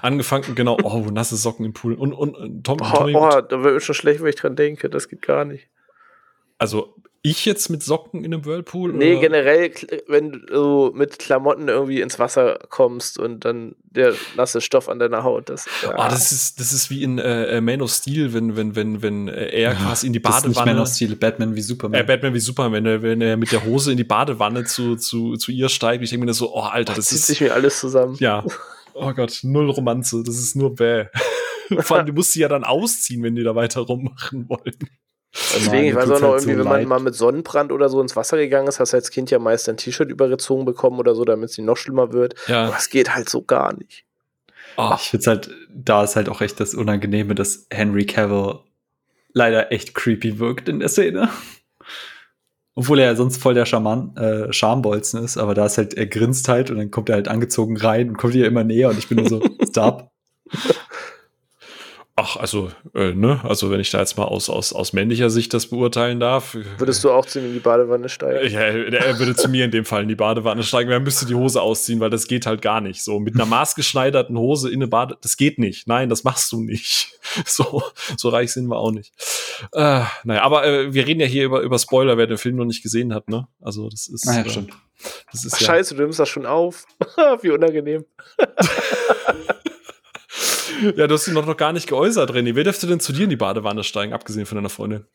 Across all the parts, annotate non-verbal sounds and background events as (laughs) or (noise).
Angefangen, genau, oh, nasse Socken im Pool. Und, und, und Tom, oh, Tommy, oh, da wird mir schon schlecht, wenn ich dran denke. Das geht gar nicht. Also, ich jetzt mit Socken in einem Whirlpool? Nee, oder? generell, wenn du mit Klamotten irgendwie ins Wasser kommst und dann der nasse Stoff an deiner Haut. Das, ja. oh, das, ist, das ist wie in äh, Man of Steel, wenn, wenn, wenn, wenn er quasi in die Badewanne. Das ist nicht Man of Steel, Batman wie Superman. Äh, Batman wie Superman, wenn er, wenn er mit der Hose in die Badewanne zu, zu, zu ihr steigt. Ich denke mir so, oh, Alter, das, das zieht sich mir alles zusammen. Ja. (laughs) Oh Gott, null Romanze, das ist nur bäh. (laughs) Vor allem, du musst sie ja dann ausziehen, wenn die da weiter rummachen wollen. Deswegen, ich weiß auch noch irgendwie, so wenn man mal mit Sonnenbrand oder so ins Wasser gegangen ist, hast du als Kind ja meist ein T-Shirt übergezogen bekommen oder so, damit es noch schlimmer wird. Ja. Aber das geht halt so gar nicht. Oh. Ich finde halt, da ist halt auch echt das Unangenehme, dass Henry Cavill leider echt creepy wirkt in der Szene. Obwohl er ja sonst voll der Schaman, äh, Schambolzen ist, aber da ist halt, er grinst halt und dann kommt er halt angezogen rein und kommt hier immer näher und ich bin nur so, (laughs) stop. Ach, also, äh, ne, also wenn ich da jetzt mal aus, aus, aus männlicher Sicht das beurteilen darf. Würdest du auch zu ihm in die Badewanne steigen? Ja, er würde zu mir in dem Fall in die Badewanne steigen, er müsste die Hose ausziehen, weil das geht halt gar nicht. So, mit einer maßgeschneiderten Hose in eine Bade, das geht nicht. Nein, das machst du nicht. (laughs) So, so reich sind wir auch nicht. Äh, naja, aber äh, wir reden ja hier über, über Spoiler, wer den Film noch nicht gesehen hat, ne? Also, das ist. Naja, ah, stimmt. Das ist Ach, ja Scheiße, du nimmst das schon auf. (laughs) Wie unangenehm. (laughs) ja, du hast ihn noch, noch gar nicht geäußert, René. Wer dürfte denn zu dir in die Badewanne steigen, abgesehen von deiner Freundin?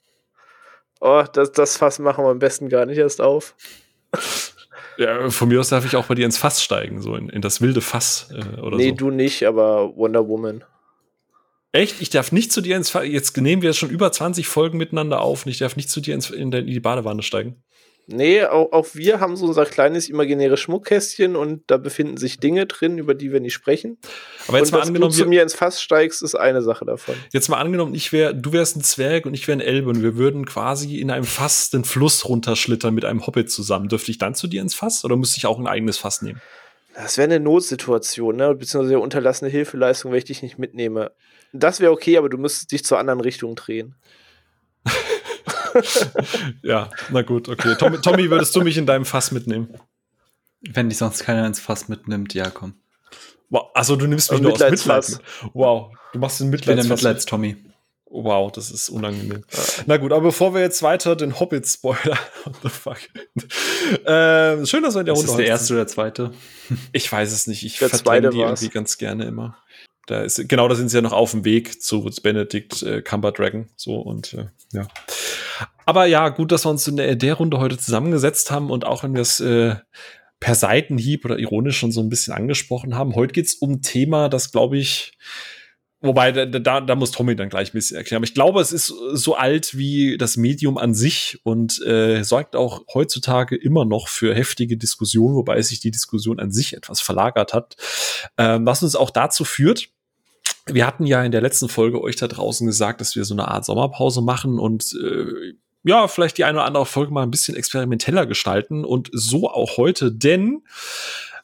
Oh, das, das Fass machen wir am besten gar nicht erst auf. (laughs) Ja, von mir aus darf ich auch bei dir ins Fass steigen, so in, in das wilde Fass äh, oder nee, so. Nee, du nicht, aber Wonder Woman. Echt? Ich darf nicht zu dir ins Fass. Jetzt nehmen wir schon über 20 Folgen miteinander auf und ich darf nicht zu dir ins, in, in die Badewanne steigen. Nee, auch, auch wir haben so unser kleines imaginäres Schmuckkästchen und da befinden sich Dinge drin, über die wir nicht sprechen. Aber jetzt und mal angenommen, du zu mir ins Fass steigst, ist eine Sache davon. Jetzt mal angenommen, ich wär, du wärst ein Zwerg und ich wäre ein Elbe und wir würden quasi in einem Fass den Fluss runterschlittern mit einem Hobbit zusammen. Dürfte ich dann zu dir ins Fass oder müsste ich auch ein eigenes Fass nehmen? Das wäre eine Notsituation, ne? beziehungsweise eine unterlassene Hilfeleistung, wenn ich dich nicht mitnehme. Das wäre okay, aber du müsstest dich zur anderen Richtung drehen. (laughs) ja, na gut, okay. Tommy, Tommy, würdest du mich in deinem Fass mitnehmen? Wenn dich sonst keiner ins Fass mitnimmt, ja, komm. Wow, also du nimmst mich nur aus Mitleid mit. Wow, du machst den Mitleids ich bin Mitleids Tommy. Wow, das ist unangenehm. Na gut, aber bevor wir jetzt weiter den Hobbit spoilern, (laughs) what the fuck. äh, schön, dass wir in der Runde. Ist das der erste oder der zweite? Ich weiß es nicht. Ich verdränge die irgendwie ganz gerne immer. Da ist, genau, da sind sie ja noch auf dem Weg zu Benedict äh, Cumberdragon. So und äh, ja. Aber ja, gut, dass wir uns in der, der Runde heute zusammengesetzt haben und auch wenn wir es äh, per Seitenhieb oder ironisch schon so ein bisschen angesprochen haben. Heute geht's um ein Thema, das glaube ich, wobei da, da, da muss Tommy dann gleich ein bisschen erklären. Aber ich glaube, es ist so alt wie das Medium an sich und äh, sorgt auch heutzutage immer noch für heftige Diskussionen, wobei sich die Diskussion an sich etwas verlagert hat, ähm, was uns auch dazu führt, wir hatten ja in der letzten Folge euch da draußen gesagt, dass wir so eine Art Sommerpause machen und äh, ja, vielleicht die eine oder andere Folge mal ein bisschen experimenteller gestalten und so auch heute, denn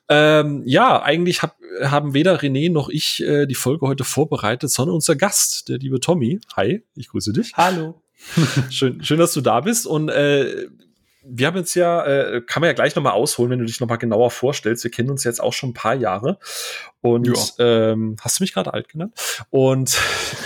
ähm, ja, eigentlich hab, haben weder René noch ich äh, die Folge heute vorbereitet, sondern unser Gast, der liebe Tommy. Hi, ich grüße dich. Hallo. (laughs) schön, schön, dass du da bist und äh, wir haben jetzt ja, äh, kann man ja gleich nochmal ausholen, wenn du dich nochmal genauer vorstellst. Wir kennen uns jetzt auch schon ein paar Jahre. Und ähm, hast du mich gerade alt genannt? Und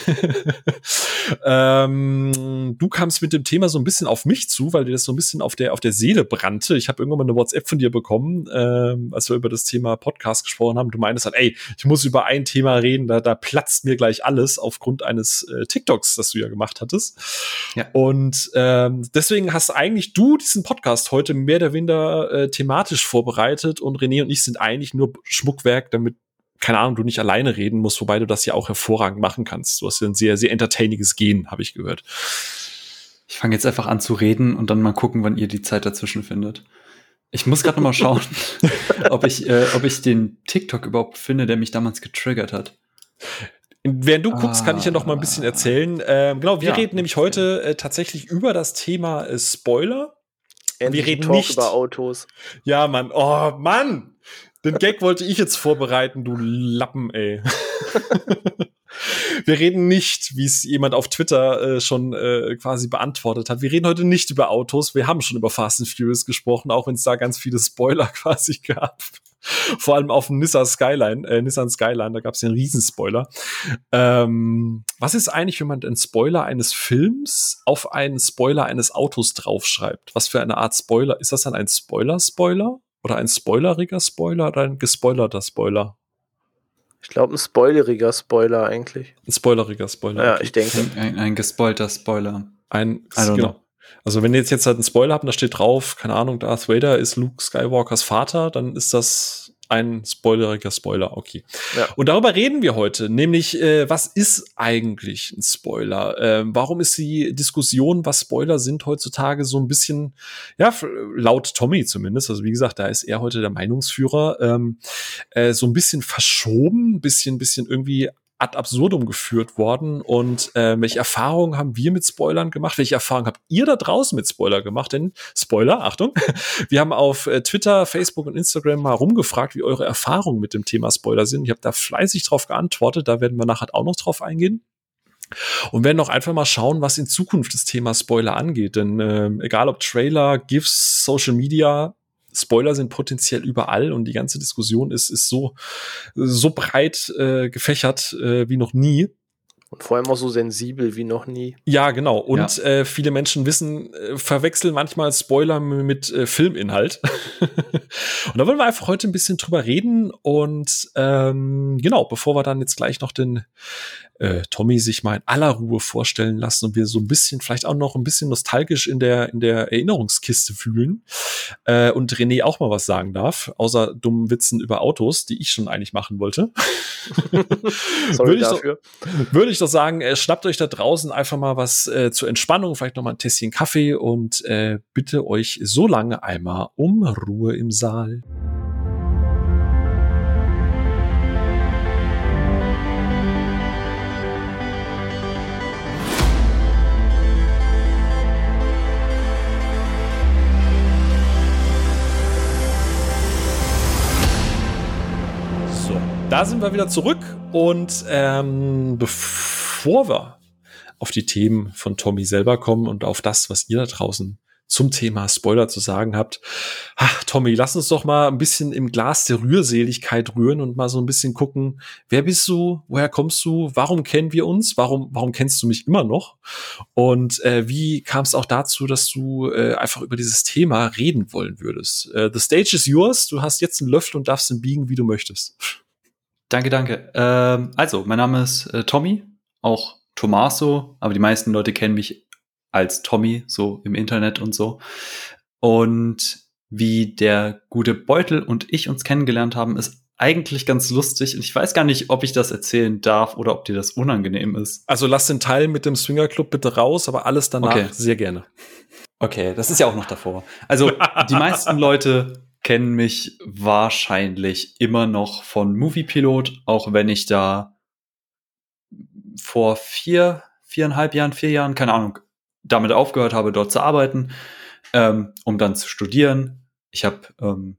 (laughs) ähm, du kamst mit dem Thema so ein bisschen auf mich zu, weil dir das so ein bisschen auf der, auf der Seele brannte. Ich habe irgendwann mal eine WhatsApp von dir bekommen, ähm, als wir über das Thema Podcast gesprochen haben. Du meinst halt, ey, ich muss über ein Thema reden, da, da platzt mir gleich alles aufgrund eines äh, TikToks, das du ja gemacht hattest. Ja. Und ähm, deswegen hast eigentlich du diesen Podcast heute mehr oder weniger äh, thematisch vorbereitet und René und ich sind eigentlich nur Schmuckwerk, damit keine Ahnung, du nicht alleine reden musst, wobei du das ja auch hervorragend machen kannst. Du hast ja ein sehr, sehr entertainiges Gen, habe ich gehört. Ich fange jetzt einfach an zu reden und dann mal gucken, wann ihr die Zeit dazwischen findet. Ich muss gerade mal schauen, (laughs) ob ich, äh, ob ich den TikTok überhaupt finde, der mich damals getriggert hat. Während du guckst, kann ich ja noch mal ein bisschen ah. erzählen. Ähm, genau, wir ja, reden nämlich heute äh, tatsächlich über das Thema äh, Spoiler. Endlich wir reden nicht über Autos. Ja, Mann. Oh, Mann. Den Gag wollte ich jetzt vorbereiten, du Lappen, ey. (laughs) Wir reden nicht, wie es jemand auf Twitter äh, schon äh, quasi beantwortet hat. Wir reden heute nicht über Autos. Wir haben schon über Fast and Furious gesprochen, auch wenn es da ganz viele Spoiler (laughs) quasi gab. (laughs) Vor allem auf dem Nissan Skyline, äh, Nissan Skyline, da gab es den Riesenspoiler. Ähm, was ist eigentlich, wenn man den Spoiler eines Films auf einen Spoiler eines Autos draufschreibt? Was für eine Art Spoiler? Ist das dann ein Spoiler-Spoiler? Oder ein spoileriger Spoiler oder ein gespoilerter Spoiler? Ich glaube, ein spoileriger Spoiler eigentlich. Ein spoileriger Spoiler. Ja, okay. ich denke. Ein, ein gespoilter Spoiler. Ein, genau. Know. Also wenn ihr jetzt, jetzt halt einen Spoiler habt, da steht drauf, keine Ahnung, Darth Vader ist Luke Skywalkers Vater, dann ist das ein spoileriger Spoiler, okay. Ja. Und darüber reden wir heute, nämlich, äh, was ist eigentlich ein Spoiler? Äh, warum ist die Diskussion, was Spoiler sind, heutzutage so ein bisschen, ja, laut Tommy zumindest, also wie gesagt, da ist er heute der Meinungsführer, ähm, äh, so ein bisschen verschoben, ein bisschen, bisschen irgendwie ad absurdum geführt worden. Und äh, welche Erfahrungen haben wir mit Spoilern gemacht? Welche Erfahrungen habt ihr da draußen mit Spoiler gemacht? Denn Spoiler, Achtung, (laughs) wir haben auf äh, Twitter, Facebook und Instagram mal rumgefragt, wie eure Erfahrungen mit dem Thema Spoiler sind. Ich habe da fleißig drauf geantwortet. Da werden wir nachher auch noch drauf eingehen. Und werden auch einfach mal schauen, was in Zukunft das Thema Spoiler angeht. Denn äh, egal ob Trailer, GIFs, Social Media, Spoiler sind potenziell überall und die ganze Diskussion ist, ist so, so breit äh, gefächert äh, wie noch nie. Und vor allem auch so sensibel wie noch nie. Ja, genau. Und ja. Äh, viele Menschen wissen, äh, verwechseln manchmal Spoiler mit äh, Filminhalt. (laughs) und da wollen wir einfach heute ein bisschen drüber reden. Und ähm, genau, bevor wir dann jetzt gleich noch den äh, Tommy sich mal in aller Ruhe vorstellen lassen und wir so ein bisschen, vielleicht auch noch ein bisschen nostalgisch in der, in der Erinnerungskiste fühlen äh, und René auch mal was sagen darf, außer dummen Witzen über Autos, die ich schon eigentlich machen wollte. (laughs) Sorry würde, ich. Doch, würde ich doch sagen, äh, schnappt euch da draußen einfach mal was äh, zur Entspannung, vielleicht noch mal ein Tässchen Kaffee und äh, bitte euch so lange einmal um Ruhe im Saal. Da sind wir wieder zurück und ähm, bevor wir auf die Themen von Tommy selber kommen und auf das, was ihr da draußen zum Thema Spoiler zu sagen habt. Ach, Tommy, lass uns doch mal ein bisschen im Glas der Rührseligkeit rühren und mal so ein bisschen gucken, wer bist du, woher kommst du, warum kennen wir uns, warum, warum kennst du mich immer noch und äh, wie kam es auch dazu, dass du äh, einfach über dieses Thema reden wollen würdest. Äh, the stage is yours, du hast jetzt einen Löffel und darfst ihn biegen, wie du möchtest. Danke, danke. Ähm, also, mein Name ist äh, Tommy, auch Tommaso, aber die meisten Leute kennen mich als Tommy, so im Internet und so. Und wie der gute Beutel und ich uns kennengelernt haben, ist eigentlich ganz lustig. Und ich weiß gar nicht, ob ich das erzählen darf oder ob dir das unangenehm ist. Also lass den Teil mit dem Swinger Club bitte raus, aber alles danach okay. sehr gerne. Okay, das ist ja auch noch davor. Also die meisten Leute kennen mich wahrscheinlich immer noch von Moviepilot, auch wenn ich da vor vier, viereinhalb Jahren, vier Jahren, keine Ahnung, damit aufgehört habe, dort zu arbeiten, ähm, um dann zu studieren. Ich habe ähm,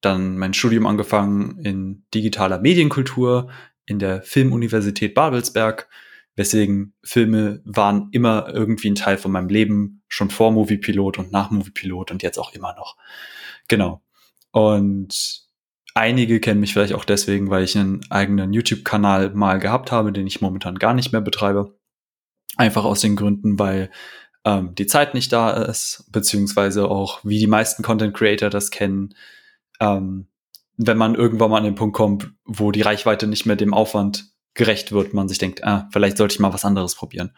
dann mein Studium angefangen in digitaler Medienkultur in der Filmuniversität Babelsberg, weswegen Filme waren immer irgendwie ein Teil von meinem Leben, schon vor Moviepilot und nach Moviepilot und jetzt auch immer noch. Genau. Und einige kennen mich vielleicht auch deswegen, weil ich einen eigenen YouTube-Kanal mal gehabt habe, den ich momentan gar nicht mehr betreibe. Einfach aus den Gründen, weil ähm, die Zeit nicht da ist, beziehungsweise auch, wie die meisten Content Creator das kennen, ähm, wenn man irgendwann mal an den Punkt kommt, wo die Reichweite nicht mehr dem Aufwand gerecht wird, man sich denkt, ah, vielleicht sollte ich mal was anderes probieren.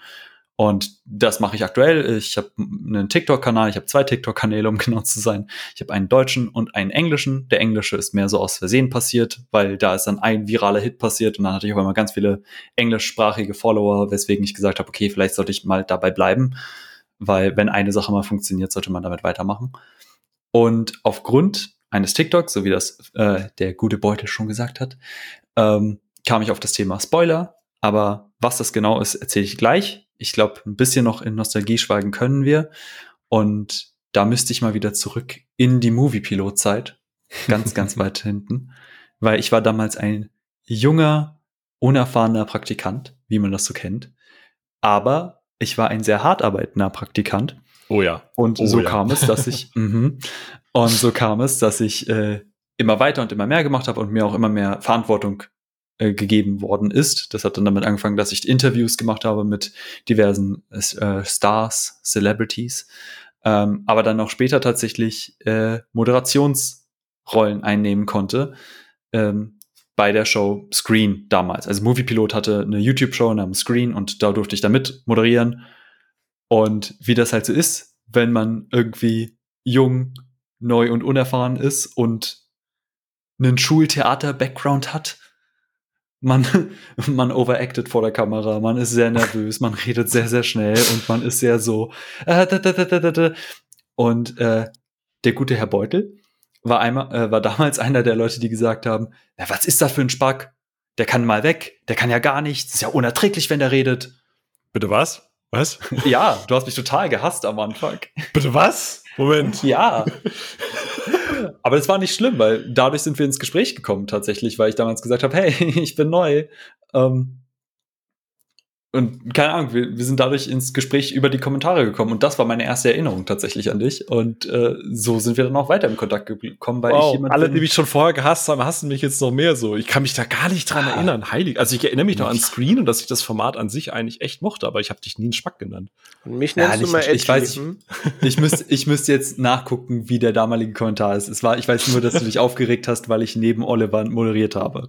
Und das mache ich aktuell. Ich habe einen TikTok-Kanal, ich habe zwei TikTok-Kanäle, um (laughs) genau zu sein. Ich habe einen deutschen und einen englischen. Der englische ist mehr so aus Versehen passiert, weil da ist dann ein viraler Hit passiert und dann hatte ich auf einmal ganz viele englischsprachige Follower, weswegen ich gesagt habe, okay, vielleicht sollte ich mal dabei bleiben, weil wenn eine Sache mal funktioniert, sollte man damit weitermachen. Und aufgrund eines TikToks, so wie das äh, der gute Beutel schon gesagt hat, ähm, kam ich auf das Thema Spoiler. Aber was das genau ist, erzähle ich gleich ich glaube, ein bisschen noch in Nostalgie schweigen können wir. Und da müsste ich mal wieder zurück in die Movie-Pilot-Zeit. Ganz, ganz (laughs) weit hinten. Weil ich war damals ein junger, unerfahrener Praktikant, wie man das so kennt. Aber ich war ein sehr hart arbeitender Praktikant. Oh ja. Und oh so ja. kam es, dass ich, (laughs) mm und so kam es, dass ich äh, immer weiter und immer mehr gemacht habe und mir auch immer mehr Verantwortung äh, gegeben worden ist. Das hat dann damit angefangen, dass ich Interviews gemacht habe mit diversen äh, Stars, Celebrities, ähm, aber dann auch später tatsächlich äh, Moderationsrollen einnehmen konnte ähm, bei der Show Screen damals. Also Movie Pilot hatte eine YouTube-Show namens Screen und da durfte ich da mit moderieren. Und wie das halt so ist, wenn man irgendwie jung, neu und unerfahren ist und einen Schultheater-Background hat, man, (laughs) man overacted vor der Kamera, man ist sehr nervös, man redet sehr, sehr schnell und man ist sehr so. Äh, da, da, da, Und äh, der gute Herr Beutel war einmal, äh, war damals (laughs) einer der Leute, die gesagt haben: Na, was ist das für ein Spack? Der kann mal weg, der kann ja gar nichts, ist ja unerträglich, wenn der redet. Bitte was? Was? (laughs) Ja, du hast mich total gehasst am Anfang. Bitte was? Moment. Ja. Aber das war nicht schlimm, weil dadurch sind wir ins Gespräch gekommen tatsächlich, weil ich damals gesagt habe, hey, (laughs) ich bin neu. Ähm, und keine Ahnung, wir, wir sind dadurch ins Gespräch über die Kommentare gekommen. Und das war meine erste Erinnerung tatsächlich an dich. Und äh, so sind wir dann auch weiter im Kontakt gekommen, weil wow, ich jemand Alle, die mich schon vorher gehasst haben, hassen mich jetzt noch mehr so. Ich kann mich da gar nicht dran ah. erinnern. Heilig. Also ich erinnere mich noch an Screen und dass ich das Format an sich eigentlich echt mochte, aber ich habe dich nie einen Spack genannt. Und mich nennst ja, du mal ich, (laughs) ich weiß, ich, ich müsste ich müsste jetzt nachgucken, wie der damalige Kommentar ist. Es war, ich weiß nur, dass du dich aufgeregt hast, weil ich neben Oliver moderiert habe.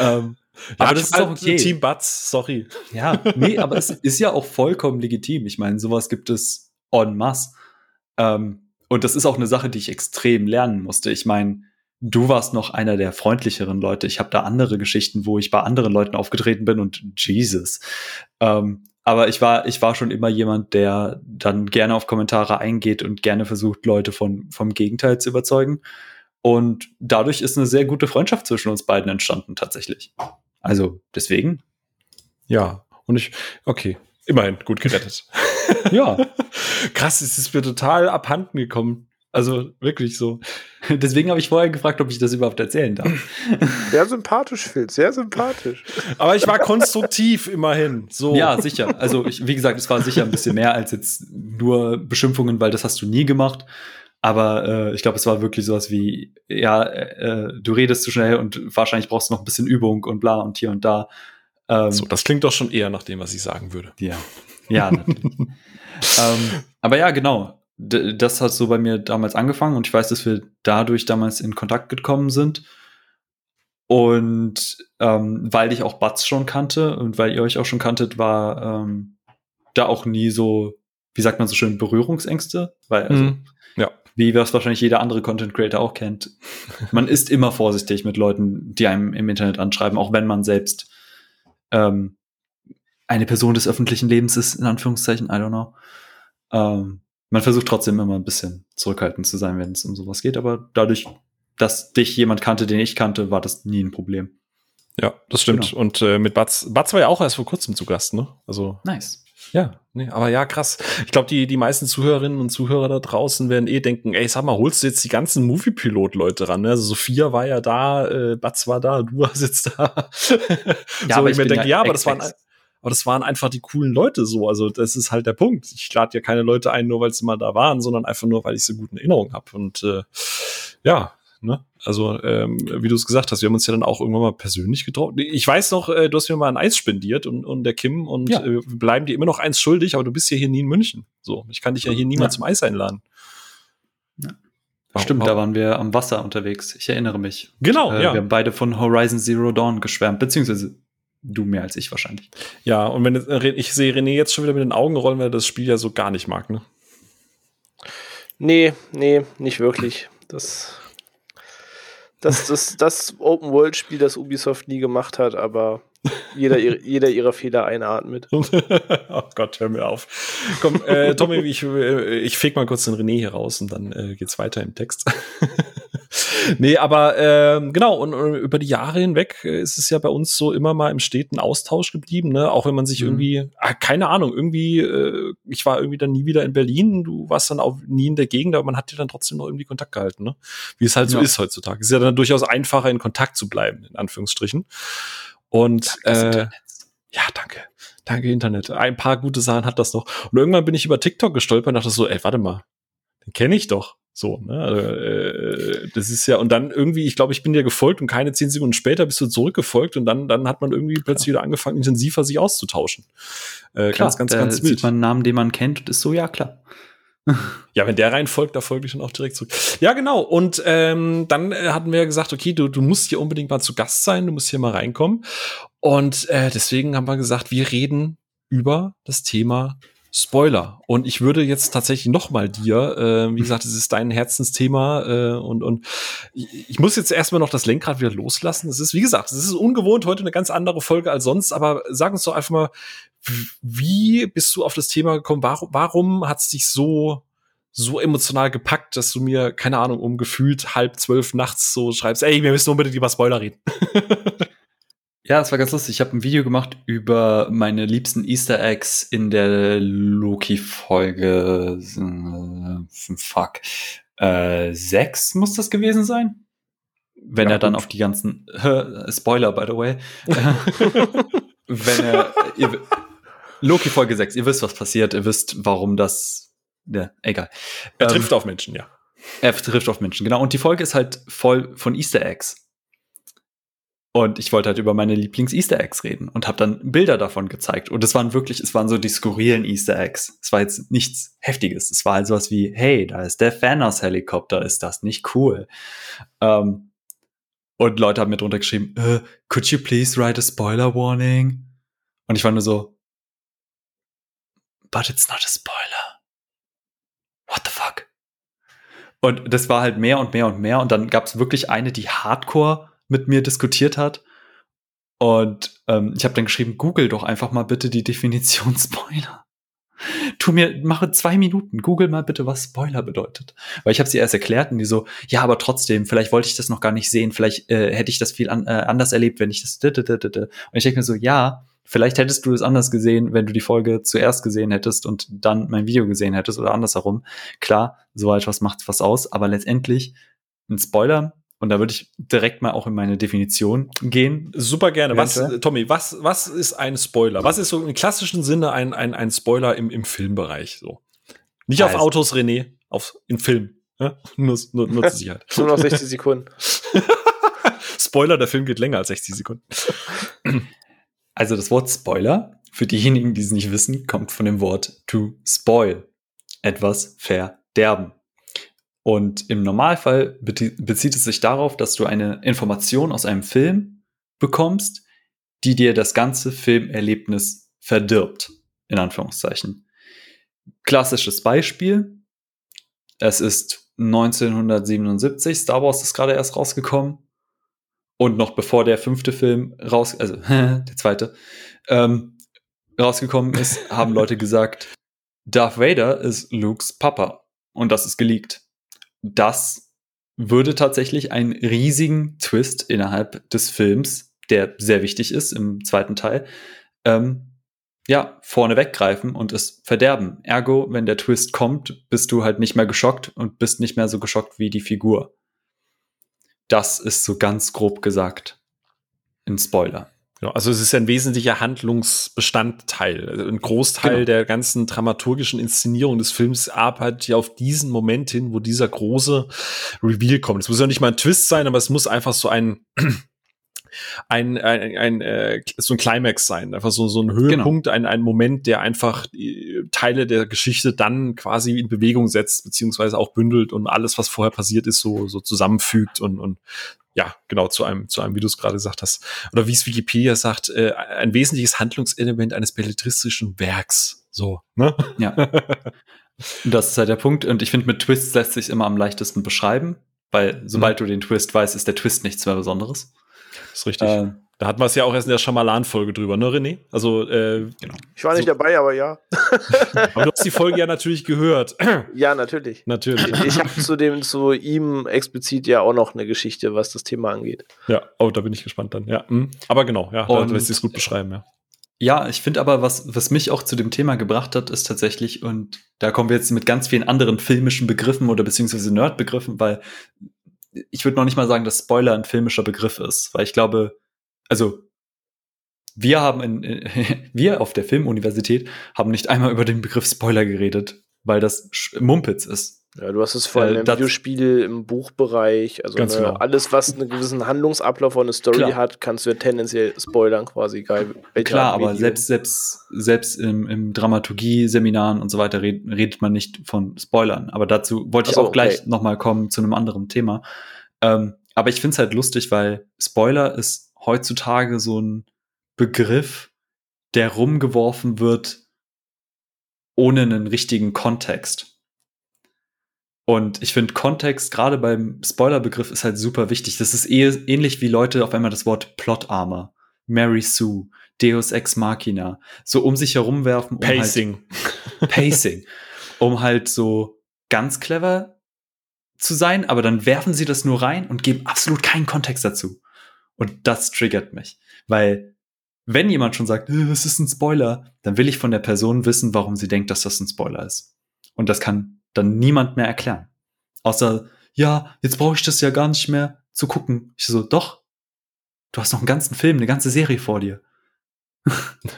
ähm, ja, aber das ist doch okay. Team Butts, sorry. Ja, nee, aber es ist ja auch vollkommen legitim. Ich meine, sowas gibt es en masse. Ähm, und das ist auch eine Sache, die ich extrem lernen musste. Ich meine, du warst noch einer der freundlicheren Leute. Ich habe da andere Geschichten, wo ich bei anderen Leuten aufgetreten bin und Jesus. Ähm, aber ich war, ich war schon immer jemand, der dann gerne auf Kommentare eingeht und gerne versucht, Leute von, vom Gegenteil zu überzeugen. Und dadurch ist eine sehr gute Freundschaft zwischen uns beiden entstanden, tatsächlich. Also deswegen. Ja, und ich, okay, immerhin gut gerettet. (laughs) ja. Krass, es ist mir total abhanden gekommen. Also wirklich so. (laughs) Deswegen habe ich vorher gefragt, ob ich das überhaupt erzählen darf. Sehr sympathisch, Phil, sehr sympathisch. Aber ich war konstruktiv immerhin. So. Ja, sicher. Also ich, wie gesagt, es war sicher ein bisschen mehr als jetzt nur Beschimpfungen, weil das hast du nie gemacht. Aber äh, ich glaube, es war wirklich sowas wie, ja, äh, du redest zu schnell und wahrscheinlich brauchst du noch ein bisschen Übung und bla und hier und da. Ähm, so, das klingt doch schon eher nach dem, was ich sagen würde. Ja. Ja, (laughs) ähm, aber ja, genau. D das hat so bei mir damals angefangen und ich weiß, dass wir dadurch damals in Kontakt gekommen sind. Und ähm, weil ich auch Batz schon kannte und weil ihr euch auch schon kanntet, war ähm, da auch nie so, wie sagt man so schön, Berührungsängste. Weil, also, mhm. Wie was wahrscheinlich jeder andere Content Creator auch kennt. Man ist immer vorsichtig mit Leuten, die einem im Internet anschreiben, auch wenn man selbst ähm, eine Person des öffentlichen Lebens ist, in Anführungszeichen, I don't know. Ähm, man versucht trotzdem immer ein bisschen zurückhaltend zu sein, wenn es um sowas geht, aber dadurch, dass dich jemand kannte, den ich kannte, war das nie ein Problem. Ja, das stimmt. Genau. Und äh, mit Batz, Batz war ja auch erst vor kurzem zu Gast, ne? Also. Nice. Ja, nee, aber ja, krass. Ich glaube, die, die meisten Zuhörerinnen und Zuhörer da draußen werden eh denken, ey, sag mal, holst du jetzt die ganzen Movie-Pilot-Leute ran? Ne? Also Sophia war ja da, äh, Batz war da, du (laughs) warst jetzt da. ja, so, aber ich, mir denke, ja, ja aber das waren, aber das waren einfach die coolen Leute so. Also das ist halt der Punkt. Ich lade ja keine Leute ein, nur weil sie mal da waren, sondern einfach nur, weil ich so gute Erinnerungen habe. Und äh, ja, Ne? Also, ähm, wie du es gesagt hast, wir haben uns ja dann auch irgendwann mal persönlich getroffen. Ich weiß noch, äh, du hast mir mal ein Eis spendiert und, und der Kim und ja. äh, bleiben dir immer noch eins schuldig, aber du bist ja hier nie in München. So, ich kann dich ja hier niemals ja. zum Eis einladen. Ja. Warum, Stimmt, warum? da waren wir am Wasser unterwegs. Ich erinnere mich. Genau, äh, ja. Wir haben beide von Horizon Zero Dawn geschwärmt, beziehungsweise du mehr als ich wahrscheinlich. Ja, und wenn ich sehe René jetzt schon wieder mit den Augen rollen, weil er das Spiel ja so gar nicht mag, ne? Nee, nee, nicht wirklich. Das das, das, das Open-World-Spiel, das Ubisoft nie gemacht hat, aber jeder, jeder ihrer Fehler einatmet. (laughs) oh Gott, hör mir auf. Komm, äh, Tommy, ich, äh, ich feg mal kurz den René hier raus und dann äh, geht's weiter im Text. (laughs) nee, aber ähm, genau, und, und, über die Jahre hinweg äh, ist es ja bei uns so immer mal im steten Austausch geblieben, ne? Auch wenn man sich mhm. irgendwie, ah, keine Ahnung, irgendwie, äh, ich war irgendwie dann nie wieder in Berlin, du warst dann auch nie in der Gegend, aber man hat dir dann trotzdem noch irgendwie Kontakt gehalten, ne? Wie es halt so ist heutzutage. Es ist ja dann durchaus einfacher, in Kontakt zu bleiben, in Anführungsstrichen. Und äh, ja, danke. Danke, Internet. Ein paar gute Sachen hat das noch. Und irgendwann bin ich über TikTok gestolpert und dachte so, ey, warte mal, den kenne ich doch. So, ne? Also, äh, das ist ja, und dann irgendwie, ich glaube, ich bin dir gefolgt und keine zehn Sekunden später bist du zurückgefolgt und dann, dann hat man irgendwie plötzlich wieder angefangen, intensiver sich auszutauschen. Äh, klar, ganz, ganz, ganz sieht wild. man einen Namen, den man kennt und ist so, ja, klar. (laughs) Ja, wenn der reinfolgt, da folge ich dann auch direkt zurück. Ja, genau. Und ähm, dann äh, hatten wir gesagt, okay, du, du musst hier unbedingt mal zu Gast sein, du musst hier mal reinkommen. Und äh, deswegen haben wir gesagt, wir reden über das Thema Spoiler. Und ich würde jetzt tatsächlich noch mal dir, äh, wie gesagt, es ist dein Herzensthema äh, und, und ich, ich muss jetzt erstmal noch das Lenkrad wieder loslassen. Es ist, wie gesagt, es ist ungewohnt, heute eine ganz andere Folge als sonst, aber sag uns doch einfach mal, wie bist du auf das Thema gekommen? Warum, warum hat es dich so so emotional gepackt, dass du mir, keine Ahnung, um gefühlt halb zwölf nachts so schreibst, ey, wir müssen unbedingt über Spoiler reden. (laughs) Ja, es war ganz lustig. Ich habe ein Video gemacht über meine liebsten Easter Eggs in der Loki-Folge. Äh, fuck. Äh, sechs muss das gewesen sein? Wenn ja, er dann gut. auf die ganzen. Äh, (laughs) Spoiler, by the way. (laughs) wenn er. Loki-Folge 6, ihr wisst, was passiert, ihr wisst, warum das. Ja, egal. Er ähm, trifft auf Menschen, ja. Er trifft auf Menschen, genau. Und die Folge ist halt voll von Easter Eggs. Und ich wollte halt über meine Lieblings-Easter Eggs reden und habe dann Bilder davon gezeigt. Und es waren wirklich, es waren so die skurrilen Easter Eggs. Es war jetzt nichts Heftiges. Es war halt sowas wie, hey, da ist der Thanos-Helikopter, ist das nicht cool? Ähm, und Leute haben mir drunter geschrieben, uh, could you please write a spoiler warning? Und ich war nur so, but it's not a spoiler. What the fuck? Und das war halt mehr und mehr und mehr. Und dann gab es wirklich eine, die hardcore mit mir diskutiert hat. Und ähm, ich habe dann geschrieben, google doch einfach mal bitte die Definition (laughs) Spoiler. Tu mir, mache zwei Minuten, google mal bitte, was Spoiler bedeutet. Weil ich habe sie erst erklärt und die so, ja, aber trotzdem, vielleicht wollte ich das noch gar nicht sehen, vielleicht äh, hätte ich das viel an, äh, anders erlebt, wenn ich das. Und ich denke mir so, ja, vielleicht hättest du es anders gesehen, wenn du die Folge zuerst gesehen hättest und dann mein Video gesehen hättest oder andersherum. Klar, so etwas macht was aus, aber letztendlich ein Spoiler und da würde ich direkt mal auch in meine Definition gehen. Super gerne. Was, Tommy, was, was ist ein Spoiler? Was ist so im klassischen Sinne ein, ein, ein Spoiler im, im Filmbereich? So. Nicht also. auf Autos, René, auf, im Film. Ja? (laughs) Nur, nur, nur zur Sicherheit. nur noch 60 (laughs) Sekunden. Spoiler, der Film geht länger als 60 Sekunden. (clears throat) Also das Wort Spoiler, für diejenigen, die es nicht wissen, kommt von dem Wort to spoil. Etwas verderben. Und im Normalfall bezieht es sich darauf, dass du eine Information aus einem Film bekommst, die dir das ganze Filmerlebnis verdirbt, in Anführungszeichen. Klassisches Beispiel. Es ist 1977, Star Wars ist gerade erst rausgekommen. Und noch bevor der fünfte Film raus, also (laughs) der zweite, ähm, rausgekommen ist, haben Leute gesagt, Darth Vader ist Lukes Papa. Und das ist geleakt das würde tatsächlich einen riesigen Twist innerhalb des Films, der sehr wichtig ist im zweiten Teil, ähm, ja, vorne weggreifen und es verderben. Ergo, wenn der Twist kommt, bist du halt nicht mehr geschockt und bist nicht mehr so geschockt wie die Figur. Das ist so ganz grob gesagt ein Spoiler. Genau, also es ist ein wesentlicher Handlungsbestandteil. Also ein Großteil genau. der ganzen dramaturgischen Inszenierung des Films arbeitet ja auf diesen Moment hin, wo dieser große Reveal kommt. Es muss ja nicht mal ein Twist sein, aber es muss einfach so ein (clears throat) ein, ein, ein äh, so ein Climax sein, einfach so, so ein Höhepunkt, genau. ein, ein Moment, der einfach Teile der Geschichte dann quasi in Bewegung setzt, beziehungsweise auch bündelt und alles, was vorher passiert ist, so, so zusammenfügt und, und ja, genau, zu einem, zu einem, wie du es gerade gesagt hast, oder wie es Wikipedia sagt, äh, ein wesentliches Handlungselement eines belletristischen Werks. So, ne? Ja. (laughs) das ist halt der Punkt. Und ich finde, mit Twists lässt sich immer am leichtesten beschreiben, weil sobald mhm. du den Twist weißt, ist der Twist nichts mehr Besonderes. Das ist richtig. Ähm, da hatten wir es ja auch erst in der Schamalan-Folge drüber, ne, René? Also, äh, genau. Ich war nicht so. dabei, aber ja. (laughs) aber du hast die Folge ja natürlich gehört. (clears throat) ja, natürlich. Natürlich. Ich habe zu dem, zu ihm explizit ja auch noch eine Geschichte, was das Thema angeht. Ja, oh, da bin ich gespannt dann. Ja, hm. aber genau, ja, da lässt sich es gut beschreiben, ja. Ja, ich finde aber, was, was mich auch zu dem Thema gebracht hat, ist tatsächlich, und da kommen wir jetzt mit ganz vielen anderen filmischen Begriffen oder beziehungsweise Nerd-Begriffen, weil ich würde noch nicht mal sagen, dass Spoiler ein filmischer Begriff ist, weil ich glaube, also wir haben in, (laughs) wir auf der Filmuniversität haben nicht einmal über den Begriff Spoiler geredet, weil das Mumpitz ist. Ja, du hast es vor allem Äh, im Videospiel, im Buchbereich, also ne, genau. alles, was einen gewissen Handlungsablauf und eine Story Klar. hat, kannst du ja tendenziell spoilern, quasi, egal Klar, aber Medium. selbst, selbst, selbst im, im Dramaturgie-Seminaren und so weiter red, redet man nicht von Spoilern. Aber dazu wollte ich so, auch gleich okay. nochmal kommen zu einem anderen Thema. Ähm, aber ich finde es halt lustig, weil Spoiler ist heutzutage so ein Begriff, der rumgeworfen wird ohne einen richtigen Kontext. Und ich finde Kontext gerade beim Spoilerbegriff ist halt super wichtig. Das ist eh, ähnlich wie Leute auf einmal das Wort Plot Armor, Mary Sue, Deus Ex Machina, so um sich herum werfen. Um Pacing. Halt, (laughs) Pacing. Um halt so ganz clever zu sein, aber dann werfen sie das nur rein und geben absolut keinen Kontext dazu. Und das triggert mich. Weil, wenn jemand schon sagt, "Äh, es ist ein Spoiler, dann will ich von der Person wissen, warum sie denkt, dass das ein Spoiler ist. Und das kann dann niemand mehr erklären. Außer, ja, jetzt brauche ich das ja gar nicht mehr zu gucken. Ich so, doch. Du hast noch einen ganzen Film, eine ganze Serie vor dir.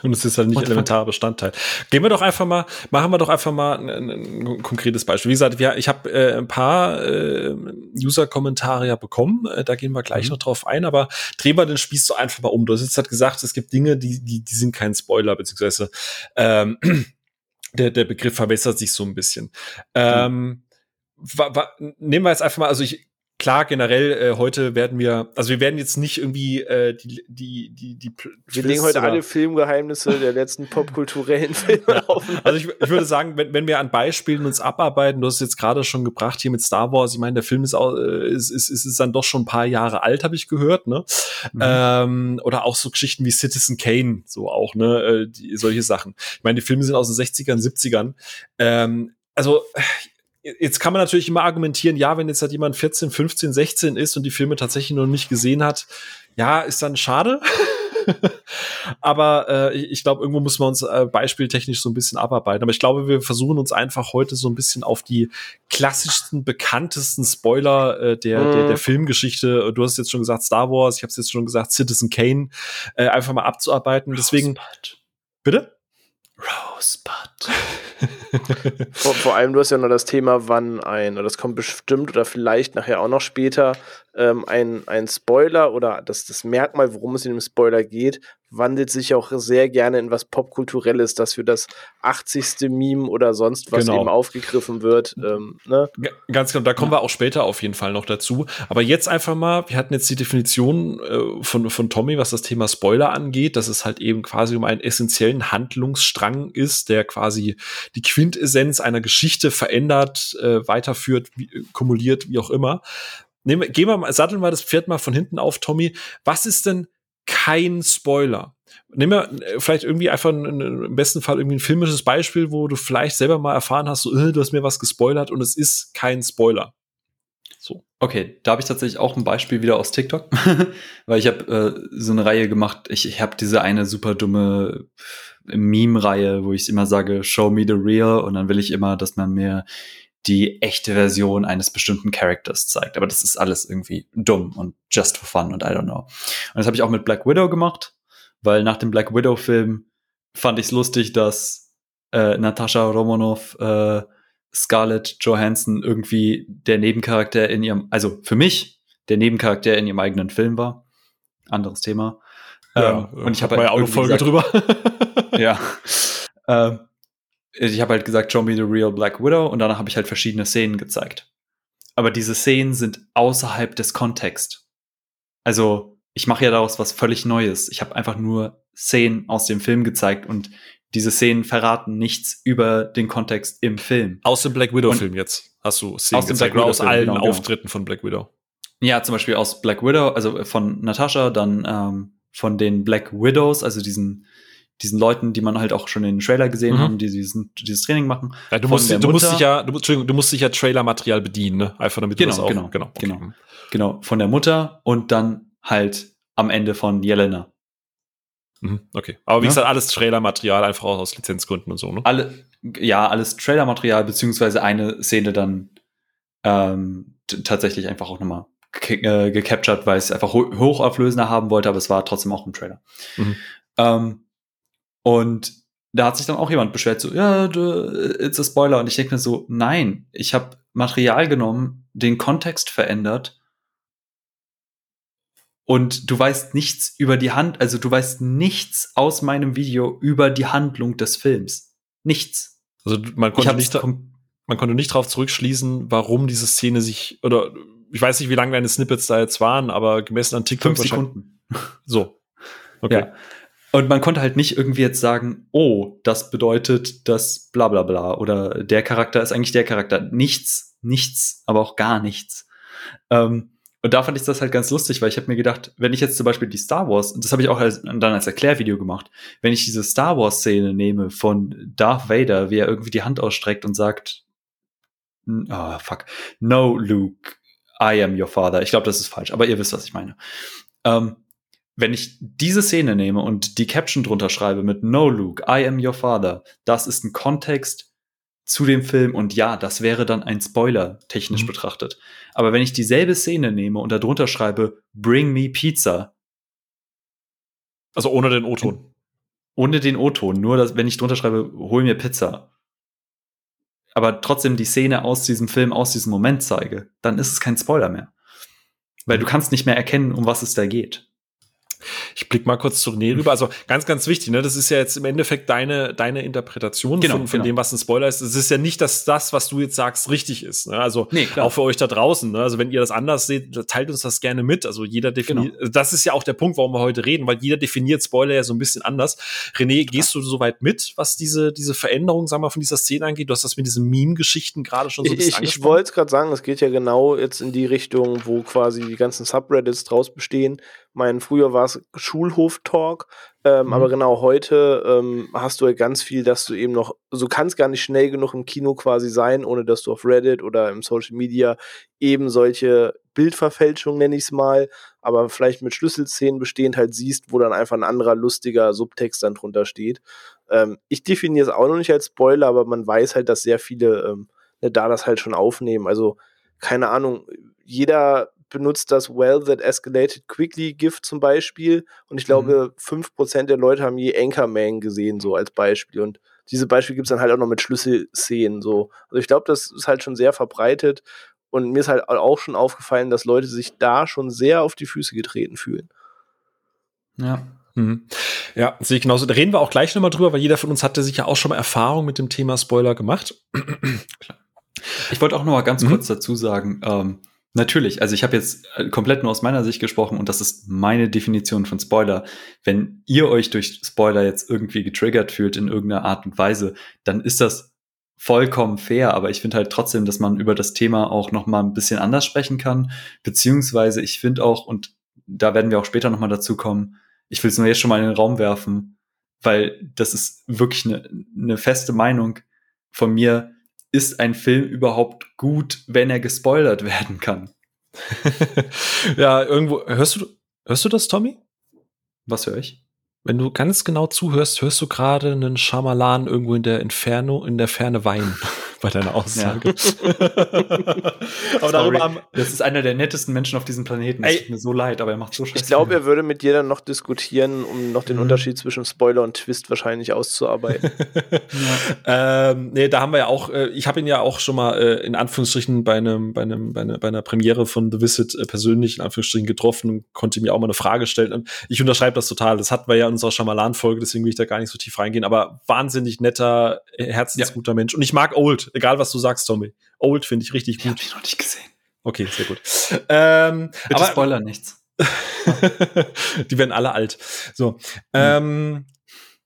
Und es ist halt nicht What elementarer Bestandteil. Gehen wir doch einfach mal, machen wir doch einfach mal ein, ein, ein konkretes Beispiel. Wie gesagt, wir, ich habe äh, ein paar äh, User-Kommentare ja bekommen. Äh, da gehen wir gleich Mhm. noch drauf ein, aber drehen wir den Spieß so einfach mal um. Du hast jetzt halt gesagt, es gibt Dinge, die, die, die sind kein Spoiler, beziehungsweise ähm, (clears throat) der, der Begriff verwässert sich so ein bisschen. Ähm, wa, wa, nehmen wir jetzt einfach mal, also ich, klar, generell, äh, heute werden wir, also wir werden jetzt nicht irgendwie äh, die, die, die, die Wir legen heute alle Filmgeheimnisse der letzten popkulturellen (laughs) Filme auf. also ich, ich würde sagen, wenn, wenn wir an Beispielen uns abarbeiten, du hast es jetzt gerade schon gebracht hier mit Star Wars, ich meine, der Film ist, auch, äh, ist, ist, ist, ist dann doch schon ein paar Jahre alt, habe ich gehört, ne? Mhm. Ähm, oder auch so Geschichten wie Citizen Kane, so auch, ne? Äh, die, solche Sachen. Ich meine, die Filme sind aus den 60ern, 70ern. Ähm, also Jetzt kann man natürlich immer argumentieren, ja, wenn jetzt halt jemand 14, 15, 16 ist und die Filme tatsächlich noch nicht gesehen hat, ja, ist dann schade. (laughs) Aber äh, ich, glaube, irgendwo muss man uns äh, beispieltechnisch so ein bisschen abarbeiten. Aber ich glaube, wir versuchen uns einfach heute so ein bisschen auf die klassischsten, bekanntesten Spoiler äh, der, Mhm. der, der Filmgeschichte. Du hast jetzt schon gesagt Star Wars, ich habe es jetzt schon gesagt Citizen Kane, äh, einfach mal abzuarbeiten. Deswegen, Rosebud. bitte? Rosebud. (laughs) Vor, vor allem, du hast ja noch das Thema, wann ein, oder das kommt bestimmt oder vielleicht nachher auch noch später, ähm, ein, ein Spoiler oder das, das Merkmal, worum es in dem Spoiler geht, wandelt sich auch sehr gerne in was Popkulturelles, das für das 80. Meme oder sonst was Genau. eben aufgegriffen wird. Ähm, ne? Ganz genau, da kommen wir auch später auf jeden Fall noch dazu. Aber jetzt einfach mal, wir hatten jetzt die Definition äh, von, von Tommy, was das Thema Spoiler angeht, dass es halt eben quasi um einen essentiellen Handlungsstrang ist, der quasi die Quintessenz einer Geschichte verändert, äh, weiterführt, wie, äh, kumuliert, wie auch immer. Nehmen, gehen wir mal, satteln wir das Pferd mal von hinten auf, Tommy. Was ist denn kein Spoiler? Nehmen wir äh, vielleicht irgendwie einfach ein, ein, im besten Fall irgendwie ein filmisches Beispiel, wo du vielleicht selber mal erfahren hast, so, äh, du hast mir was gespoilert und es ist kein Spoiler. So. Okay, da habe ich tatsächlich auch ein Beispiel wieder aus TikTok, (laughs) weil ich habe äh, so eine Reihe gemacht. Ich, ich habe diese eine super dumme Meme-Reihe, wo ich immer sage, Show me the real, und dann will ich immer, dass man mir die echte Version eines bestimmten Charakters zeigt. Aber das ist alles irgendwie dumm und just for fun und I don't know. Und das habe ich auch mit Black Widow gemacht, weil nach dem Black Widow-Film fand ich es lustig, dass äh, Natascha Romanoff äh, Scarlett Johansson irgendwie der Nebencharakter in ihrem, also für mich der Nebencharakter in ihrem eigenen Film war. Anderes Thema. Ähm, und ich habe war ja auch eine irgendwie Folge gesagt- drüber. (laughs) ja. (laughs) ähm, ich habe halt gesagt, show me the real Black Widow und danach habe ich halt verschiedene Szenen gezeigt. Aber diese Szenen sind außerhalb des Kontexts. Also, ich mache ja daraus was völlig Neues. Ich habe einfach nur Szenen aus dem Film gezeigt und diese Szenen verraten nichts über den Kontext im Film. aus dem Black Widow-Film jetzt. Hast du Szenen Aus gezeigt, Black aus allen genau, genau. Auftritten von Black Widow. Ja, zum Beispiel aus Black Widow, also von Natascha, dann ähm, von den Black Widows, also diesen, diesen Leuten, die man halt auch schon in den Trailer gesehen Mhm. haben, die diesen, dieses Training machen. Ja, du, musst, du musst dich ja, du, musst- Entschuldigung, du musst dich ja Trailer-Material bedienen, ne? Einfach damit Genau, du das auch, genau, genau, okay. genau. Genau, von der Mutter und dann halt am Ende von Jelena. Mhm, okay. Aber wie Ja. gesagt, alles Trailer-Material, einfach auch aus Lizenzgründen und so, ne? Alle, ja, alles Trailermaterial, beziehungsweise eine Szene dann ähm, tatsächlich einfach auch nochmal äh, gecaptured, weil ich es einfach ho hochauflösender haben wollte, aber es war trotzdem auch im Trailer. Mhm. Ähm, und da hat sich dann auch jemand beschwert, so, ja, du, it's a Spoiler. Und ich denke mir so, nein, ich habe Material genommen, den Kontext verändert und du weißt nichts über die Hand, also du weißt nichts aus meinem Video über die Handlung des Films. Nichts. Also man konnte, nicht, man konnte nicht darauf zurückschließen, warum diese Szene sich, oder ich weiß nicht, wie lange deine Snippets da jetzt waren, aber gemessen an TikTok. Fünf Sekunden. So. Okay. Ja. Und man konnte halt nicht irgendwie jetzt sagen, oh, das bedeutet das bla bla bla oder der Charakter ist eigentlich der Charakter. Nichts, nichts, aber auch gar nichts. Ähm, und da fand ich das halt ganz lustig, weil ich habe mir gedacht, wenn ich jetzt zum Beispiel die Star Wars, und das habe ich auch als, dann als Erklärvideo gemacht, wenn ich diese Star Wars-Szene nehme von Darth Vader, wie er irgendwie die Hand ausstreckt und sagt, oh, fuck, no, Luke, I am your father. Ich glaube, das ist falsch, aber ihr wisst, was ich meine. Ähm, wenn ich diese Szene nehme und die Caption drunter schreibe mit No, Luke, I am your father, das ist ein Kontext, zu dem Film und ja, das wäre dann ein Spoiler technisch mhm. betrachtet. Aber wenn ich dieselbe Szene nehme und darunter schreibe Bring me Pizza. Also ohne den O-Ton. Ohne den O-Ton, nur dass, wenn ich drunter schreibe, hol mir Pizza. Aber trotzdem die Szene aus diesem Film, aus diesem Moment zeige, dann ist es kein Spoiler mehr. Weil du kannst nicht mehr erkennen, um was es da geht. Ich blick mal kurz zu René rüber. Also ganz, ganz wichtig, ne? Das ist ja jetzt im Endeffekt deine, deine Interpretation genau, von, von genau. dem, was ein Spoiler ist. Es ist ja nicht, dass das, was du jetzt sagst, richtig ist. Ne? Also nee, auch für euch da draußen. Ne? Also wenn ihr das anders seht, teilt uns das gerne mit. Also jeder definiert. Genau. Das ist ja auch der Punkt, warum wir heute reden, weil jeder definiert Spoiler ja so ein bisschen anders. René, gehst du soweit mit, was diese, diese Veränderung, sagen wir, von dieser Szene angeht? Du hast das mit diesen Meme-Geschichten gerade schon so ein bisschen Ich, ich wollte es gerade sagen, es geht ja genau jetzt in die Richtung, wo quasi die ganzen Subreddits draus bestehen mein, früher war es Schulhof-Talk, ähm, mhm. aber genau heute ähm, hast du ja ganz viel, dass du eben noch, also du kannst gar nicht schnell genug im Kino quasi sein, ohne dass du auf Reddit oder im Social Media eben solche Bildverfälschungen, nenne ich es mal, aber vielleicht mit Schlüsselszenen bestehend halt siehst, wo dann einfach ein anderer lustiger Subtext dann drunter steht. Ähm, ich definiere es auch noch nicht als Spoiler, aber man weiß halt, dass sehr viele ähm, ne, da das halt schon aufnehmen. Also keine Ahnung, jeder benutzt das Well That Escalated Quickly Gift zum Beispiel. Und ich glaube, mhm. 5% der Leute haben je Anchorman gesehen, so als Beispiel. Und diese Beispiele gibt es dann halt auch noch mit Schlüsselszenen. So. Also ich glaube, das ist halt schon sehr verbreitet. Und mir ist halt auch schon aufgefallen, dass Leute sich da schon sehr auf die Füße getreten fühlen. Ja. Mhm. Ja, sehe ich genauso. Da reden wir auch gleich nochmal drüber, weil jeder von uns hatte sich ja auch schon mal Erfahrung mit dem Thema Spoiler gemacht. (clears throat) ich wollte auch noch mal ganz mhm. kurz dazu sagen, ähm, Natürlich, also ich habe jetzt äh, komplett nur aus meiner Sicht gesprochen und das ist meine Definition von Spoiler. Wenn ihr euch durch Spoiler jetzt irgendwie getriggert fühlt in irgendeiner Art und Weise, dann ist das vollkommen fair, aber ich finde halt trotzdem, dass man über das Thema auch noch mal ein bisschen anders sprechen kann, beziehungsweise ich finde auch und da werden wir auch später noch mal dazu kommen. Ich will es nur jetzt schon mal in den Raum werfen, weil das ist wirklich eine, eine feste Meinung von mir, ist ein Film überhaupt gut, wenn er gespoilert (laughs) werden kann? (laughs) ja, irgendwo, hörst du, hörst du das, Tommy? Was höre ich? Wenn du ganz genau zuhörst, hörst du gerade einen Schamalan irgendwo in der Inferno, in der Ferne weinen (laughs) bei deiner Aussage. Ja. (laughs) aber darüber haben, das ist einer der nettesten Menschen auf diesem Planeten. Es tut mir so leid, aber er macht so scheiße. Ich glaube, er würde mit dir dann noch diskutieren, um noch den mhm. Unterschied zwischen Spoiler und Twist wahrscheinlich auszuarbeiten. (laughs) ja. ähm, nee, da haben wir ja auch, äh, ich habe ihn ja auch schon mal äh, in Anführungsstrichen bei einem, bei einem, bei einer, bei einer Premiere von The Visit äh, persönlich in Anführungsstrichen getroffen und konnte mir auch mal eine Frage stellen. Und ich unterschreibe das total. Das hatten wir ja in unserer Schamalan-Folge, deswegen will ich da gar nicht so tief reingehen. Aber wahnsinnig netter, äh, herzensguter ja. Mensch. Und ich mag Old egal was du sagst, Tommy. Old finde ich richtig gut. Ich hab ich noch nicht gesehen. Okay, sehr gut. (laughs) Ähm, Bitte aber, Spoiler nichts. (laughs) die werden alle alt. So. Mhm. Ähm,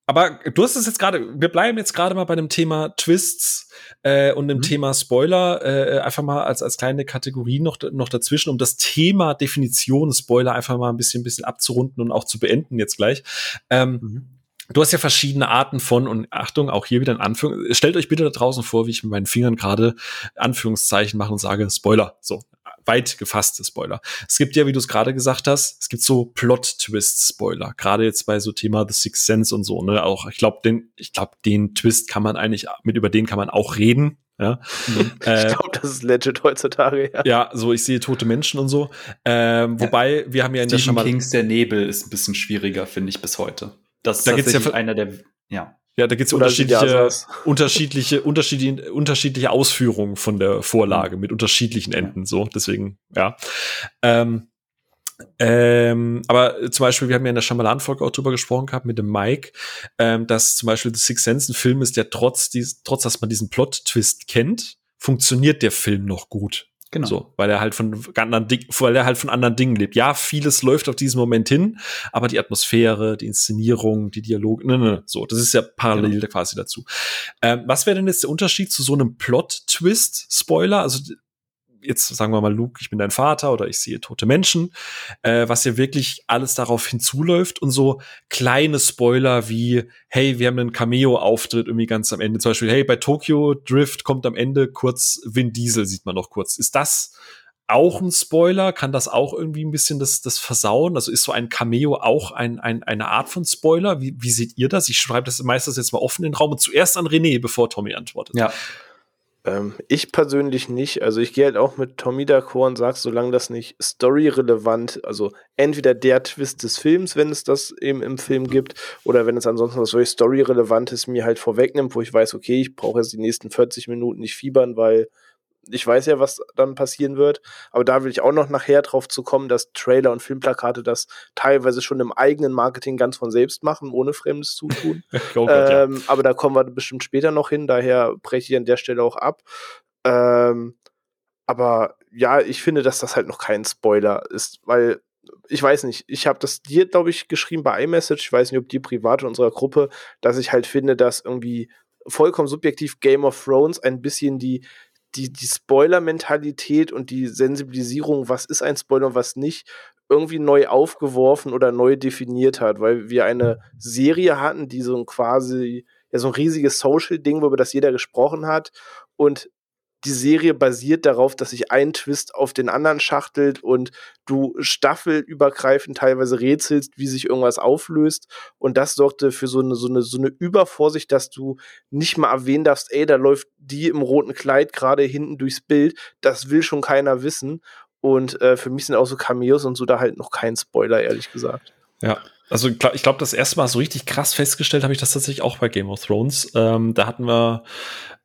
aber du hast es jetzt gerade, wir bleiben jetzt gerade mal bei dem Thema Twists äh, und dem mhm. Thema Spoiler, äh, einfach mal als, als kleine Kategorie noch, noch dazwischen, um das Thema Definition Spoiler einfach mal ein bisschen, bisschen abzurunden und auch zu beenden jetzt gleich. Ähm, mhm. Du hast ja verschiedene Arten von, und Achtung, auch hier wieder ein Anführung. Stellt euch bitte da draußen vor, wie ich mit meinen Fingern gerade Anführungszeichen mache und sage Spoiler. So, weit gefasste Spoiler. Es gibt ja, wie du es gerade gesagt hast, es gibt so Plot-Twist-Spoiler. Gerade jetzt bei so Thema The Sixth Sense und so, ne? Auch, ich glaube, den, ich glaube, den Twist kann man eigentlich, mit über den kann man auch reden. Ja. Mhm. Äh, ich glaube, das ist legit heutzutage, ja. Ja, so ich sehe tote Menschen und so. Ähm, ja. Wobei, wir haben ja in Stephen der Kings Der Nebel ist ein bisschen schwieriger, finde ich, bis heute. Das ist da gibt's ja einer der, ja. Ja, da gibt es unterschiedliche, (laughs) unterschiedliche, unterschiedliche, unterschiedliche Ausführungen von der Vorlage mhm. mit unterschiedlichen Enden. So, deswegen, ja. Ähm, ähm, aber zum Beispiel, wir haben ja in der Shyamalan-Folge auch drüber gesprochen gehabt mit dem Mike, ähm, dass zum Beispiel The Six Sense ein Film ist, der trotz, dies, trotz dass man diesen Plot-Twist kennt, funktioniert der Film noch gut. Genau. So, weil er halt von anderen Dingen, weil er halt von anderen Dingen lebt. Ja, vieles läuft auf diesen Moment hin, aber die Atmosphäre, die Inszenierung, die Dialog, ne, ne, so, das ist ja parallel genau. quasi dazu. Ähm, was wäre denn jetzt der Unterschied zu so einem Plot-Twist-Spoiler? Also jetzt sagen wir mal, Luke, ich bin dein Vater oder ich sehe tote Menschen, äh, was ja wirklich alles darauf hinzuläuft und so kleine Spoiler wie, hey, wir haben einen Cameo-Auftritt irgendwie ganz am Ende. Zum Beispiel, hey, bei Tokyo Drift kommt am Ende kurz Vin Diesel, sieht man noch kurz. Ist das auch ein Spoiler? Kann das auch irgendwie ein bisschen das, das versauen? Also ist so ein Cameo auch ein, ein, eine Art von Spoiler? Wie, wie seht ihr das? Ich schreibe das meistens jetzt mal offen in den Raum und zuerst an René, bevor Tommy antwortet. Ja, ähm, ich persönlich nicht. Also ich gehe halt auch mit Tommy d'accord und sage, solange das nicht storyrelevant, also entweder der Twist des Films, wenn es das eben im Film gibt, oder wenn es ansonsten was solch storyrelevantes mir halt vorwegnimmt, wo ich weiß, okay, ich brauche jetzt die nächsten 40 Minuten nicht fiebern, weil ich weiß ja, was dann passieren wird, aber da will ich auch noch nachher drauf zu kommen, dass Trailer und Filmplakate das teilweise schon im eigenen Marketing ganz von selbst machen, ohne fremdes Zutun. oh (laughs) ähm, ja. Aber da kommen wir bestimmt später noch hin, daher breche ich an der Stelle auch ab. Ähm, aber ja, ich finde, dass das halt noch kein Spoiler ist, weil ich weiß nicht, ich habe das dir, glaube ich, geschrieben bei iMessage, ich weiß nicht, ob die privat in unserer Gruppe, dass ich halt finde, dass irgendwie vollkommen subjektiv Game of Thrones ein bisschen die die, die Spoiler-Mentalität und die Sensibilisierung, was ist ein Spoiler und was nicht, irgendwie neu aufgeworfen oder neu definiert hat, weil wir eine Serie hatten, die so ein quasi, ja, so ein riesiges Social-Ding, worüber das jeder gesprochen hat. Und die Serie basiert darauf, dass sich ein Twist auf den anderen schachtelt und du staffelübergreifend teilweise rätselst, wie sich irgendwas auflöst. Und das sorgte für so eine, so eine, so eine Übervorsicht, dass du nicht mal erwähnen darfst, ey, da läuft die im roten Kleid gerade hinten durchs Bild. Das will schon keiner wissen. Und äh, für mich sind auch so Cameos und so da halt noch kein Spoiler, ehrlich gesagt. Ja, also ich glaube, das erste Mal so richtig krass festgestellt habe ich das tatsächlich auch bei Game of Thrones. Ähm, da hatten wir,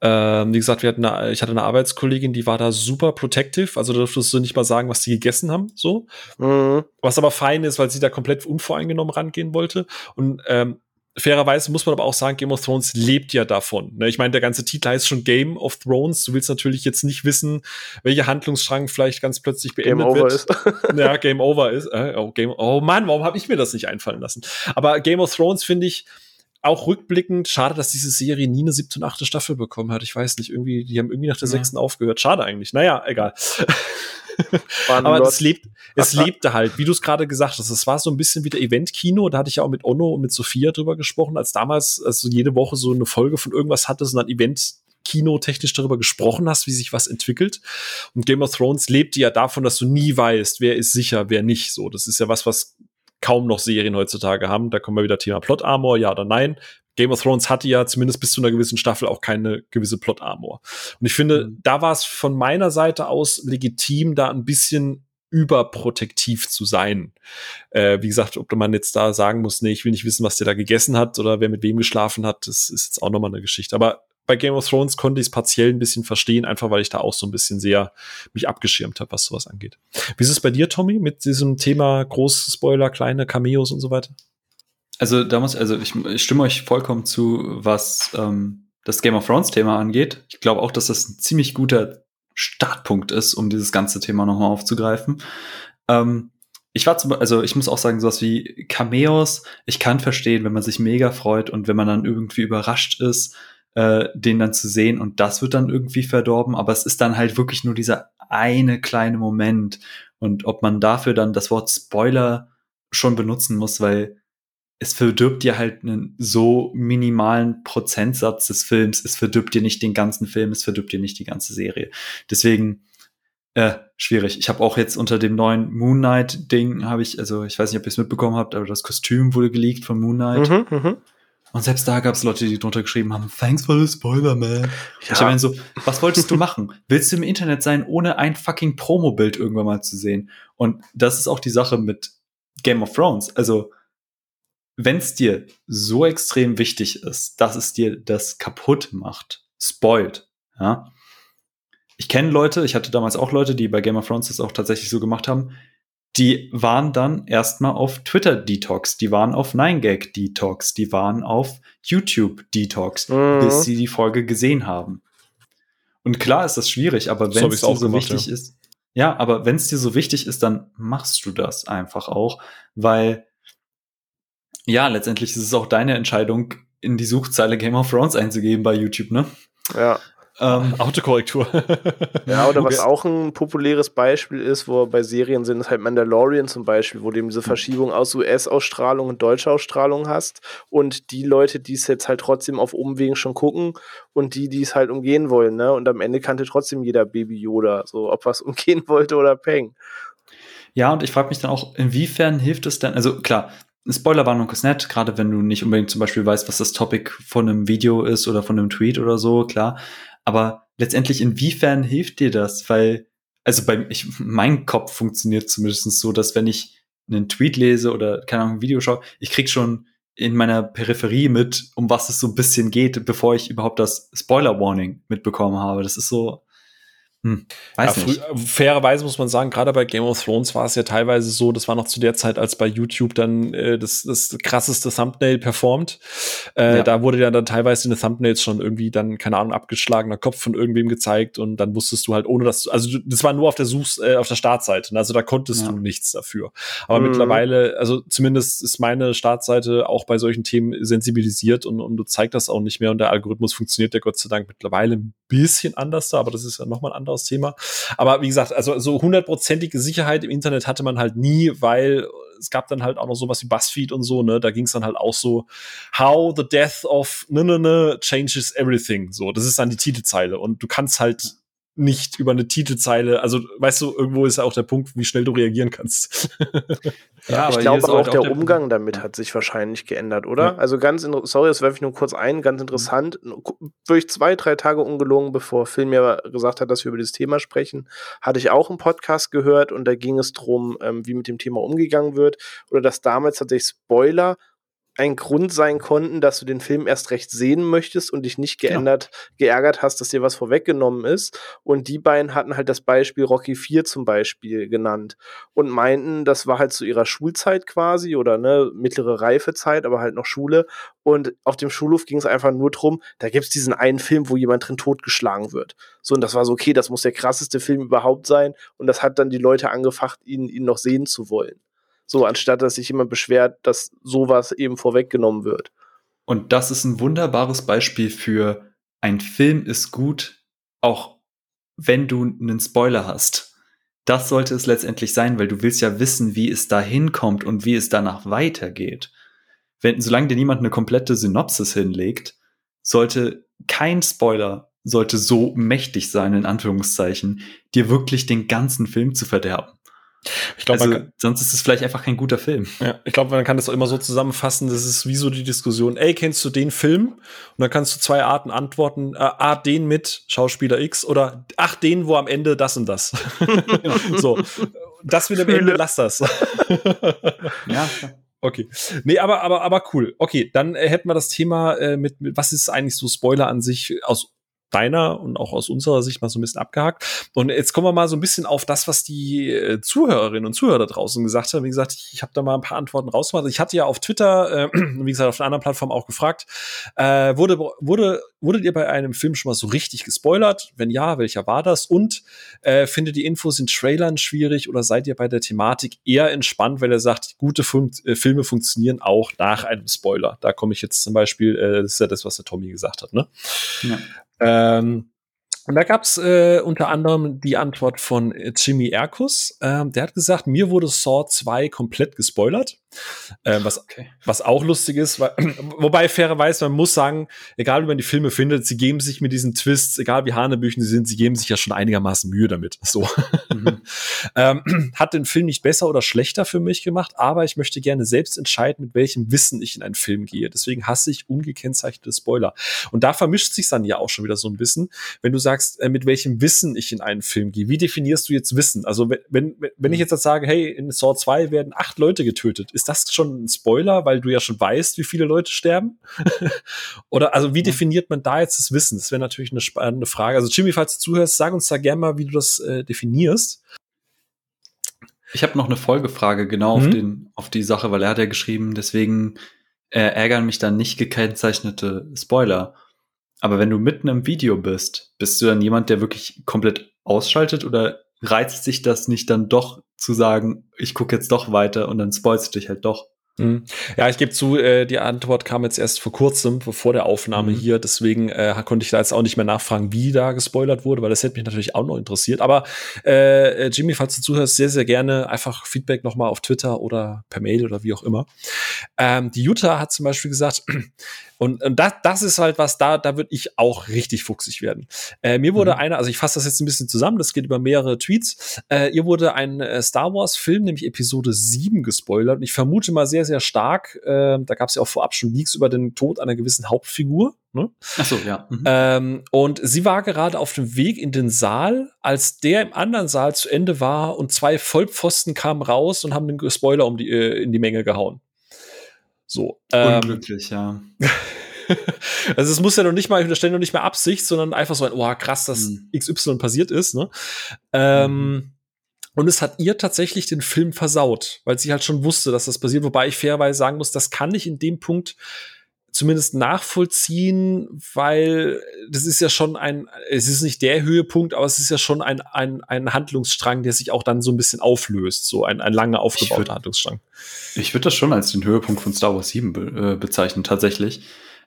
ähm, wie gesagt, wir hatten eine, ich hatte eine Arbeitskollegin, die war da super protective, also da durftest du nicht mal sagen, was die gegessen haben, so. Mhm. Was aber fein ist, weil sie da komplett unvoreingenommen rangehen wollte. Und ähm, fairerweise muss man aber auch sagen, Game of Thrones lebt ja davon. Ne? Ich meine, der ganze Titel heißt schon Game of Thrones. Du willst natürlich jetzt nicht wissen, welcher Handlungsstrang vielleicht ganz plötzlich beendet Game over wird. Ist. (laughs) ja, Game Over ist. Äh, oh, Game, oh Mann, warum habe ich mir das nicht einfallen lassen? Aber Game of Thrones finde ich auch rückblickend, schade, dass diese Serie nie eine siebte und achte Staffel bekommen hat. Ich weiß nicht, irgendwie, die haben irgendwie nach der ja. sechsten aufgehört. Schade eigentlich. Naja, egal. (laughs) Aber es lebt, es lebte halt, wie du es gerade gesagt hast. Es war so ein bisschen wie der Event-Kino. Da hatte ich ja auch mit Onno und mit Sophia drüber gesprochen, als damals, als du jede Woche so eine Folge von irgendwas hattest und dann Event Kino technisch darüber gesprochen hast, wie sich was entwickelt. Und Game of Thrones lebt ja davon, dass du nie weißt, wer ist sicher, wer nicht. So, das ist ja was, was kaum noch Serien heutzutage haben. Da kommen wir wieder Thema Plot Armor, ja oder nein. Game of Thrones hatte ja zumindest bis zu einer gewissen Staffel auch keine gewisse Plot Armor. Und ich finde, mhm. da war es von meiner Seite aus legitim, da ein bisschen überprotektiv zu sein. Äh, wie gesagt, ob man jetzt da sagen muss, nee, ich will nicht wissen, was der da gegessen hat oder wer mit wem geschlafen hat, das ist jetzt auch nochmal eine Geschichte. Aber bei Game of Thrones konnte ich es partiell ein bisschen verstehen, einfach weil ich da auch so ein bisschen sehr mich abgeschirmt habe, was sowas angeht. Wie ist es bei dir, Tommy, mit diesem Thema große Spoiler, kleine Cameos und so weiter? Also da muss, also ich, ich stimme euch vollkommen zu, was ähm, das Game of Thrones Thema angeht. Ich glaube auch, dass das ein ziemlich guter Startpunkt ist, um dieses ganze Thema nochmal aufzugreifen. Ähm, ich war zum, also ich muss auch sagen, sowas wie Cameos, ich kann verstehen, wenn man sich mega freut und wenn man dann irgendwie überrascht ist, äh, den dann zu sehen und das wird dann irgendwie verdorben, aber es ist dann halt wirklich nur dieser eine kleine Moment und ob man dafür dann das Wort Spoiler schon benutzen muss, weil es verdirbt dir halt einen so minimalen Prozentsatz des Films, es verdirbt dir nicht den ganzen Film, es verdirbt dir nicht die ganze Serie. Deswegen äh, schwierig. Ich habe auch jetzt unter dem neuen Moon Knight Ding habe ich, also ich weiß nicht, ob ihr es mitbekommen habt, aber das Kostüm wurde geleakt von Moon Knight. Mhm, mh. Und selbst da gab es Leute, die drunter geschrieben haben, thanks for the spoiler, man. Ja. Ich meine so, was wolltest du machen? Willst du im Internet sein, ohne ein fucking Promo-Bild irgendwann mal zu sehen? Und das ist auch die Sache mit Game of Thrones. Also, wenn es dir so extrem wichtig ist, dass es dir das kaputt macht, spoilt, ja. Ich kenne Leute, ich hatte damals auch Leute, die bei Game of Thrones das auch tatsächlich so gemacht haben, die waren dann erstmal auf Twitter Detox, die waren auf 9gag Detox, die waren auf YouTube Detox, mhm. bis sie die Folge gesehen haben. Und klar ist das schwierig, aber wenn so es dir so gemacht, wichtig ja. ist, ja, aber wenn es dir so wichtig ist, dann machst du das einfach auch, weil ja, letztendlich ist es auch deine Entscheidung, in die Suchzeile Game of Thrones einzugeben bei YouTube, ne? Ja. Ähm, Autokorrektur. ja, oder was auch ein populäres Beispiel ist, wo bei Serien sind, ist halt Mandalorian zum Beispiel, wo du eben diese Verschiebung aus US-Ausstrahlung und deutscher Ausstrahlung hast und die Leute, die es jetzt halt trotzdem auf Umwegen schon gucken und die, die es halt umgehen wollen, ne? Und am Ende kannte trotzdem jeder Baby Yoda, so ob was (laughs) umgehen wollte oder Peng. Ja, und ich frage mich dann auch, inwiefern hilft es denn, also klar, Spoilerwarnung ist nett, gerade wenn du nicht unbedingt zum Beispiel weißt, was das Topic von einem Video ist oder von einem Tweet oder so, klar. Aber letztendlich, inwiefern hilft dir das? Weil, also bei ich, mein Kopf funktioniert zumindest so, dass wenn ich einen Tweet lese oder keine Ahnung, ein Video schaue, ich krieg schon in meiner Peripherie mit, um was es so ein bisschen geht, bevor ich überhaupt das Spoiler Warning mitbekommen habe. Das ist so, hm, weiß ja, nicht. Fairerweise muss man sagen, gerade bei Game of Thrones war es ja teilweise so, das war noch zu der Zeit, als bei YouTube dann äh, das, das krasseste Thumbnail performt. Äh, ja. Da wurde ja dann teilweise in den Thumbnails schon irgendwie dann, keine Ahnung, abgeschlagener Kopf von irgendwem gezeigt und dann wusstest du halt, ohne dass du, also das war nur auf der Such, äh, auf der Startseite, also da konntest ja. du nichts dafür. Aber mhm. mittlerweile, also zumindest ist meine Startseite auch bei solchen Themen sensibilisiert und, und du zeigst das auch nicht mehr und der Algorithmus funktioniert ja Gott sei Dank mittlerweile ein bisschen anders da, aber das ist ja nochmal anders anderes Thema. Aber wie gesagt, also so hundertprozentige Sicherheit im Internet hatte man halt nie, weil es gab dann halt auch noch sowas wie Buzzfeed und so, ne? Da ging es dann halt auch so, How the death of ne ne ne changes everything. So, das ist dann die Titelzeile. Und du kannst halt nicht über eine Titelzeile, also weißt du, irgendwo ist ja auch der Punkt, wie schnell du reagieren kannst. (laughs) ja, ich glaube auch, der, der Umgang damit hat sich wahrscheinlich geändert, oder? Ja. Also ganz, sorry, das werfe ich nur kurz ein, ganz interessant, durch zwei, drei Tage ungelogen, bevor Phil mir gesagt hat, dass wir über dieses Thema sprechen, hatte ich auch einen Podcast gehört und da ging es darum, ähm, wie mit dem Thema umgegangen wird oder dass damals tatsächlich Spoiler ein Grund sein konnten, dass du den Film erst recht sehen möchtest und dich nicht genau. geändert, genau. geärgert hast, dass dir was vorweggenommen ist. Und die beiden hatten halt das Beispiel Rocky 4 zum Beispiel genannt und meinten, das war halt zu ihrer Schulzeit quasi oder ne, mittlere Reifezeit, aber halt noch Schule. Und auf dem Schulhof ging es einfach nur drum, da gibt es diesen einen Film, wo jemand drin totgeschlagen wird. So, und das war so, okay, das muss der krasseste Film überhaupt sein. Und das hat dann die Leute angefacht, ihn, ihn noch sehen zu wollen. So, anstatt dass sich jemand beschwert, dass sowas eben vorweggenommen wird. Und das ist ein wunderbares Beispiel für ein Film ist gut, auch wenn du einen Spoiler hast. Das sollte es letztendlich sein, weil du willst ja wissen, wie es da hinkommt und wie es danach weitergeht. Wenn, solange dir niemand eine komplette Synopsis hinlegt, sollte kein Spoiler sollte so mächtig sein, in Anführungszeichen, dir wirklich den ganzen Film zu verderben. Ich glaube, also, sonst ist es vielleicht einfach kein guter Film. Ja, ich glaube, man kann das auch immer so zusammenfassen. Das ist wie so die Diskussion. Ey, kennst du den Film? Und dann kannst du zwei Arten antworten. Äh, A, den mit Schauspieler X oder ach, den, wo am Ende das und das. (laughs) so. Das mit dem Ende, lass das. ja. (laughs) Okay. Nee, aber, aber, aber cool. Okay, dann äh, hätten wir das Thema äh, mit, mit, was ist eigentlich so Spoiler an sich aus deiner und auch aus unserer Sicht mal so ein bisschen abgehakt. Und jetzt kommen wir mal so ein bisschen auf das, was die äh, Zuhörerinnen und Zuhörer da draußen gesagt haben. Wie gesagt, ich, habe da mal ein paar Antworten rausgemacht. Ich hatte ja auf Twitter, äh, (clears throat) wie gesagt, auf einer anderen Plattform auch gefragt, äh, wurde, wurde, wurdet ihr bei einem Film schon mal so richtig gespoilert? Wenn ja, welcher war das? Und äh, findet die Infos in Trailern schwierig oder seid ihr bei der Thematik eher entspannt, weil er sagt, gute Fun äh, Filme funktionieren auch nach einem Spoiler? Da komme ich jetzt zum Beispiel, äh, das ist ja das, was der Tommy gesagt hat, ne? Ja. Ähm, und da gab's äh, unter anderem die Antwort von äh, Jimmy Erkus. Ähm, der hat gesagt, mir wurde Saw 2 komplett gespoilert. Äh, was, okay. was auch lustig ist, weil, (clears throat) wobei fairerweise, man muss sagen, egal wie man die Filme findet, sie geben sich mit diesen Twists, egal wie Hanebüchen sie sind, sie geben sich ja schon einigermaßen Mühe damit. So. Mhm. (laughs) ähm, (clears throat) hat den Film nicht besser oder schlechter für mich gemacht, aber ich möchte gerne selbst entscheiden, mit welchem Wissen ich in einen Film gehe. Deswegen hasse ich ungekennzeichnete Spoiler. Und da vermischt sich dann ja auch schon wieder so ein bisschen, wenn du sagst, äh, mit welchem Wissen ich in einen Film gehe. Wie definierst du jetzt Wissen? Also wenn, wenn, wenn ich jetzt sage, hey, in Saw 2 werden acht Leute getötet, ist das schon ein Spoiler, weil du ja schon weißt, wie viele Leute sterben? (laughs) Oder also wie definiert man da jetzt das Wissen? Das wäre natürlich eine spannende Frage. Also Jimmy, falls du zuhörst, sag uns da gerne mal, wie du das äh, definierst. Ich habe noch eine Folgefrage genau mhm. auf, den, auf die Sache, weil er hat ja geschrieben, deswegen äh, ärgern mich dann nicht gekennzeichnete Spoiler. Aber wenn du mitten im Video bist, bist du dann jemand, der wirklich komplett ausschaltet oder reizt sich das nicht dann doch zu sagen, ich gucke jetzt doch weiter und dann spoilst du dich halt doch? Hm. Ja, ich gebe zu, äh, die Antwort kam jetzt erst vor kurzem, vor der Aufnahme mhm. hier. Deswegen äh, konnte ich da jetzt auch nicht mehr nachfragen, wie da gespoilert wurde, weil das hätte mich natürlich auch noch interessiert. Aber äh, Jimmy, falls du zuhörst, sehr, sehr gerne einfach Feedback nochmal auf Twitter oder per Mail oder wie auch immer. Ähm, die Jutta hat zum Beispiel gesagt, (clears throat) und, und das, das ist halt was, da, da würde ich auch richtig fuchsig werden. Äh, mir wurde mhm. einer, also ich fasse das jetzt ein bisschen zusammen, das geht über mehrere Tweets. Äh, ihr wurde ein äh, Star Wars-Film, nämlich Episode 7, gespoilert. Und ich vermute mal sehr, sehr stark, äh, da gab es ja auch vorab schon Leaks über den Tod einer gewissen Hauptfigur. Ne? Ach so, ja. Mhm. Ähm, und sie war gerade auf dem Weg in den Saal, als der im anderen Saal zu Ende war und zwei Vollpfosten kamen raus und haben den Spoiler um die, äh, in die Menge gehauen. So. Ähm, Unglücklich, ja. (laughs) also es muss ja noch nicht mal, ich unterstelle noch nicht mehr Absicht, sondern einfach so ein, oh krass, dass mhm. XY passiert ist, ne? Ähm, mhm. Und es hat ihr tatsächlich den Film versaut, weil sie halt schon wusste, dass das passiert. Wobei ich fairerweise sagen muss, das kann ich in dem Punkt zumindest nachvollziehen, weil das ist ja schon ein, es ist nicht der Höhepunkt, aber es ist ja schon ein, ein, ein Handlungsstrang, der sich auch dann so ein bisschen auflöst, so ein, ein lange aufgebauter würd, Handlungsstrang. Ich würde das schon als den Höhepunkt von Star Wars 7 be äh, bezeichnen, tatsächlich.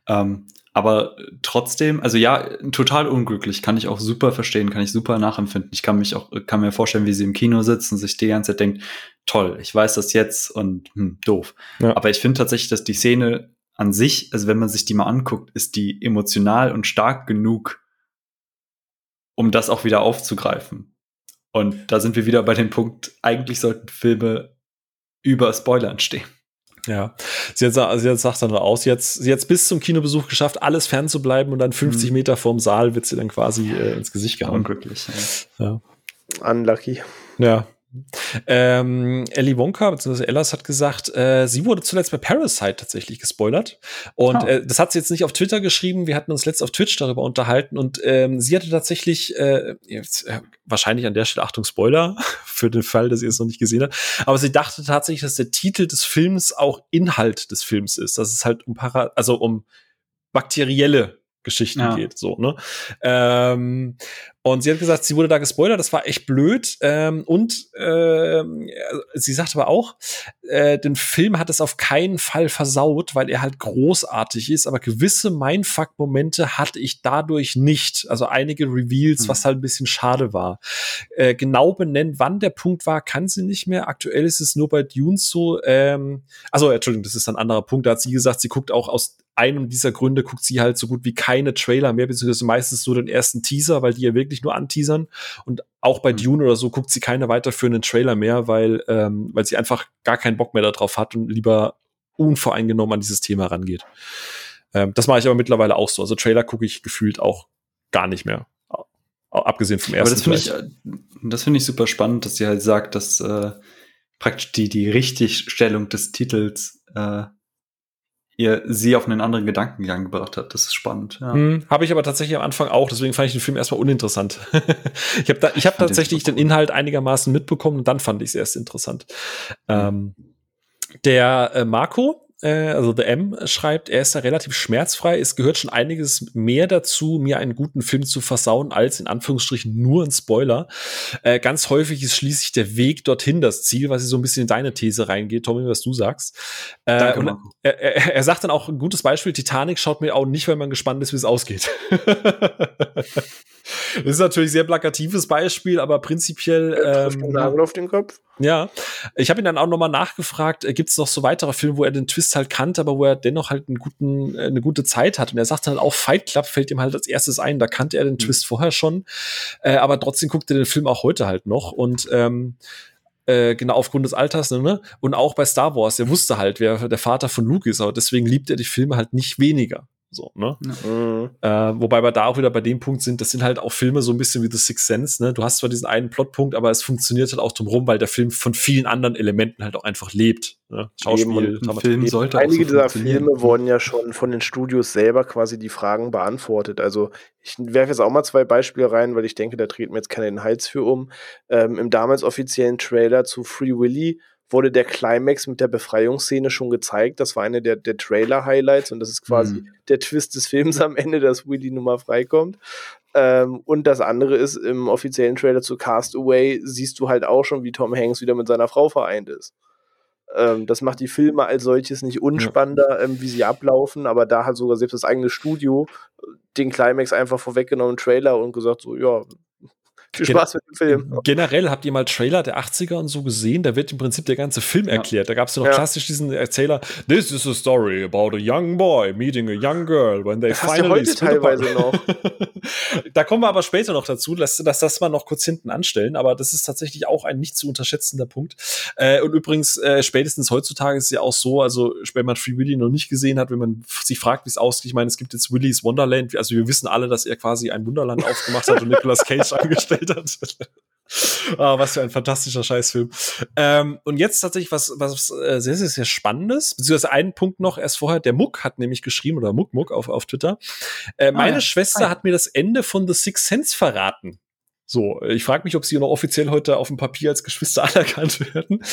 Ähm, aber trotzdem, also ja, total unglücklich, kann ich auch super verstehen, kann ich super nachempfinden. Ich kann mich auch, kann mir vorstellen, wie sie im Kino sitzt und sich die ganze Zeit denkt, toll, ich weiß das jetzt und hm, doof. Ja. Aber ich finde tatsächlich, dass die Szene an sich, also wenn man sich die mal anguckt, ist die emotional und stark genug, um das auch wieder aufzugreifen. Und da sind wir wieder bei dem Punkt, eigentlich sollten Filme über Spoilern stehen. Ja, sie hat, sie hat sagt dann aus, jetzt, sie hat bis zum Kinobesuch geschafft, alles fernzubleiben und dann 50 mhm. Meter vorm Saal wird sie dann quasi äh, ins Gesicht gehauen. Unglücklich. Ja. ja. Unlucky. Ja, ähm, Ellie Wonka, beziehungsweise Ellas hat gesagt, äh, sie wurde zuletzt bei Parasite tatsächlich gespoilert. Und oh. äh, das hat sie jetzt nicht auf Twitter geschrieben. Wir hatten uns letzt auf Twitch darüber unterhalten und ähm, sie hatte tatsächlich, äh, jetzt, äh, wahrscheinlich an der Stelle, Achtung, Spoiler, (laughs) für den Fall, dass ihr es noch nicht gesehen habt. Aber sie dachte tatsächlich, dass der Titel des Films auch Inhalt des Films ist. Dass es halt um Para also um bakterielle Geschichten ja. geht, so, ne? Ähm, und sie hat gesagt, sie wurde da gespoilert, das war echt blöd. Ähm, und äh, sie sagt aber auch, äh, den Film hat es auf keinen Fall versaut, weil er halt großartig ist, aber gewisse Mindfuck-Momente hatte ich dadurch nicht. Also einige Reveals, mhm. was halt ein bisschen schade war. Äh, genau benennen, wann der Punkt war, kann sie nicht mehr. Aktuell ist es nur bei Dune so. Ähm, also, Entschuldigung, das ist ein anderer Punkt. Da hat sie gesagt, sie guckt auch aus einem dieser Gründe guckt sie halt so gut wie keine Trailer mehr, beziehungsweise meistens nur den ersten Teaser, weil die ja wirklich nur anteasern. Und auch bei mhm. Dune oder so guckt sie keine weiterführenden Trailer mehr, weil, ähm, weil sie einfach gar keinen Bock mehr darauf hat und lieber unvoreingenommen an dieses Thema rangeht. Ähm, das mache ich aber mittlerweile auch so. Also Trailer gucke ich gefühlt auch gar nicht mehr. Abgesehen vom ersten. Aber das finde ich, äh, das finde ich super spannend, dass sie halt sagt, dass äh, praktisch die, die Richtigstellung des Titels äh, ihr sie auf einen anderen Gedankengang gebracht hat. Das ist spannend. Ja. Hm, habe ich aber tatsächlich am Anfang auch, deswegen fand ich den Film erstmal uninteressant. ich (laughs) habe ich hab tatsächlich den Inhalt einigermaßen mitbekommen und dann fand ich es erst interessant. Mhm. Ähm, der äh, Marco, äh, also The M schreibt, er ist da relativ schmerzfrei. Es gehört schon einiges mehr dazu, mir einen guten Film zu versauen, als in Anführungsstrichen nur ein Spoiler. Äh, ganz häufig ist schließlich der Weg dorthin das Ziel, was so ein bisschen in deine These reingeht, Tommy, was du sagst. Äh, Danke, und er, er, er, sagt dann auch ein gutes Beispiel, Titanic schaut mir auch nicht, weil man gespannt ist, wie es ausgeht. (laughs) das (laughs) ist natürlich ein sehr plakatives Beispiel, aber prinzipiell. Ähm, auf den Kopf. Ja, ich habe ihn dann auch nochmal nachgefragt, äh, gibt es noch so weitere Filme, wo er den Twist halt kannte, aber wo er dennoch halt einen guten, äh, eine gute Zeit hat. Und er sagt dann auch, Fight Club fällt ihm halt als erstes ein. Da kannte er den mhm. Twist vorher schon, äh, aber trotzdem guckt er den Film auch heute halt noch. Und ähm, äh, genau aufgrund des Alters, ne? Und auch bei Star Wars, er wusste halt, wer der Vater von Luke ist, aber deswegen liebt er die Filme halt nicht weniger. So, ne? Mhm. Äh, wobei wir da auch wieder bei dem Punkt sind, das sind halt auch Filme so ein bisschen wie The Sixth Sense, ne? Du hast zwar diesen einen Plotpunkt, aber es funktioniert halt auch drumherum, weil der Film von vielen anderen Elementen halt auch einfach lebt. Ne? Schauspiel, Film sollte Einige so dieser Filme wurden ja schon von den Studios selber quasi die Fragen beantwortet. Also ich werfe jetzt auch mal zwei Beispiele rein, weil ich denke, da treten mir jetzt keiner den Hals für um. Ähm, Im damals offiziellen Trailer zu Free Willy wurde der Climax mit der Befreiungsszene schon gezeigt. Das war eine der, der Trailer-Highlights und das ist quasi mhm. der Twist des Films am Ende, dass Willy nun mal freikommt. Ähm, und das andere ist, im offiziellen Trailer zu Castaway siehst du halt auch schon, wie Tom Hanks wieder mit seiner Frau vereint ist. Ähm, das macht die Filme als solches nicht unspannender, ähm, wie sie ablaufen, aber da hat sogar selbst das eigene Studio den Climax einfach vorweggenommen, Trailer und gesagt, so, ja, viel Spaß mit dem Film. Generell habt ihr mal Trailer der 80er und so gesehen, da wird im Prinzip der ganze Film ja. erklärt. Da gab es ja noch ja. klassisch diesen Erzähler, This is a story about a young boy meeting a young girl when they das finally heute teilweise noch. (laughs) da kommen wir aber später noch dazu, dass, dass das mal noch kurz hinten anstellen, aber das ist tatsächlich auch ein nicht zu unterschätzender Punkt. Äh, und übrigens, äh, spätestens heutzutage ist es ja auch so, also wenn man Free Willy noch nicht gesehen hat, wenn man sich fragt, wie es ausgeht, ich meine, es gibt jetzt Willy's Wonderland, also wir wissen alle, dass er quasi ein Wunderland aufgemacht hat und Nicolas Cage (laughs) angestellt gespielt hat. ah, was für ein fantastischer Scheißfilm. Ähm, und jetzt tatsächlich was, was äh, sehr, sehr, sehr Spannendes. Beziehungsweise einen Punkt noch erst vorher. Der Muck hat nämlich geschrieben, oder Muck Muck auf, auf Twitter. Äh, meine ah, ja. Schwester ah, hat mir das Ende von The Sixth Sense verraten. So, ich frage mich, ob sie noch offiziell heute auf dem Papier als Geschwister (laughs) anerkannt werden.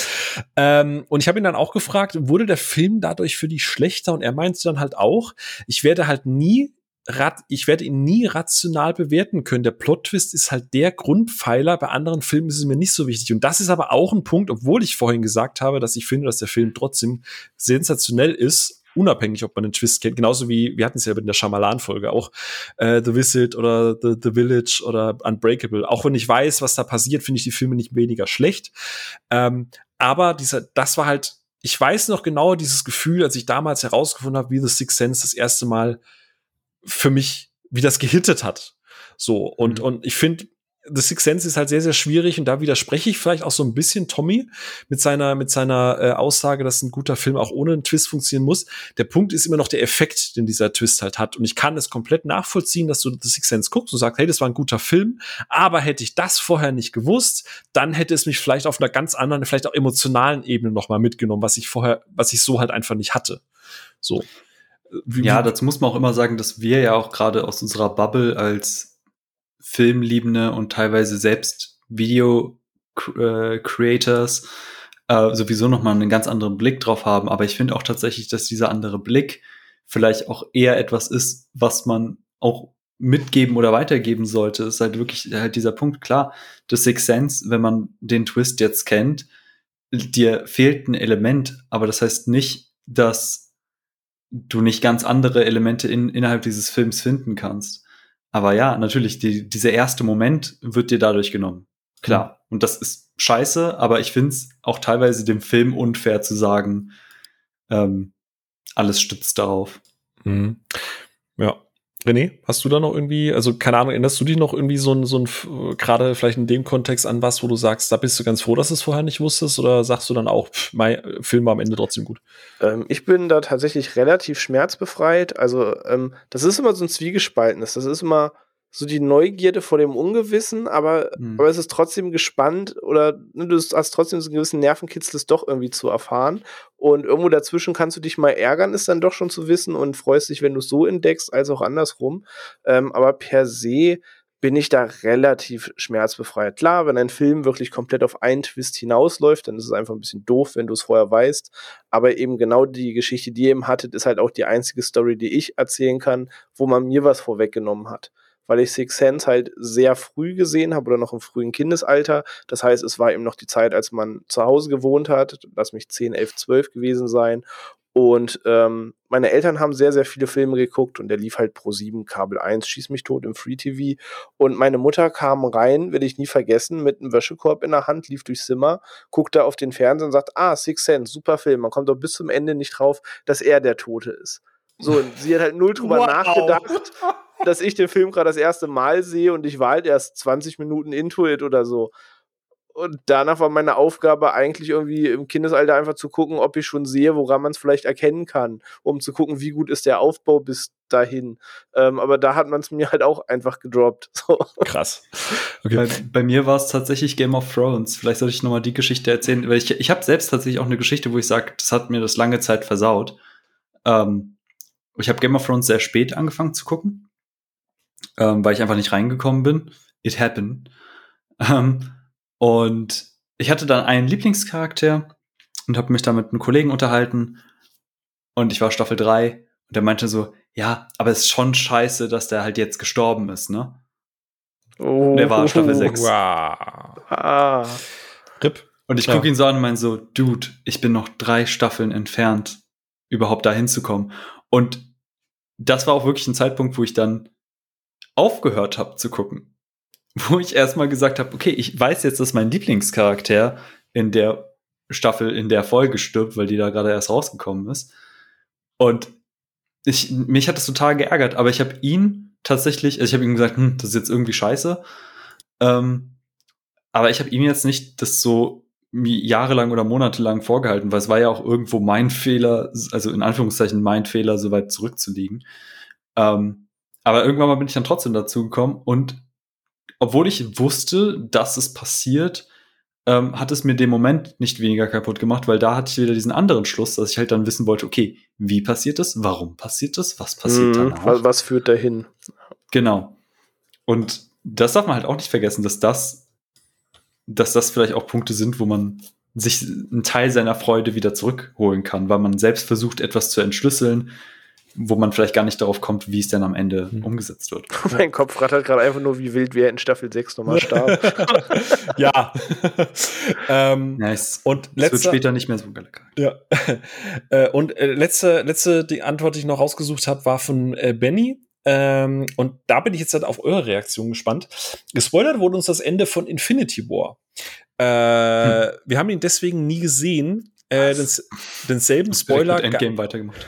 Ähm, und ich habe ihn dann auch gefragt, wurde der Film dadurch für die schlechter? Und er meinte dann halt auch, ich werde halt nie ich werde ihn nie rational bewerten können. Der Plot-Twist ist halt der Grundpfeiler. Bei anderen Filmen ist es mir nicht so wichtig. Und das ist aber auch ein Punkt, obwohl ich vorhin gesagt habe, dass ich finde, dass der Film trotzdem sensationell ist, unabhängig, ob man den Twist kennt. Genauso wie, wir hatten es ja in der Shyamalan-Folge auch, äh, The Visit oder The, The Village oder Unbreakable. Auch wenn ich weiß, was da passiert, finde ich die Filme nicht weniger schlecht. Ähm, aber dieser, das war halt, ich weiß noch genau dieses Gefühl, als ich damals herausgefunden habe, wie The Sixth Sense das erste Mal für mich, wie das gehittet hat. So, und, mhm. und ich finde, The Sixth Sense ist halt sehr, sehr schwierig und da widerspreche ich vielleicht auch so ein bisschen Tommy mit seiner, mit seiner äh, Aussage, dass ein guter Film auch ohne einen Twist funktionieren muss. Der Punkt ist immer noch der Effekt, den dieser Twist halt hat. Und ich kann es komplett nachvollziehen, dass du The Sixth Sense guckst und sagst, hey, das war ein guter Film, aber hätte ich das vorher nicht gewusst, dann hätte es mich vielleicht auf einer ganz anderen, vielleicht auch emotionalen Ebene nochmal mitgenommen, was ich vorher, was ich so halt einfach nicht hatte. So. Wie, ja, dazu muss man auch immer sagen, dass wir ja auch gerade aus unserer Bubble als Filmliebende und teilweise selbst Video-Creators äh, äh, sowieso nochmal einen ganz anderen Blick drauf haben. Aber ich finde auch tatsächlich, dass dieser andere Blick vielleicht auch eher etwas ist, was man auch mitgeben oder weitergeben sollte. ist halt wirklich halt dieser Punkt. Klar, The Sixth Sense, wenn man den Twist jetzt kennt, dir fehlt ein Element, aber das heißt nicht, dass du nicht ganz andere Elemente in, innerhalb dieses Films finden kannst. Aber ja, natürlich, die, dieser erste Moment wird dir dadurch genommen. Klar. Mhm. Und das ist scheiße, aber ich finde es auch teilweise dem Film unfair zu sagen, ähm, alles stützt darauf. Mhm. Ja, René, hast du da noch irgendwie, also keine Ahnung, erinnerst du dich noch irgendwie so ein, so ein gerade vielleicht in dem Kontext an was, wo du sagst, da bist du ganz froh, dass du es vorher nicht wusstest, oder sagst du dann auch, pff, mein Film war am Ende trotzdem gut? Ähm, ich bin da tatsächlich relativ schmerzbefreit. Also, ähm, das ist immer so ein Zwiegespaltenes. Das ist immer, so die Neugierde vor dem Ungewissen, aber, mhm. aber es ist trotzdem gespannt oder ne, du hast trotzdem so einen gewissen Nervenkitzel, das doch irgendwie zu erfahren. Und irgendwo dazwischen kannst du dich mal ärgern, ist dann doch schon zu wissen und freust dich, wenn du es so entdeckst, als auch andersrum. Ähm, aber per se bin ich da relativ schmerzbefreit. Klar, wenn ein Film wirklich komplett auf einen Twist hinausläuft, dann ist es einfach ein bisschen doof, wenn du es vorher weißt. Aber eben genau die Geschichte, die ihr eben hattet, ist halt auch die einzige Story, die ich erzählen kann, wo man mir was vorweggenommen hat weil ich Six Sense halt sehr früh gesehen habe oder noch im frühen Kindesalter. Das heißt, es war eben noch die Zeit, als man zu Hause gewohnt hat, lass mich 10, 11, 12 gewesen sein. Und ähm, meine Eltern haben sehr, sehr viele Filme geguckt und der lief halt pro 7, Kabel 1, Schieß mich tot im Free TV. Und meine Mutter kam rein, will ich nie vergessen, mit einem Wäschekorb in der Hand, lief durchs Zimmer, guckte auf den Fernseher und sagt, ah, Six Sense, super Film. Man kommt doch bis zum Ende nicht drauf, dass er der Tote ist. So, und sie hat halt null drüber wow. nachgedacht dass ich den Film gerade das erste Mal sehe und ich war halt erst 20 Minuten into it oder so. und danach war meine Aufgabe eigentlich irgendwie im Kindesalter einfach zu gucken, ob ich schon sehe, woran man es vielleicht erkennen kann, um zu gucken, wie gut ist der Aufbau bis dahin. Ähm, aber da hat man es mir halt auch einfach gedroppt. (laughs) So. Krass. Okay. Bei, bei, mir war es tatsächlich Game of Thrones. Vielleicht sollte ich nochmal die Geschichte erzählen, weil ich, ich habe selbst tatsächlich auch eine Geschichte, wo ich sage, das hat mir das lange Zeit versaut. Ähm, ich habe Game of Thrones sehr spät angefangen zu gucken, ähm, weil ich einfach nicht reingekommen bin. It happened. Ähm, und ich hatte dann einen Lieblingscharakter und habe mich da mit einem Kollegen unterhalten. Und ich war Staffel 3 und der meinte so, ja, aber es ist schon scheiße, dass der halt jetzt gestorben ist, ne? Oh. Und der war Staffel 6. Wow. Ah. RIP. Und ich gucke ihn so an und meine so, Dude, ich bin noch drei Staffeln entfernt, überhaupt da hinzukommen. Und das war auch wirklich ein Zeitpunkt, wo ich dann aufgehört habe zu gucken. Wo ich erstmal gesagt habe, okay, ich weiß jetzt, dass mein Lieblingscharakter in der Staffel, in der Folge stirbt, weil die da gerade erst rausgekommen ist. Und ich, mich hat das total geärgert, aber ich habe ihn tatsächlich, also ich habe ihm gesagt, hm, das ist jetzt irgendwie scheiße. Ähm, aber ich habe ihm jetzt nicht das so jahrelang oder monatelang vorgehalten, weil es war ja auch irgendwo mein Fehler, also in Anführungszeichen mein Fehler, so weit zurückzuliegen. Ähm, aber irgendwann mal bin ich dann trotzdem dazu gekommen und obwohl ich wusste, dass es passiert, ähm, hat es mir den Moment nicht weniger kaputt gemacht, weil da hatte ich wieder diesen anderen Schluss, dass ich halt dann wissen wollte, okay, wie passiert das? Warum passiert das? Was passiert hm, danach? Was führt dahin? Genau. Und das darf man halt auch nicht vergessen, dass das, dass das vielleicht auch Punkte sind, wo man sich einen Teil seiner Freude wieder zurückholen kann, weil man selbst versucht, etwas zu entschlüsseln, wo man vielleicht gar nicht darauf kommt, wie es dann am Ende hm. umgesetzt wird. (laughs) mein Kopf rattert gerade einfach nur, wie wild wir in Staffel 6 nochmal (laughs) starb. ja. (laughs) ähm, nice. Und letzte, wird später nicht mehr so geil. Ja. äh, und äh, letzte, letzte die Antwort, die ich noch rausgesucht habe, war von äh, Benny. Ähm, und da bin ich jetzt halt auf eure Reaktion gespannt. Gespoilert wurde uns das Ende von Infinity War. Äh, hm. Wir haben ihn deswegen nie gesehen, (laughs) (laughs) äh, den, denselben Spoiler. Endgame weitergemacht.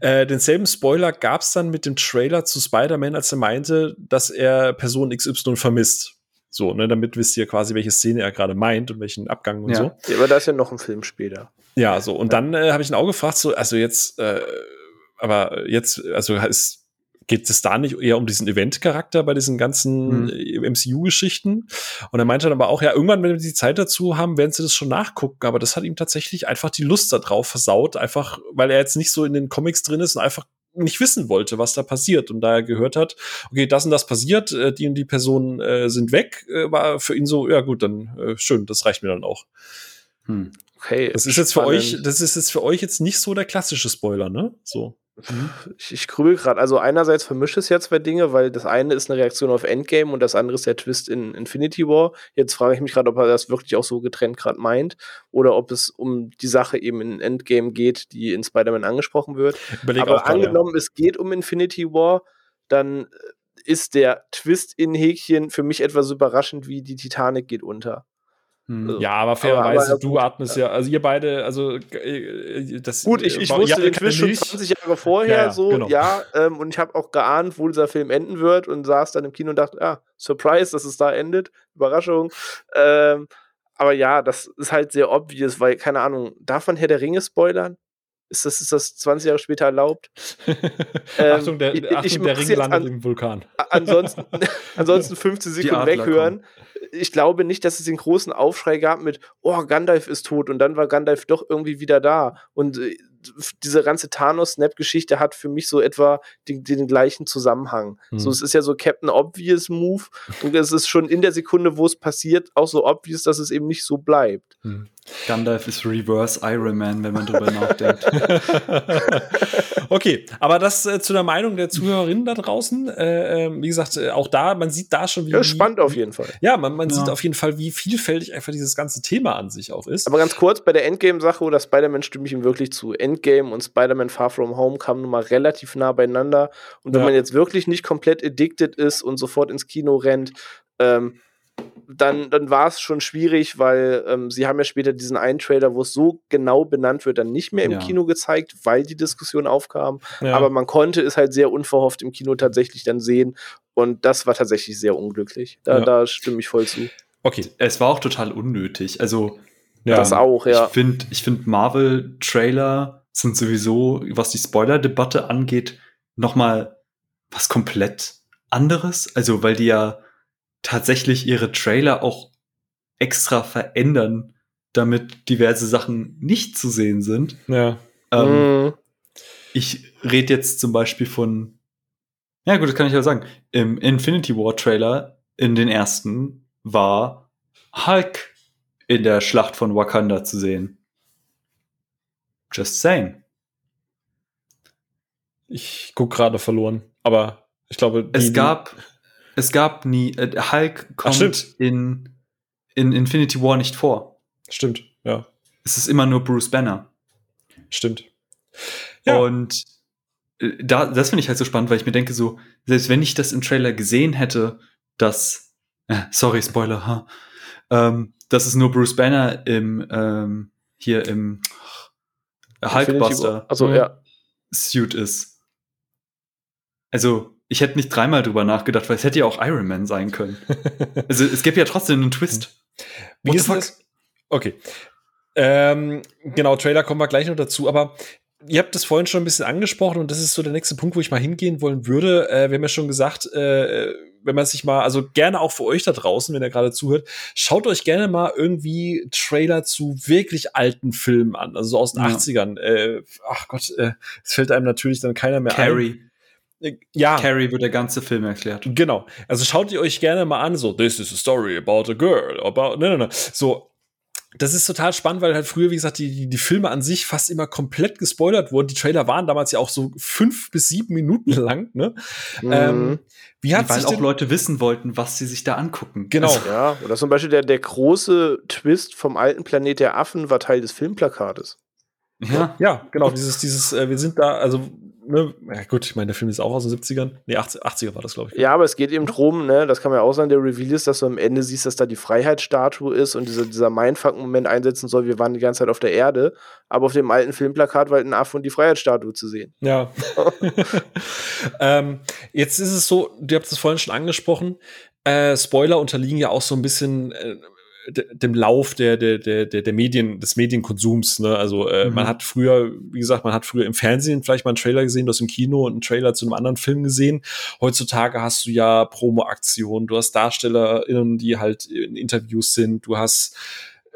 äh, denselben Spoiler gab es dann mit dem Trailer zu Spider-Man, als er meinte, dass er Person XY vermisst. So, ne, damit wisst ihr quasi, welche Szene er gerade meint und welchen Abgang und ja. so. Ja, aber da ist ja noch ein Film später. Ja, so. Und dann äh, habe ich ihn auch gefragt, so, also jetzt, äh, aber jetzt, also ist geht es da nicht eher um diesen Event-Charakter bei diesen ganzen mhm. MCU-Geschichten? Und er meinte dann aber auch, ja, irgendwann, wenn wir die Zeit dazu haben, werden sie das schon nachgucken. Aber das hat ihm tatsächlich einfach die Lust darauf versaut, einfach, weil er jetzt nicht so in den Comics drin ist und einfach nicht wissen wollte, was da passiert. Und da er gehört hat, okay, das und das passiert, äh, die und die Personen äh, sind weg, äh, war für ihn so, ja gut, dann äh, schön, das reicht mir dann auch. Hm. Okay. Das ist jetzt für euch, das ist jetzt für euch jetzt nicht so der klassische Spoiler, ne? So. Mhm. Ich, ich grübel gerade. Also einerseits vermische es ja zwei Dinge, weil das eine ist eine Reaktion auf Endgame und das andere ist der Twist in Infinity War. Jetzt frage ich mich gerade, ob er das wirklich auch so getrennt gerade meint oder ob es um die Sache eben in Endgame geht, die in Spider-Man angesprochen wird. Überleg Aber angenommen, ja. es geht um Infinity War, dann ist der Twist in Häkchen für mich etwas überraschend wie die Titanic geht unter. Hm. Also, ja, aber fairerweise, du atmest ja, also ihr beide, also äh, das Gut, ich, ich wusste den Twist schon 20 Jahre vorher ja, ja, so, genau. ja, ähm, und ich habe auch geahnt, wo dieser Film enden wird und saß dann im Kino und dachte, ja, Surprise, dass es da endet, Überraschung. Ähm, aber ja, das ist halt sehr obvious, weil, keine Ahnung, darf man Herr der Ringe spoilern? Ist das, ist das 20 Jahre später erlaubt? ähm, (laughs) Achtung, der, ich, Achtung, ich der Ring landet an, im Vulkan. Ansonsten, (laughs) ansonsten 15 Sekunden weghören. Kommen ich glaube nicht, dass es den großen Aufschrei gab mit, oh, Gandalf ist tot und dann war Gandalf doch irgendwie wieder da. Und äh, diese ganze Thanos-Snap-Geschichte hat für mich so etwa den, den gleichen Zusammenhang. Mhm. So, es ist ja so Captain Obvious Move und es ist schon in der Sekunde, wo es passiert, auch so obvious, dass es eben nicht so bleibt. Mhm. Gandalf ist Reverse Iron Man, wenn man drüber nachdenkt. (laughs) okay, aber das äh, zu der Meinung der Zuhörerinnen da draußen. Äh, ähm, wie gesagt, äh, auch da, man sieht da schon, wie. Ja, spannend auf jeden Fall. Ja, man, man ja. sieht auf jeden Fall, wie vielfältig einfach dieses ganze Thema an sich auch ist. Aber ganz kurz, bei der Endgame-Sache oder Spider-Man stimme ich ihm wirklich zu. Endgame und Spider-Man Far From Home kamen nun mal relativ nah beieinander. Und wenn ja. man jetzt wirklich nicht komplett addicted ist und sofort ins Kino rennt, ähm, dann, dann war es schon schwierig, weil ähm, sie haben ja später diesen einen Trailer, wo es so genau benannt wird, dann nicht mehr im ja. Kino gezeigt, weil die Diskussion aufkam. Ja. Aber man konnte es halt sehr unverhofft im Kino tatsächlich dann sehen. Und das war tatsächlich sehr unglücklich. Da, ja. da stimme ich voll zu. Okay. Es war auch total unnötig. Also, ja, das auch, ja. Ich finde, ich find Marvel-Trailer sind sowieso, was die Spoiler-Debatte angeht, nochmal was komplett anderes. Also, weil die ja tatsächlich ihre Trailer auch extra verändern, damit diverse Sachen nicht zu sehen sind. Ja. Ähm, mhm. Ich rede jetzt zum Beispiel von, ja gut, das kann ich ja sagen. Im Infinity War Trailer in den ersten war Hulk in der Schlacht von Wakanda zu sehen. Just saying. Ich guck gerade verloren, aber ich glaube, es gab es gab nie äh, Hulk kommt in in Infinity War nicht vor. Stimmt, ja. Es ist immer nur Bruce Banner. Stimmt. Ja. Und äh, da, das finde ich halt so spannend, weil ich mir denke, so, selbst wenn ich das im Trailer gesehen hätte, dass, äh, sorry, Spoiler, ha, ähm, dass es nur Bruce Banner im, ähm, hier im Hulkbuster also, ja. Suit ist. Also, ich hätte nicht dreimal drüber nachgedacht, weil es hätte ja auch Iron Man sein können. (laughs) also, es gäbe ja trotzdem einen Twist. Wie ist das? Okay. Ähm, genau, Trailer kommen wir gleich noch dazu, aber ihr habt das vorhin schon ein bisschen angesprochen und das ist so der nächste Punkt, wo ich mal hingehen wollen würde. Äh, wir haben ja schon gesagt, äh, wenn man sich mal, also gerne auch für euch da draußen, wenn ihr gerade zuhört, schaut euch gerne mal irgendwie Trailer zu wirklich alten Filmen an, also so aus den ja. 80ern. Äh, ach Gott, äh, es fällt einem natürlich dann keiner mehr Carrie. ein. Äh, ja. Carrie wird der ganze Film erklärt. Genau. Also schaut ihr euch gerne mal an, so, this is a story about a girl, about, ne, ne, ne. So, das ist total spannend, weil halt früher, wie gesagt, die, die, die Filme an sich fast immer komplett gespoilert wurden. Die Trailer waren damals ja auch so fünf bis sieben Minuten (laughs) lang, ne? Mhm. Ähm, wie hat Weil auch Leute wissen wollten, was sie sich da angucken. Genau. Also, ja, oder zum Beispiel der, der große Twist vom alten Planet der Affen war Teil des Filmplakates. Ja, ja, genau. Dieses, dieses, äh, wir sind da, also ne, ja gut, ich meine, der Film ist auch aus den 70ern. Nee, 80, 80er war das, glaube ich. Ja, aber es geht eben drum, ne, das kann man ja auch sagen, der Reveal ist, dass du am Ende siehst, dass da die Freiheitsstatue ist und dieser, dieser Mindfuck-Moment einsetzen soll, wir waren die ganze Zeit auf der Erde, aber auf dem alten Filmplakat war halt ein Affe und die Freiheitsstatue zu sehen. Ja. (laughs) ähm, jetzt ist es so, du habt es vorhin schon angesprochen, äh, Spoiler unterliegen ja auch so ein bisschen äh, dem Lauf der, der, der, der Medien, des Medienkonsums. Ne? Also äh, mhm. man hat früher, wie gesagt, man hat früher im Fernsehen vielleicht mal einen Trailer gesehen, du hast im Kino einen Trailer zu einem anderen Film gesehen. Heutzutage hast du ja Promo-Aktionen, du hast DarstellerInnen, die halt in Interviews sind, du hast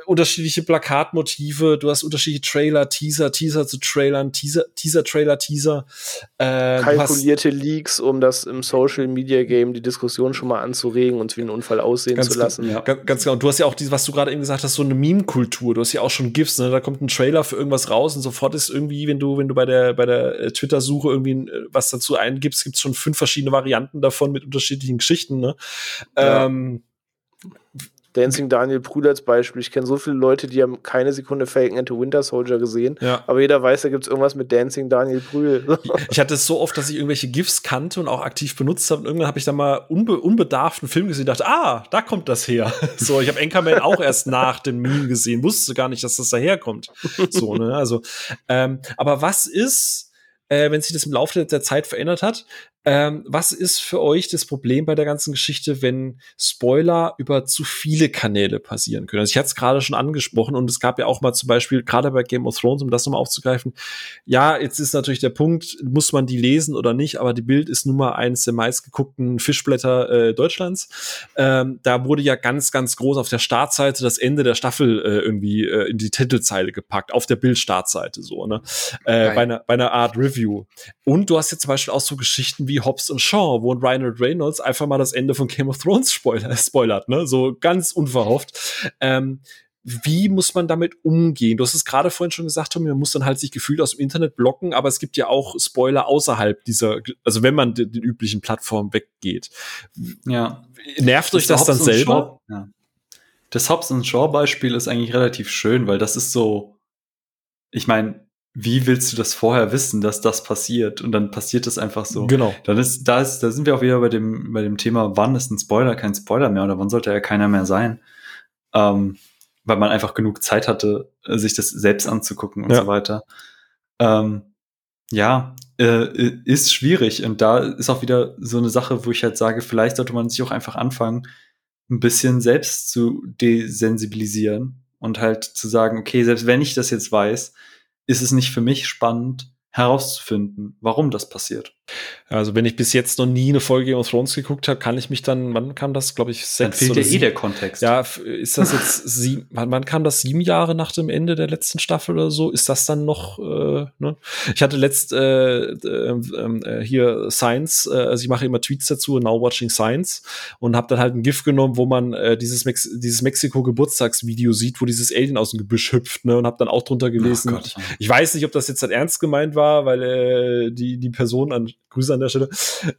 unterschiedliche Plakatmotive, du hast unterschiedliche Trailer, Teaser, Teaser zu Trailern, Teaser, Teaser, Trailer, Teaser. Äh, Kalkulierte Leaks, um das im Social Media Game die Diskussion schon mal anzuregen und wie ein Unfall aussehen zu lassen. Ja. Ganz, ganz genau. Du hast ja auch dieses, was du gerade eben gesagt hast, so eine Meme-Kultur. Du hast ja auch schon GIFs, ne? Da kommt ein Trailer für irgendwas raus und sofort ist irgendwie, wenn du, wenn du bei der, bei der äh, Twitter-Suche irgendwie äh, was dazu eingibst, gibt es schon fünf verschiedene Varianten davon mit unterschiedlichen Geschichten, ne? Ja. Ähm, Dancing Daniel Brühl als Beispiel. Ich kenne so viele Leute, die haben keine Sekunde Falcon the Winter Soldier gesehen. Ja. Aber jeder weiß, da gibt es irgendwas mit Dancing Daniel Brühl. ich hatte es so oft, dass ich irgendwelche GIFs kannte und auch aktiv benutzt habe. Und irgendwann habe ich dann mal unbe unbedarft einen Film gesehen und dachte, ah, da kommt das her. (laughs) so, ich habe Anchorman auch erst nach dem Meme gesehen, wusste gar nicht, dass das daherkommt. So, ne? Also, ähm, aber was ist, äh, wenn sich das im Laufe der Zeit verändert hat? Ähm, was ist für euch das Problem bei der ganzen Geschichte, wenn Spoiler über zu viele Kanäle passieren können? Also ich hatte es gerade schon angesprochen und es gab ja auch mal zum Beispiel, gerade bei Game of Thrones, um das nochmal aufzugreifen, ja, jetzt ist natürlich der Punkt, muss man die lesen oder nicht, aber die Bild ist nun mal eines der meistgeguckten Fischblätter äh, Deutschlands. Ähm, da wurde ja ganz, ganz groß auf der Startseite das Ende der Staffel äh, irgendwie äh, in die Titelzeile gepackt, auf der Bild-Startseite so, ne? Äh, bei, einer, bei einer Art Review. Und du hast jetzt zum Beispiel auch so Geschichten wie wie Hobbs und Shaw, wo Ryan Reynolds einfach mal das Ende von Game of Thrones spoiler (laughs) spoilert, ne? So ganz unverhofft. Ähm, wie muss man damit umgehen? Du hast es gerade vorhin schon gesagt, Tommy, man muss dann halt sich gefühlt aus dem Internet blocken, aber es gibt ja auch Spoiler außerhalb dieser, also wenn man den, den üblichen Plattformen weggeht. Ja. Nervt euch das, das dann selber? Shaw, ja. Das Hobbs und Shaw Beispiel ist eigentlich relativ schön, weil das ist so, ich meine, wie willst du das vorher wissen, dass das passiert? Und dann passiert das einfach so. Genau. Dann ist, da ist, da sind wir auch wieder bei dem, bei dem Thema, wann ist ein Spoiler kein Spoiler mehr oder wann sollte er keiner mehr sein? Ähm, weil man einfach genug Zeit hatte, sich das selbst anzugucken und ja. so weiter. Ähm, ja, äh, ist schwierig. Und da ist auch wieder so eine Sache, wo ich halt sage, vielleicht sollte man sich auch einfach anfangen, ein bisschen selbst zu desensibilisieren und halt zu sagen, okay, selbst wenn ich das jetzt weiß, ist es nicht für mich spannend herauszufinden, warum das passiert. Also wenn ich bis jetzt noch nie eine Folge Game of Thrones geguckt habe, kann ich mich dann, wann kam das, glaube ich, sechs Dann fehlt oder ja eh der Kontext. Ja, ist das jetzt (laughs) sieben, wann, kam das sieben Jahre nach dem Ende der letzten Staffel oder so? Ist das dann noch, äh, ne? Ich hatte letzt äh, äh, äh, hier Science, äh, also ich mache immer Tweets dazu, Now Watching Science und habe dann halt ein GIF genommen, wo man äh, dieses, Mex dieses Mexiko-Geburtstagsvideo sieht, wo dieses Alien aus dem Gebüsch hüpft, ne? Und habe dann auch drunter gelesen. Oh ich, ich weiß nicht, ob das jetzt halt ernst gemeint war, weil äh, die, die Person an Grüße an der Stelle,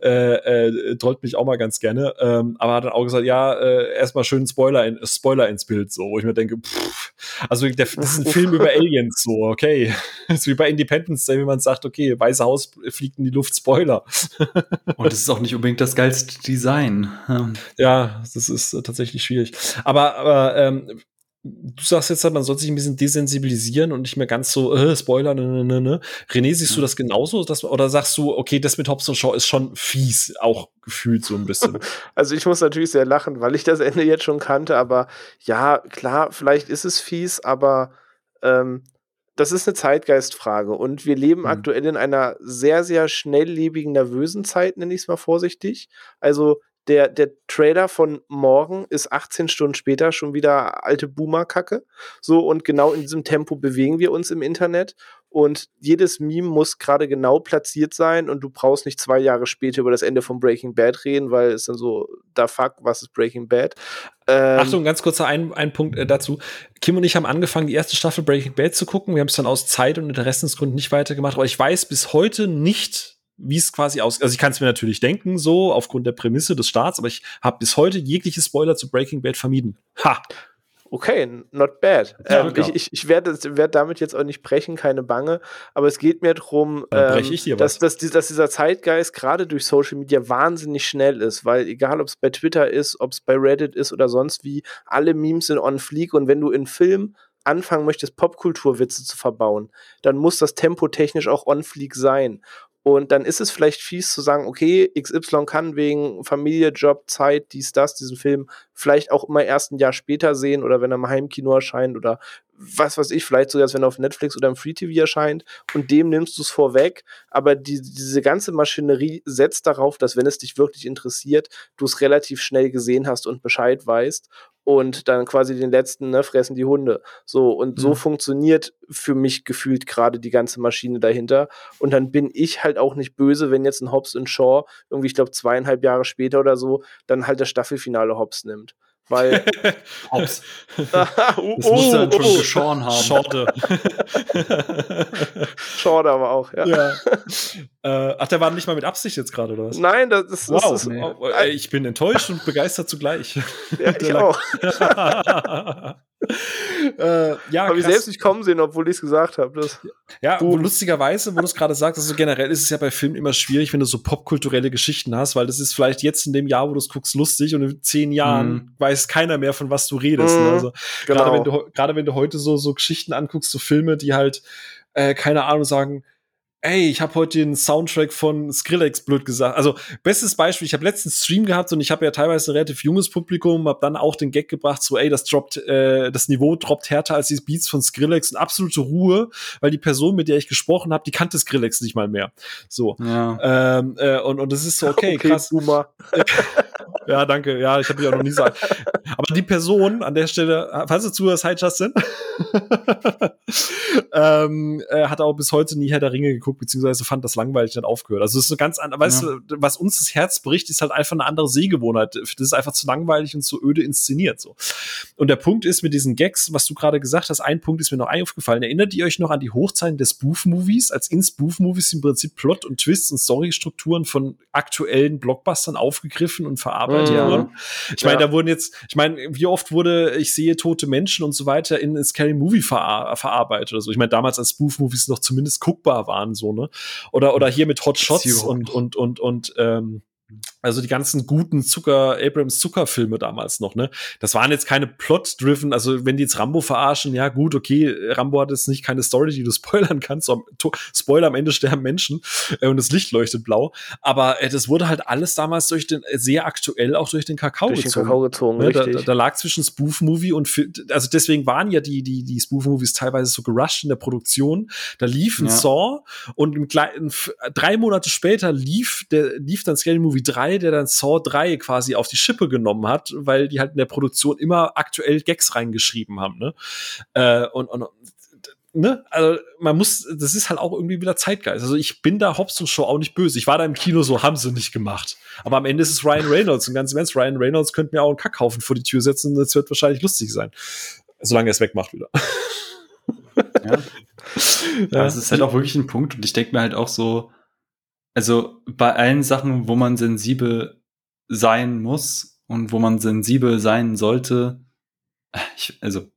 äh, äh, trollt mich auch mal ganz gerne. Ähm, aber hat dann auch gesagt, ja, äh, erstmal schön Spoiler, in, Spoiler ins Bild, so, wo ich mir denke, pff, also der, das ist ein Film über Aliens, so, okay. (laughs) Das ist wie bei Independence Day, wie man sagt, okay, Weiße Haus fliegt in die Luft, Spoiler. (laughs) Und es ist auch nicht unbedingt das geilste Design. Ja, das ist tatsächlich schwierig. Aber, aber ähm, du sagst jetzt, man soll sich ein bisschen desensibilisieren und nicht mehr ganz so, äh, Spoiler, ne, ne, ne. ne. René, siehst du das genauso? Dass, oder sagst du, okay, das mit Hobbs und Shaw ist schon fies, auch gefühlt so ein bisschen? (laughs) Also ich muss natürlich sehr lachen, weil ich das Ende jetzt schon kannte, aber ja, klar, vielleicht ist es fies, aber ähm, das ist eine Zeitgeistfrage und wir leben mhm. aktuell in einer sehr, sehr schnelllebigen, nervösen Zeit, nenne ich es mal vorsichtig. Also der, der Trailer von morgen ist 18 Stunden später schon wieder alte Boomer-Kacke. So, und genau in diesem Tempo bewegen wir uns im Internet. Und jedes Meme muss gerade genau platziert sein und du brauchst nicht zwei Jahre später über das Ende von Breaking Bad reden, weil es dann so, da fuck, was ist Breaking Bad? Ähm, Achtung, ganz kurzer ein, ein Punkt äh, dazu. Kim und ich haben angefangen, die erste Staffel Breaking Bad zu gucken. Wir haben es dann aus Zeit- und Interessensgründen nicht weitergemacht, aber ich weiß bis heute nicht, wie es quasi aus. Also ich kann es mir natürlich denken, so aufgrund der Prämisse des Starts, aber ich habe bis heute jegliche Spoiler zu Breaking Bad vermieden. Ha! Okay, not bad. Ja, ähm, ich ich, ich werde werd damit jetzt auch nicht brechen, keine Bange, aber es geht mir darum, ähm, dass, dass, dass, dieser Zeitgeist gerade durch Social Media wahnsinnig schnell ist, weil egal ob es bei Twitter ist, ob es bei Reddit ist oder sonst wie, alle Memes sind on fleek und wenn du in Film anfangen möchtest, Popkulturwitze zu verbauen, dann muss das Tempo technisch auch on fleek sein. Und dann ist es vielleicht fies zu sagen, okay, XY kann wegen Familie, Job, Zeit, dies, das, diesen Film vielleicht auch immer erst ein Jahr später sehen oder wenn er im Heimkino erscheint oder was weiß ich, vielleicht sogar, wenn er auf Netflix oder im Free TV erscheint und dem nimmst du es vorweg. Aber die, diese ganze Maschinerie setzt darauf, dass wenn es dich wirklich interessiert, du es relativ schnell gesehen hast und Bescheid weißt und dann quasi den letzten ne, fressen die Hunde. So und mhm. so funktioniert für mich gefühlt gerade die ganze Maschine dahinter. Und dann bin ich halt auch nicht böse, wenn jetzt ein Hobbs und Shaw irgendwie, ich glaube, zweieinhalb Jahre später oder so, dann halt das Staffelfinale Hobbs nimmt. Weil. (laughs) Hops. (laughs) das oh, muss dann schon oh. geschoren haben. Schorte. (laughs) Schorte aber auch, ja. ja. Äh, ach, der war nicht mal mit Absicht jetzt gerade, oder was? Nein, das ist. Wow. Das ist nee. oh, ich bin enttäuscht und begeistert zugleich. Ja, (laughs) ich auch. (laughs) äh, ja, habe ich selbst nicht kommen sehen, obwohl ich es gesagt habe. Ja, wo, lustigerweise, wo du es gerade sagst, also generell ist es ja bei Filmen immer schwierig, wenn du so popkulturelle Geschichten hast, weil das ist vielleicht jetzt in dem Jahr, wo du es guckst, lustig und in zehn Jahren mhm. weiß keiner mehr, von was du redest. Mhm, ne? Also genau. gerade wenn du gerade wenn du heute so so Geschichten anguckst, so Filme, die halt äh, keine Ahnung sagen, ey, ich habe heute den Soundtrack von Skrillex blöd gesagt. Also bestes Beispiel, ich habe letztens Stream gehabt und ich habe ja teilweise ein relativ junges Publikum, habe dann auch den Gag gebracht, so ey, das droppt, äh, das Niveau droppt härter als die Beats von Skrillex und absolute Ruhe, weil die Person, mit der ich gesprochen habe, die kannte Skrillex nicht mal mehr. So. Ja. Ähm, äh, und, und das ist so, (laughs) okay, okay krass. (laughs) Ja, danke. Ja, ich habe dich auch noch nie gesagt. Aber die Person an der Stelle, falls du zuhörst, hi Justin, (laughs) ähm, äh, hat auch bis heute nie Herr der Ringe geguckt, beziehungsweise fand das langweilig und aufgehört. Also es ist so ganz anders, weißt du, was uns das Herz bricht, ist halt einfach eine andere Sehgewohnheit. Das ist einfach zu langweilig und zu öde inszeniert. So. Und der Punkt ist mit diesen Gags, was du gerade gesagt hast, ein Punkt ist mir noch aufgefallen. Erinnert ihr euch noch an die Hochzeiten des Spoof-Movies, als in Spoof-Movies im Prinzip Plot und Twists und Storystrukturen von aktuellen Blockbustern aufgegriffen und verarbeitet mhm. wurden? Ich meine, ja. da wurden jetzt, ich meine, wie oft wurde ich sehe tote Menschen und so weiter in Scary Movie ver verarbeitet oder so. Ich meine, damals als Spoof-Movies noch zumindest guckbar waren, so, ne? Oder, oder hier mit Hot Shots und, und, und, und, ähm, also die ganzen guten Zucker, Abrams Zuckerfilme damals noch, ne? Das waren jetzt keine Plot-driven, also wenn die jetzt Rambo verarschen, ja gut, okay, Rambo hat jetzt nicht keine Story, die du (laughs) spoilern kannst. Spoiler am Ende sterben Menschen äh, und das Licht leuchtet blau. Aber äh, das wurde halt alles damals durch den, äh, sehr aktuell auch durch den Kakao Durch den gezogen. Kakao gezogen, Ne, da, da, da lag zwischen Spoof-Movie und also deswegen waren ja die, die, die Spoof-Movies teilweise so gerusht in der Produktion. Da lief ein Ja. Saw und im drei Monate später lief der, lief dann Scary Movie 3, der dann Saw 3 quasi auf die Schippe genommen hat, weil die halt in der Produktion immer aktuell Gags reingeschrieben haben, ne? Äh, und, und Ne? Also man muss, das ist halt auch irgendwie wieder Zeitgeist. Also ich bin da Hobbs und Show auch nicht böse. Ich war da im Kino so, haben sie nicht gemacht. Aber am Ende ist es Ryan Reynolds und ganz im Ernst, Ryan Reynolds könnte mir auch einen Kackhaufen vor die Tür setzen. Das wird wahrscheinlich lustig sein. Solange er es wegmacht wieder. Ja. (laughs) Das ist halt auch wirklich ein Punkt und ich denke mir halt auch so, also bei allen Sachen, wo man sensibel sein muss und wo man sensibel sein sollte, ich, also,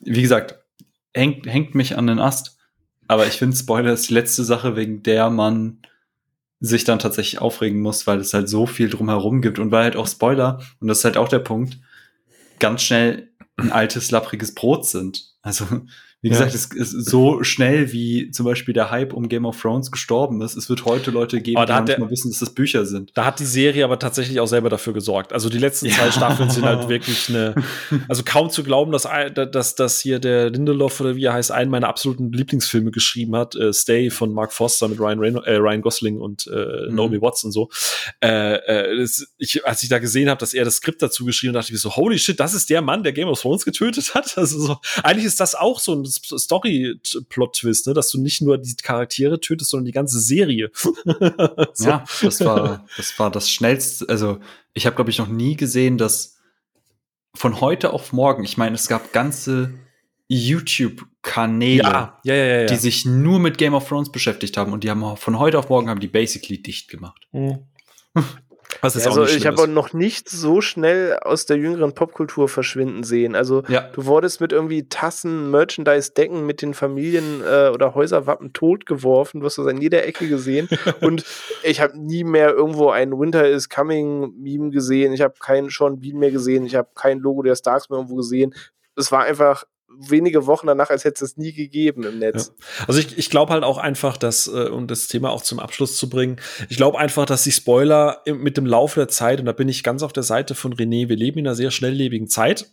wie gesagt, hängt, hängt mich an den Ast, aber ich finde Spoiler ist die letzte Sache, wegen der man sich dann tatsächlich aufregen muss, weil es halt so viel drumherum gibt und weil halt auch Spoiler, und das ist halt auch der Punkt, ganz schnell ein altes, lappriges Brot sind. Also, wie Ja. gesagt, es ist so schnell, wie zum Beispiel der Hype um Game of Thrones gestorben ist. Es wird heute Leute geben, die nicht mal wissen, dass das Bücher sind. Da hat die Serie aber tatsächlich auch selber dafür gesorgt. Also die letzten Ja. zwei Staffeln sind halt (laughs) wirklich eine, also kaum zu glauben, dass, dass, dass hier der Lindelof oder wie er heißt, einen meiner absoluten Lieblingsfilme geschrieben hat, äh, Stay von Mark Foster mit Ryan, Reyno- äh, Ryan Gosling und äh, Mhm. Naomi Watts und so. Äh, äh, das, ich, als ich da gesehen habe, dass er das Skript dazu geschrieben hat, dachte ich mir so, holy shit, das ist der Mann, der Game of Thrones getötet hat. (laughs) Also so, eigentlich ist das auch so ein Story-Plot-Twist, ne? dass du nicht nur die Charaktere tötest, sondern die ganze Serie. (laughs) so. Ja, das war, das war das schnellste. Also, ich habe, glaube ich, noch nie gesehen, dass von heute auf morgen, ich meine, es gab ganze YouTube-Kanäle, Ja, ja, ja, die sich nur mit Game of Thrones beschäftigt haben und die haben von heute auf morgen haben die basically dicht gemacht. Ist also ich habe noch nicht so schnell aus der jüngeren Popkultur verschwinden sehen. Also Ja. du wurdest mit irgendwie Tassen, Merchandise-Decken mit den Familien- äh, oder Häuserwappen totgeworfen. Du hast das an jeder Ecke gesehen. (laughs) Und ich habe nie mehr irgendwo ein Winter is Coming-Meme gesehen. Ich habe keinen Sean Bean mehr gesehen. Ich habe kein Logo der Starks mehr irgendwo gesehen. Es war einfach wenige Wochen danach, als hätte es nie gegeben im Netz. Also ich, ich glaube halt auch einfach, dass, äh, um das Thema auch zum Abschluss zu bringen, ich glaube einfach, dass die Spoiler im, mit dem Laufe der Zeit, und da bin ich ganz auf der Seite von René, wir leben in einer sehr schnelllebigen Zeit,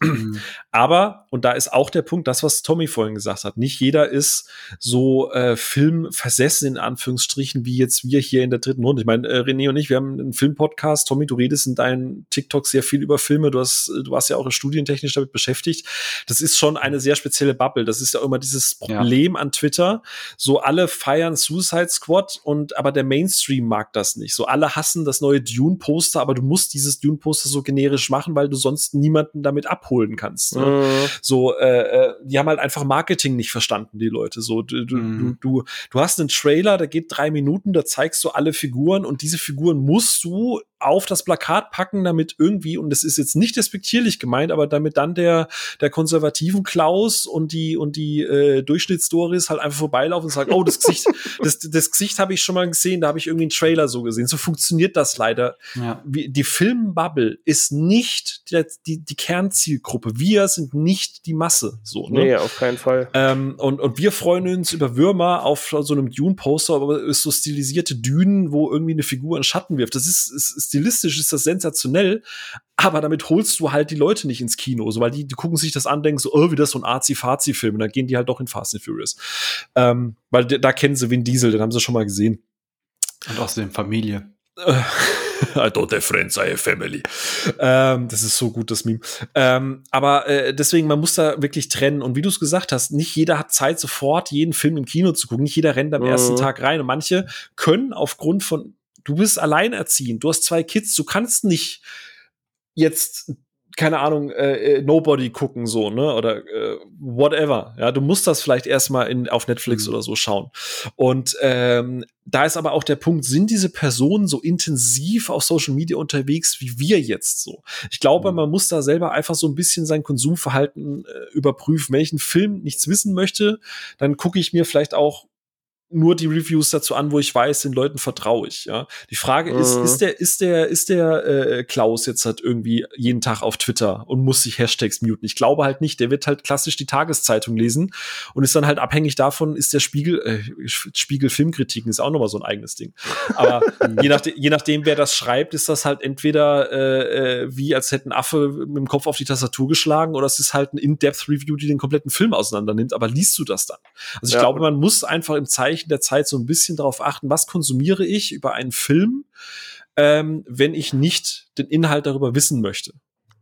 aber, und da ist auch der Punkt, das, was Tommy vorhin gesagt hat, nicht jeder ist so äh, filmversessen, in Anführungsstrichen, wie jetzt wir hier in der dritten Runde. Ich meine, äh, René und ich, wir haben einen Filmpodcast, Tommy, du redest in deinen TikTok sehr viel über Filme, du hast, du warst ja auch studientechnisch damit beschäftigt. Das ist schon eine sehr spezielle Bubble. Das ist ja immer dieses Ja. Problem an Twitter. So alle feiern Suicide Squad und aber der Mainstream mag das nicht. So alle hassen das neue Dune-Poster, aber du musst dieses Dune-Poster so generisch machen, weil du sonst niemanden damit abholen kannst. Ne? Mhm. So, äh, äh, die haben halt einfach Marketing nicht verstanden, die Leute. So, du, du, Mhm. du, du, du hast einen Trailer, der geht drei Minuten, da zeigst du alle Figuren und diese Figuren musst du auf das Plakat packen, damit irgendwie, und das ist jetzt nicht despektierlich gemeint, aber damit dann der, der konservativen Klaus und die, und die äh, Durchschnittsdoris halt einfach vorbeilaufen und sagen, oh, das Gesicht, (laughs) das, das Gesicht habe ich schon mal gesehen, da habe ich irgendwie einen Trailer so gesehen. So funktioniert das leider Ja. wie- die Filmbubble ist nicht die, die, die Kernzielgruppe. Wir sind nicht die Masse. So, ne? Nee, auf keinen Fall. Ähm, und, und wir freuen uns über Würmer auf so einem Dune-Poster, aber es ist so stilisierte Dünen, wo irgendwie eine Figur einen Schatten wirft. Das ist, ist stilistisch ist das sensationell, aber damit holst du halt die Leute nicht ins Kino, so, weil die, die gucken sich das an, denken so, oh, wie das so ein Arzi-Fazi-Film, und dann gehen die halt doch in Fast and Furious. Ähm, weil da kennen sie Vin Diesel, den haben sie schon mal gesehen. Und außerdem Familie. (laughs) I don't have friends, I have family. Ähm, das ist so gut, das Meme. Ähm, aber äh, deswegen, man muss da wirklich trennen. Und wie du es gesagt hast, nicht jeder hat Zeit, sofort jeden Film im Kino zu gucken. Nicht jeder rennt am Mhm. ersten Tag rein. Und manche können aufgrund von, du bist alleinerziehend, du hast zwei Kids, du kannst nicht jetzt keine Ahnung, äh, äh, Nobody gucken so, ne? Oder äh, whatever. Ja, du musst das vielleicht erstmal in auf Netflix Mhm. oder so schauen. Und ähm, da ist aber auch der Punkt, sind diese Personen so intensiv auf Social Media unterwegs wie wir jetzt so? Ich glaube, Mhm. man muss da selber einfach so ein bisschen sein Konsumverhalten äh, überprüfen. Wenn ich einen Film nichts wissen möchte, dann gucke ich mir vielleicht auch nur die Reviews dazu an, wo ich weiß, den Leuten vertraue ich. Ja, die Frage mhm. ist, ist der, ist der, ist der äh, Klaus jetzt halt irgendwie jeden Tag auf Twitter und muss sich Hashtags muten? Ich glaube halt nicht. Der wird halt klassisch die Tageszeitung lesen und ist dann halt abhängig davon, ist der Spiegel, äh, Spiegel Filmkritiken ist auch nochmal so ein eigenes Ding. Aber (laughs) je, nachdem, je nachdem, wer das schreibt, ist das halt entweder äh, äh, wie als hätte ein Affe mit dem Kopf auf die Tastatur geschlagen oder es ist halt ein In-Depth-Review, die den kompletten Film auseinander nimmt. Aber liest du das dann? Also ich ja. glaube, man muss einfach im Zeichen Zeichen der Zeit so ein bisschen darauf achten, was konsumiere ich über einen Film, ähm, wenn ich nicht den Inhalt darüber wissen möchte.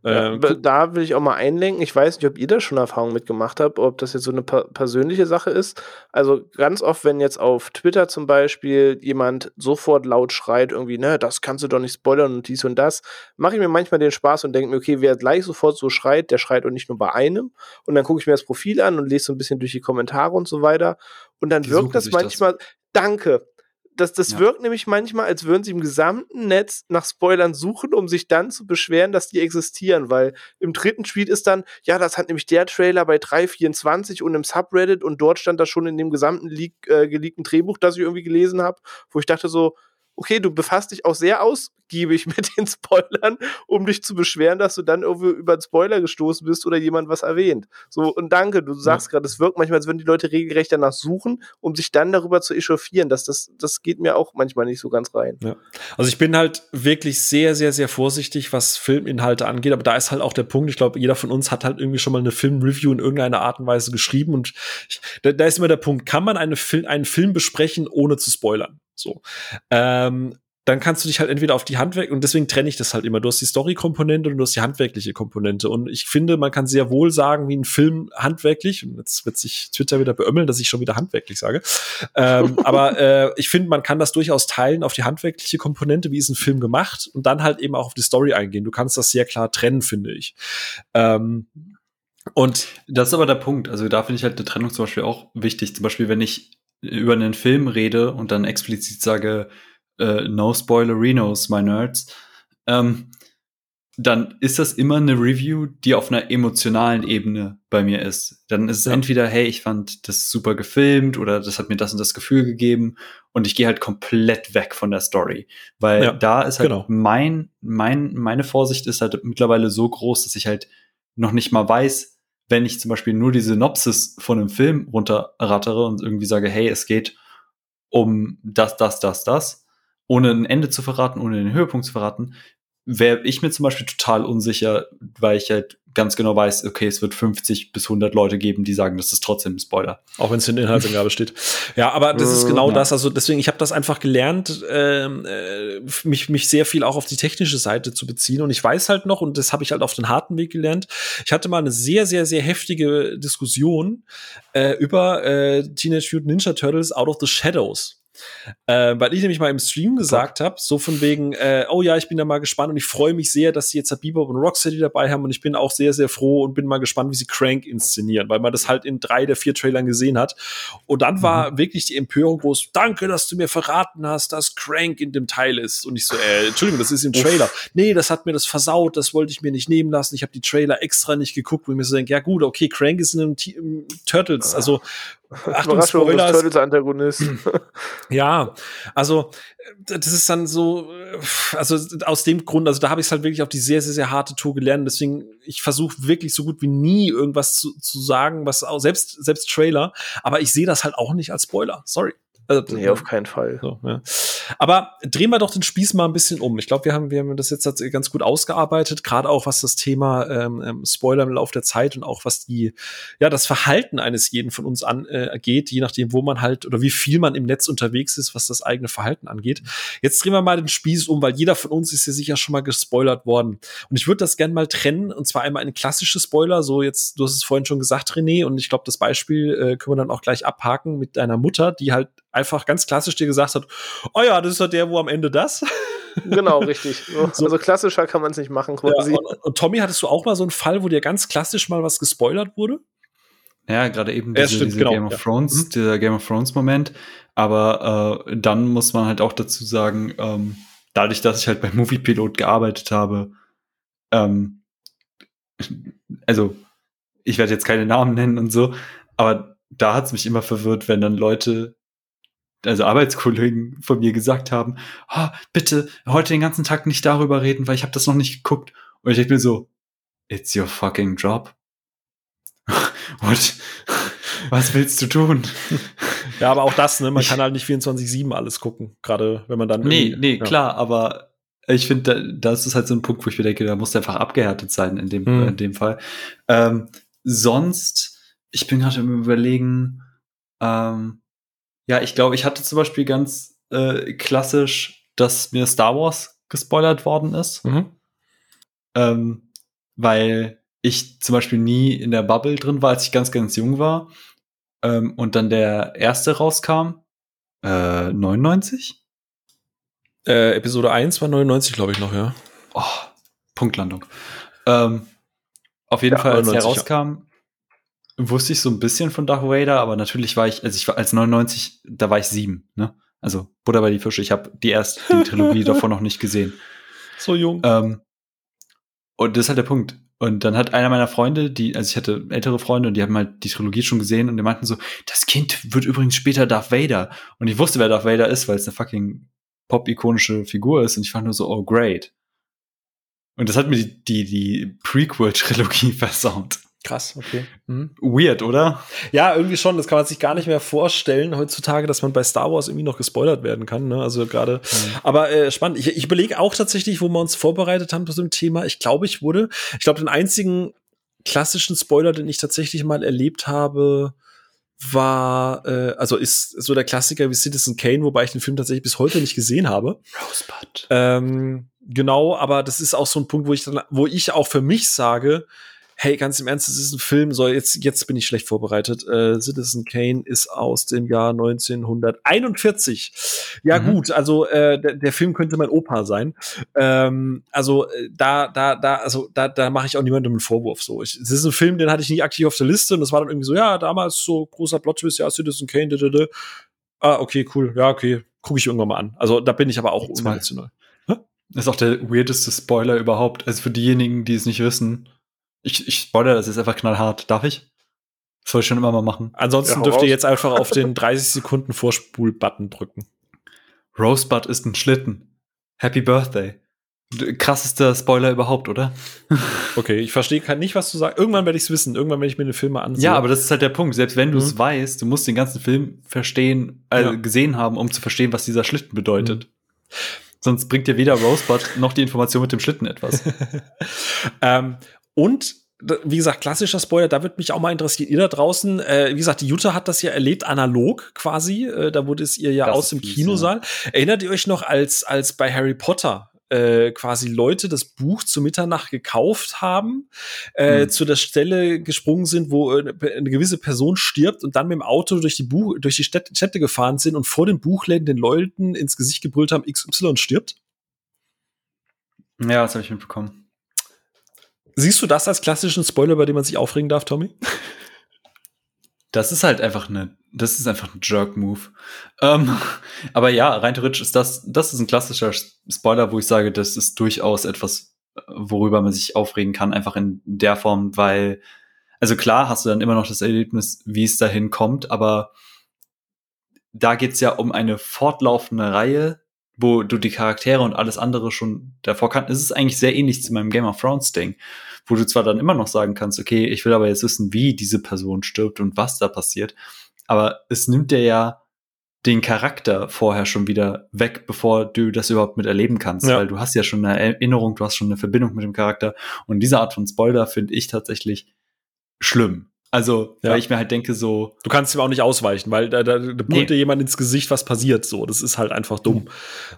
Ja, äh, da will ich auch mal einlenken. Ich weiß nicht, ob ihr da schon Erfahrungen mitgemacht habt, ob das jetzt so eine per persönliche Sache ist. Also ganz oft, wenn jetzt auf Twitter zum Beispiel jemand sofort laut schreit, irgendwie, ne, das kannst du doch nicht spoilern und dies und das, mache ich mir manchmal den Spaß und denke mir, okay, wer gleich sofort so schreit, der schreit auch nicht nur bei einem. Und dann gucke ich mir das Profil an und lese so ein bisschen durch die Kommentare und so weiter. Und dann Die wirkt das manchmal, das. danke, das, das ja. wirkt nämlich manchmal, als würden sie im gesamten Netz nach Spoilern suchen, um sich dann zu beschweren, dass die existieren, weil im dritten Tweet ist dann, ja, das hat nämlich der Trailer bei 324 und im Subreddit und dort stand das schon in dem gesamten leak, äh, geleakten Drehbuch, das ich irgendwie gelesen habe, wo ich dachte so, okay, du befasst dich auch sehr ausgiebig (laughs) mit den Spoilern, um dich zu beschweren, dass du dann irgendwie über einen Spoiler gestoßen bist oder jemand was erwähnt. So, und danke, du sagst ja. gerade, es wirkt manchmal, als würden die Leute regelrecht danach suchen, um sich dann darüber zu echauffieren. Das, das, das geht mir auch manchmal nicht so ganz rein. Ja. Also ich bin halt wirklich sehr, sehr, sehr vorsichtig, was Filminhalte angeht, aber da ist halt auch der Punkt, ich glaube, jeder von uns hat halt irgendwie schon mal eine Filmreview in irgendeiner Art und Weise geschrieben und ich, da, da ist immer der Punkt, kann man eine Fil einen Film besprechen, ohne zu spoilern? So. Ähm, dann kannst du dich halt entweder auf die Handwerk und deswegen trenne ich das halt immer. Du hast die Story-Komponente und du hast die handwerkliche Komponente. Und ich finde, man kann sehr wohl sagen, wie ein Film handwerklich, und jetzt wird sich Twitter wieder beömmeln, dass ich schon wieder handwerklich sage. ähm, (laughs) aber äh, ich finde, man kann das durchaus teilen auf die handwerkliche Komponente, wie ist ein Film gemacht, und dann halt eben auch auf die Story eingehen. Du kannst das sehr klar trennen, finde ich. Ähm, und das ist aber der Punkt. Also da finde ich halt eine Trennung zum Beispiel auch wichtig. Zum Beispiel, wenn ich über einen Film rede und dann explizit sage, äh, no spoilerinos, my nerds, ähm, dann ist das immer eine Review, die auf einer emotionalen Ebene bei mir ist. Dann ist es ja. entweder, hey, ich fand das super gefilmt oder das hat mir das und das Gefühl gegeben und ich gehe halt komplett weg von der Story. Weil ja, da ist halt genau. mein, mein, meine Vorsicht ist halt mittlerweile so groß, dass ich halt noch nicht mal weiß, wenn ich zum Beispiel nur die Synopsis von einem Film runterrattere und irgendwie sage, hey, es geht um das, das, das, das, ohne ein Ende zu verraten, ohne den Höhepunkt zu verraten, wäre ich mir zum Beispiel total unsicher, weil ich halt ganz genau weiß, okay, es wird 50 bis 100 Leute geben, die sagen, das ist trotzdem ein Spoiler. Auch wenn es in der Inhaltsangabe steht. Ja, aber das ist genau ja. das. Also deswegen, ich habe das einfach gelernt, ähm, äh, mich, mich sehr viel auch auf die technische Seite zu beziehen. Und ich weiß halt noch, und das habe ich halt auf den harten Weg gelernt, ich hatte mal eine sehr, sehr, sehr heftige Diskussion äh, über äh, Teenage Mutant Ninja Turtles Out of the Shadows. Äh, weil ich nämlich mal im Stream gesagt habe, so von wegen, äh, oh ja, ich bin da mal gespannt und ich freue mich sehr, dass sie jetzt Bebop und Rocksteady dabei haben und ich bin auch sehr, sehr froh und bin mal gespannt, wie sie Crank inszenieren, weil man das halt in drei der vier Trailern gesehen hat. Und dann war mhm. wirklich die Empörung groß, danke, dass du mir verraten hast, dass Crank in dem Teil ist. Und ich so, äh, Entschuldigung, das ist im Trailer. Nee, das hat mir das versaut, das wollte ich mir nicht nehmen lassen. Ich habe die Trailer extra nicht geguckt, wo ich mir so denke, ja gut, okay, Crank ist in einem T Turtles, also Achtung, Spoilers. Turtles Antagonist. (clears throat) ja, also das ist dann so, also aus dem Grund, also da habe ich es halt wirklich auf die sehr, sehr, sehr harte Tour gelernt. Deswegen, ich versuche wirklich so gut wie nie irgendwas zu, zu sagen, was auch selbst, selbst Trailer, aber ich sehe das halt auch nicht als Spoiler. Sorry. Also, nee, auf keinen Fall. So, ja. Aber drehen wir doch den Spieß mal ein bisschen um. Ich glaube, wir haben, wir haben das jetzt ganz gut ausgearbeitet, gerade auch was das Thema ähm, ähm, Spoiler im Laufe der Zeit und auch was die, ja, das Verhalten eines jeden von uns angeht, äh, je nachdem, wo man halt oder wie viel man im Netz unterwegs ist, was das eigene Verhalten angeht. Jetzt drehen wir mal den Spieß um, weil jeder von uns ist ja sicher schon mal gespoilert worden. Und ich würde das gerne mal trennen, und zwar einmal eine klassische Spoiler, so jetzt, du hast es vorhin schon gesagt, René, und ich glaube, das Beispiel äh, können wir dann auch gleich abhaken mit deiner Mutter, die halt einfach ganz klassisch dir gesagt hat, oh ja, das ist doch der, wo am Ende das. (laughs) Genau, richtig. So. Also klassischer kann man es nicht machen quasi. Ja, und, und, Tommy, hattest du auch mal so einen Fall, wo dir ganz klassisch mal was gespoilert wurde? Ja, gerade eben diese, stimmt, diese genau, Game of ja. Thrones, mhm. dieser Game of Thrones Moment. Aber äh, dann muss man halt auch dazu sagen, ähm, dadurch, dass ich halt bei Moviepilot gearbeitet habe, ähm, also ich werde jetzt keine Namen nennen und so, aber da hat es mich immer verwirrt, wenn dann Leute also Arbeitskollegen von mir gesagt haben, oh, bitte heute den ganzen Tag nicht darüber reden, weil ich habe das noch nicht geguckt. Und ich denke mir so, it's your fucking job. (laughs) What? Was willst du tun? (laughs) Ja, aber auch das, ne? Man ich, kann halt nicht 24-7 alles gucken, gerade wenn man dann. Nee, nee, ja. klar, aber ich finde, da, das ist halt so ein Punkt, wo ich mir denke, da muss einfach abgehärtet sein in dem, hm. in dem Fall. Ähm, sonst, ich bin gerade im Überlegen, ähm, ja, ich glaube, ich hatte zum Beispiel ganz äh, klassisch, dass mir Star Wars gespoilert worden ist. Mhm. Ähm, weil ich zum Beispiel nie in der Bubble drin war, als ich ganz, ganz jung war. Ähm, und dann der erste rauskam. Äh, 99? Äh, Episode 1 war 99, glaube ich, noch, ja. Oh, Punktlandung. Ähm, auf jeden ja, Fall, als 99, der rauskam. Wusste ich so ein bisschen von Darth Vader, aber natürlich war ich, also ich war als 99, da war ich sieben, ne? Also Butter bei die Fische. Ich habe die erst die (laughs) Trilogie davon noch nicht gesehen. So jung. Ähm, und das ist halt der Punkt. Und dann hat einer meiner Freunde, die, also ich hatte ältere Freunde und die haben halt die Trilogie schon gesehen und die meinten so, das Kind wird übrigens später Darth Vader. Und ich wusste, wer Darth Vader ist, weil es eine fucking pop-ikonische Figur ist und ich fand nur so, oh great. Und das hat mir die, die, die Prequel-Trilogie (laughs) versaut. Krass, okay. Mhm. Weird, oder? Ja, irgendwie schon. Das kann man sich gar nicht mehr vorstellen heutzutage, dass man bei Star Wars irgendwie noch gespoilert werden kann. Ne? Also gerade. Mhm. Aber äh, spannend. Ich, ich überlege auch tatsächlich, wo wir uns vorbereitet haben zu dem Thema. Ich glaube, ich wurde. Ich glaube, den einzigen klassischen Spoiler, den ich tatsächlich mal erlebt habe, war, äh, also ist so der Klassiker wie Citizen Kane, wobei ich den Film tatsächlich bis heute nicht gesehen habe. Rosebud. Ähm, genau, aber das ist auch so ein Punkt, wo ich dann, wo ich auch für mich sage, hey, ganz im Ernst, das ist ein Film, so jetzt, jetzt bin ich schlecht vorbereitet. Äh, Citizen Kane ist aus dem Jahr 1941. Ja, mhm. gut, also äh, der, der, Film könnte mein Opa sein. Ähm, also äh, da, da, da, also da, da mache ich auch niemandem einen Vorwurf. So, ich, es ist ein Film, den hatte ich nie aktiv auf der Liste und das war dann irgendwie so, ja, damals so großer Plot-Twist, ja, Citizen Kane, d -d -d. Ah, okay, cool, ja, okay, gucke ich irgendwann mal an. Also da bin ich aber auch unemotional. Das ist auch der weirdeste Spoiler überhaupt. Also für diejenigen, die es nicht wissen, ich, ich spoilere das ist einfach knallhart. Darf ich? Das soll ich schon immer mal machen. Ansonsten ja, dürft ihr jetzt einfach auf den 30 Sekunden Vorspul-Button drücken. Rosebud ist ein Schlitten. Happy Birthday. Krassester Spoiler überhaupt, oder? (laughs) okay, ich verstehe nicht, was du sagst. Irgendwann werde ich es wissen. Irgendwann, wenn ich mir eine Filme ansehe. Ja, aber das ist halt der Punkt. Selbst wenn du es mhm. weißt, du musst den ganzen Film verstehen, äh, ja. gesehen haben, um zu verstehen, was dieser Schlitten bedeutet. Mhm. Sonst bringt dir weder Rosebud noch die Information mit dem Schlitten etwas. (laughs) ähm, und wie gesagt, klassischer Spoiler, da würde mich auch mal interessieren, ihr da draußen, äh, wie gesagt, die Jutta hat das ja erlebt, analog quasi, äh, da wurde es ihr ja das aus dem fies, Kinosaal. Ja. Erinnert ihr euch noch, als, als bei Harry Potter äh, quasi Leute das Buch zu Mitternacht gekauft haben, äh, hm. zu der Stelle gesprungen sind, wo äh, eine gewisse Person stirbt und dann mit dem Auto durch die, Buch durch die Städte, Städte gefahren sind und vor den Buchläden den Leuten ins Gesicht gebrüllt haben, XY stirbt? Ja, das habe ich mitbekommen. Siehst du das als klassischen Spoiler, bei dem man sich aufregen darf, Tommy? Das ist halt einfach eine, das ist einfach ein Jerk-Move. Ähm, aber ja, rein theoretisch ist das, das ist ein klassischer Spoiler, wo ich sage, das ist durchaus etwas, worüber man sich aufregen kann, einfach in der Form, weil, also klar hast du dann immer noch das Erlebnis, wie es dahin kommt, aber da geht's ja um eine fortlaufende Reihe, wo du die Charaktere und alles andere schon davor kannst. Es ist eigentlich sehr ähnlich zu meinem Game of Thrones Ding, wo du zwar dann immer noch sagen kannst, okay, ich will aber jetzt wissen, wie diese Person stirbt und was da passiert, aber es nimmt dir ja den Charakter vorher schon wieder weg, bevor du das überhaupt miterleben kannst, ja. weil du hast ja schon eine Erinnerung, du hast schon eine Verbindung mit dem Charakter und diese Art von Spoiler finde ich tatsächlich schlimm. Also, ja. weil ich mir halt denke, so. Du kannst ihm auch nicht ausweichen, weil da, da, da brüllt nee. dir jemand ins Gesicht, was passiert. So, das ist halt einfach dumm.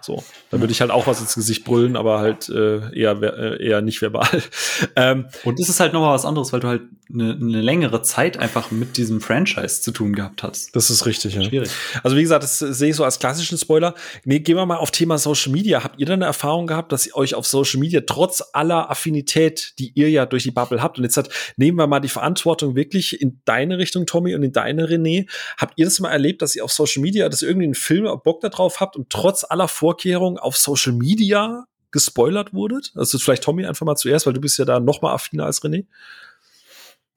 So, da würde ich halt auch was ins Gesicht brüllen, aber halt äh, eher, äh, eher nicht verbal. (laughs) ähm, Und es ist halt nochmal was anderes, weil du halt eine, eine längere Zeit einfach mit diesem Franchise zu tun gehabt hast. Das ist richtig, ja. Schwierig. Also, wie gesagt, das sehe ich so als klassischen Spoiler. Nee, gehen wir mal auf Thema Social Media. Habt ihr da eine Erfahrung gehabt, dass ihr euch auf Social Media trotz aller Affinität, die ihr ja durch die Bubble habt, und jetzt hat, nehmen wir mal die Verantwortung wirklich mich in deine Richtung, Tommy, und in deine, René. Habt ihr das mal erlebt, dass ihr auf Social Media, dass ihr irgendwie einen Film Bock darauf habt und trotz aller Vorkehrungen auf Social Media gespoilert wurdet? Also vielleicht Tommy einfach mal zuerst, weil du bist ja da noch mal affiner als René.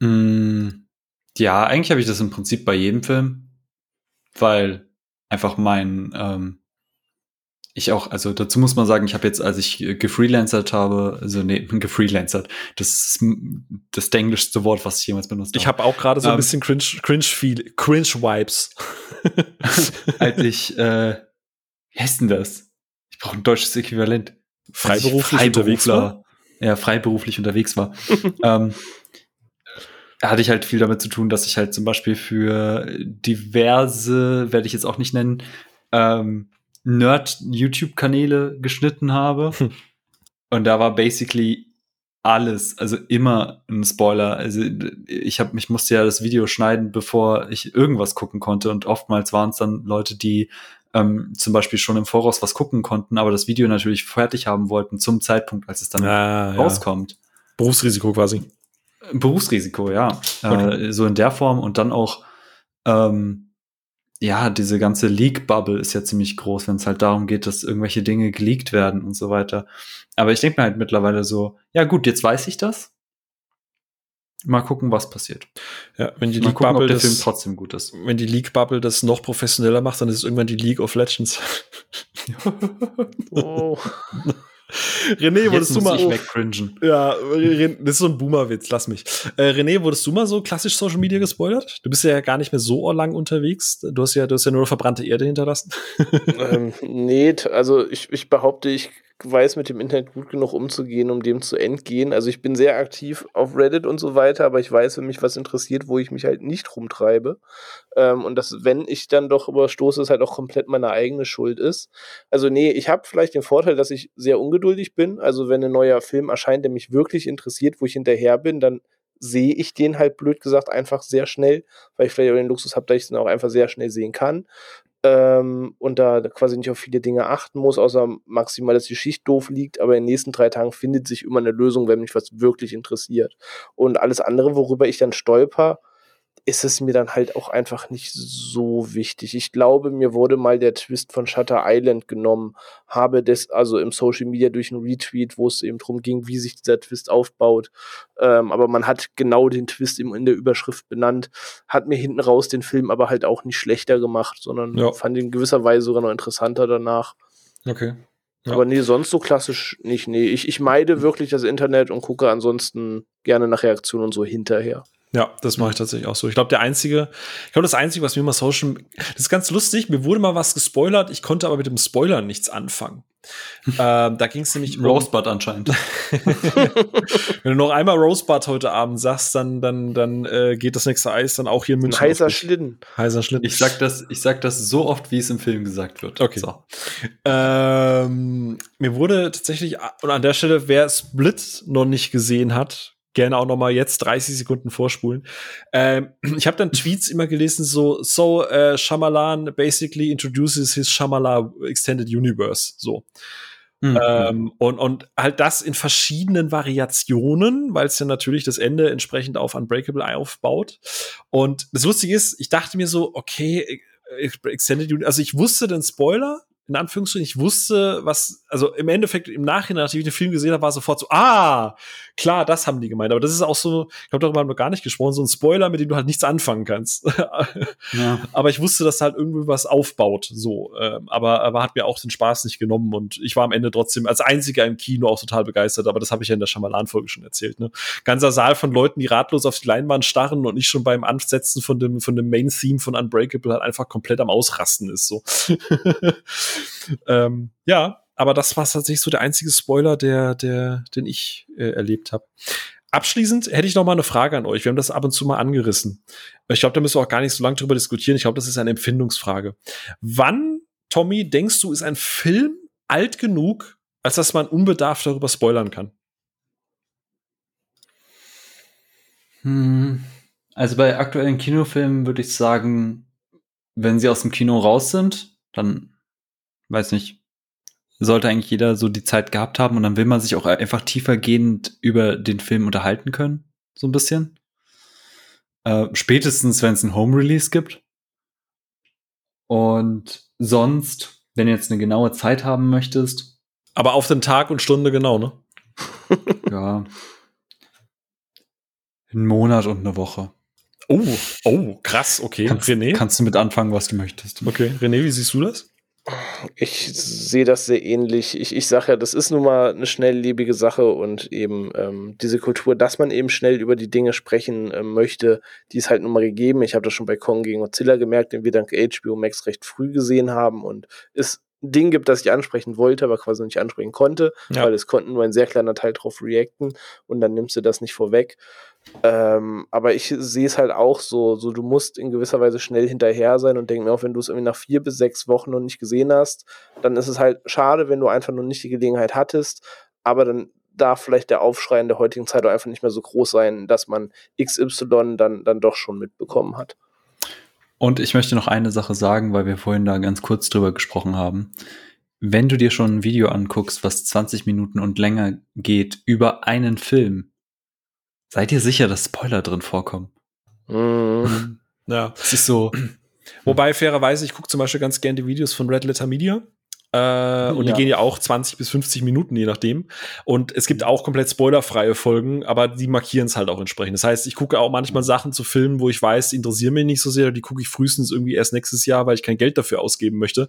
Mm, ja, eigentlich habe ich das im Prinzip bei jedem Film, weil einfach mein, ähm, ich auch, also dazu muss man sagen, ich habe jetzt, als ich gefreelancert habe, also nee, (laughs) gefreelancert, das ist das englischste Wort, was ich jemals benutzt habe. Ich habe auch gerade so ein ähm, bisschen cringe, cringe feel, cringe Vibes. (laughs) als ich, äh, wie heißt denn das? Ich brauche ein deutsches Äquivalent. Freiberuflich unterwegs war. Ja, freiberuflich unterwegs war. (laughs) ähm, hatte ich halt viel damit zu tun, dass ich halt zum Beispiel für diverse, werde ich jetzt auch nicht nennen, ähm, Nerd-YouTube-Kanäle geschnitten habe. Hm. Und da war basically alles, also immer ein Spoiler. Also ich habe, ich musste ja das Video schneiden, bevor ich irgendwas gucken konnte. Und oftmals waren es dann Leute, die ähm, zum Beispiel schon im Voraus was gucken konnten, aber das Video natürlich fertig haben wollten zum Zeitpunkt, als es dann ah, rauskommt. Ja. Berufsrisiko quasi. Berufsrisiko, ja. Okay. Äh, so in der Form und dann auch ähm, ja, diese ganze Leak-Bubble ist ja ziemlich groß, wenn es halt darum geht, dass irgendwelche Dinge geleakt werden und so weiter. Aber ich denke mir halt mittlerweile so, ja gut, jetzt weiß ich das. Mal gucken, was passiert. Ja, wenn die Leak-Bubble der Film trotzdem gut ist. Wenn die Leak-Bubble das noch professioneller macht, dann ist es irgendwann die League of Legends. (laughs) oh. (laughs) (laughs) René, wurdest du mal. Ich wegcringen. Ja, das ist so ein Boomer-Witz, lass mich. Äh, René, wurdest du mal so klassisch Social Media gespoilert? Du bist ja gar nicht mehr so lang unterwegs. Du hast ja, du hast ja nur verbrannte Erde hinterlassen. ähm, nee, also ich, ich behaupte, ich weiß mit dem Internet gut genug umzugehen, um dem zu entgehen. Also ich bin sehr aktiv auf Reddit und so weiter, aber ich weiß, wenn mich was interessiert, wo ich mich halt nicht rumtreibe. Ähm, und dass, wenn ich dann doch überstoße, es halt auch komplett meine eigene Schuld ist. Also nee, ich habe vielleicht den Vorteil, dass ich sehr ungeduldig bin. Also wenn ein neuer Film erscheint, der mich wirklich interessiert, wo ich hinterher bin, dann sehe ich den halt blöd gesagt einfach sehr schnell, weil ich vielleicht auch den Luxus habe, dass ich den auch einfach sehr schnell sehen kann ähm, und da quasi nicht auf viele Dinge achten muss, außer maximal, dass die Schicht doof liegt, aber in den nächsten drei Tagen findet sich immer eine Lösung, wenn mich was wirklich interessiert. Und alles andere, worüber ich dann stolper, ist es mir dann halt auch einfach nicht so wichtig. Ich glaube, mir wurde mal der Twist von Shutter Island genommen, habe das also im Social Media durch einen Retweet, wo es eben darum ging, wie sich dieser Twist aufbaut. Ähm, aber man hat genau den Twist eben in der Überschrift benannt, hat mir hinten raus den Film aber halt auch nicht schlechter gemacht, sondern ja. fand ihn in gewisser Weise sogar noch interessanter danach. Okay. Ja. Aber nee, sonst so klassisch nicht. Nee, ich, ich meide wirklich das Internet und gucke ansonsten gerne nach Reaktionen und so hinterher. Ja, das mache ich tatsächlich auch so. Ich glaube, der einzige, ich glaube, das einzige, was mir mal Social, das ist ganz lustig. Mir wurde mal was gespoilert. Ich konnte aber mit dem Spoiler nichts anfangen. (laughs) ähm, da ging es nämlich um Rosebud anscheinend. (laughs) Wenn du noch einmal Rosebud heute Abend sagst, dann, dann, dann äh, geht das nächste Eis dann auch hier in München. Ein heißer Schlitten. Heißer Schlitten. Ich sag das, ich sag das so oft, wie es im Film gesagt wird. Okay. So. Ähm, mir wurde tatsächlich, und an der Stelle, wer Split noch nicht gesehen hat, gerne auch noch mal jetzt 30 Sekunden vorspulen. Ähm, (clears throat) ich habe dann Tweets immer gelesen, so, so uh, Shyamalan basically introduces his Shyamalan Extended Universe, so. Mhm. Ähm, und, und halt das in verschiedenen Variationen, weil es ja natürlich das Ende entsprechend auf Unbreakable aufbaut. Und das Lustige ist, ich dachte mir so, okay, äh, Extended Universe, also ich wusste den Spoiler, in Anführungsstrichen, ich wusste, was, also im Endeffekt, im Nachhinein, nachdem ich den Film gesehen habe, war sofort so, ah, klar, das haben die gemeint. Aber das ist auch so, ich glaube, darüber haben wir gar nicht gesprochen, so ein Spoiler, mit dem du halt nichts anfangen kannst. (laughs) ja. Aber ich wusste, dass halt irgendwie was aufbaut, so. Ähm, aber, aber hat mir auch den Spaß nicht genommen und ich war am Ende trotzdem als einziger im Kino auch total begeistert. Aber das habe ich ja in der Schamalan-Folge schon erzählt, ne? Ganzer Saal von Leuten, die ratlos auf die Leinwand starren und nicht schon beim Ansetzen von dem, von dem Main-Theme von Unbreakable halt einfach komplett am Ausrasten ist, so. (laughs) ähm, ja, aber das war tatsächlich so der einzige Spoiler, der, der, den ich äh, erlebt habe. Abschließend hätte ich noch mal eine Frage an euch. Wir haben das ab und zu mal angerissen. Ich glaube, da müssen wir auch gar nicht so lange drüber diskutieren. Ich glaube, das ist eine Empfindungsfrage. Wann, Tommy, denkst du, ist ein Film alt genug, als dass man unbedarft darüber spoilern kann? Hm. Also bei aktuellen Kinofilmen würde ich sagen, wenn sie aus dem Kino raus sind, dann weiß nicht, sollte eigentlich jeder so die Zeit gehabt haben und dann will man sich auch einfach tiefergehend über den Film unterhalten können, so ein bisschen. Äh, spätestens, wenn es ein Home Release gibt. Und sonst, wenn du jetzt eine genaue Zeit haben möchtest. Aber auf den Tag und Stunde genau, ne? (laughs) ja. Ein Monat und eine Woche. Oh, oh, krass, okay. Kannst, René? Kannst du mit anfangen, was du möchtest. Okay, René, wie siehst du das? Ich sehe das sehr ähnlich. Ich, ich sage ja, das ist nun mal eine schnelllebige Sache und eben ähm, diese Kultur, dass man eben schnell über die Dinge sprechen äh, möchte, die ist halt nun mal gegeben. Ich habe das schon bei Kong gegen Godzilla gemerkt, den wir dank HBO Max recht früh gesehen haben und es ein Ding gibt, das ich ansprechen wollte, aber quasi nicht ansprechen konnte, ja. weil es konnten nur ein sehr kleiner Teil drauf reacten und dann nimmst du das nicht vorweg. Ähm, aber ich sehe es halt auch so, so du musst in gewisser Weise schnell hinterher sein und denke mir auch, wenn du es irgendwie nach vier bis sechs Wochen noch nicht gesehen hast, dann ist es halt schade, wenn du einfach noch nicht die Gelegenheit hattest, aber dann darf vielleicht der Aufschrei in der heutigen Zeit auch einfach nicht mehr so groß sein, dass man XY dann, dann doch schon mitbekommen hat. Und ich möchte noch eine Sache sagen, weil wir vorhin da ganz kurz drüber gesprochen haben. Wenn du dir schon ein Video anguckst, was 20 Minuten und länger geht über einen Film, Seid ihr sicher, dass Spoiler drin vorkommen? Mhm. (laughs) Ja. Es ist so. Wobei, fairerweise, ich gucke zum Beispiel ganz gerne die Videos von Red Letter Media. Äh, und ja. die gehen ja auch 20 bis 50 Minuten, je nachdem. Und es gibt auch komplett spoilerfreie Folgen, aber die markieren es halt auch entsprechend. Das heißt, ich gucke auch manchmal Sachen zu Filmen, wo ich weiß, die interessieren mich nicht so sehr. Die gucke ich frühestens irgendwie erst nächstes Jahr, weil ich kein Geld dafür ausgeben möchte.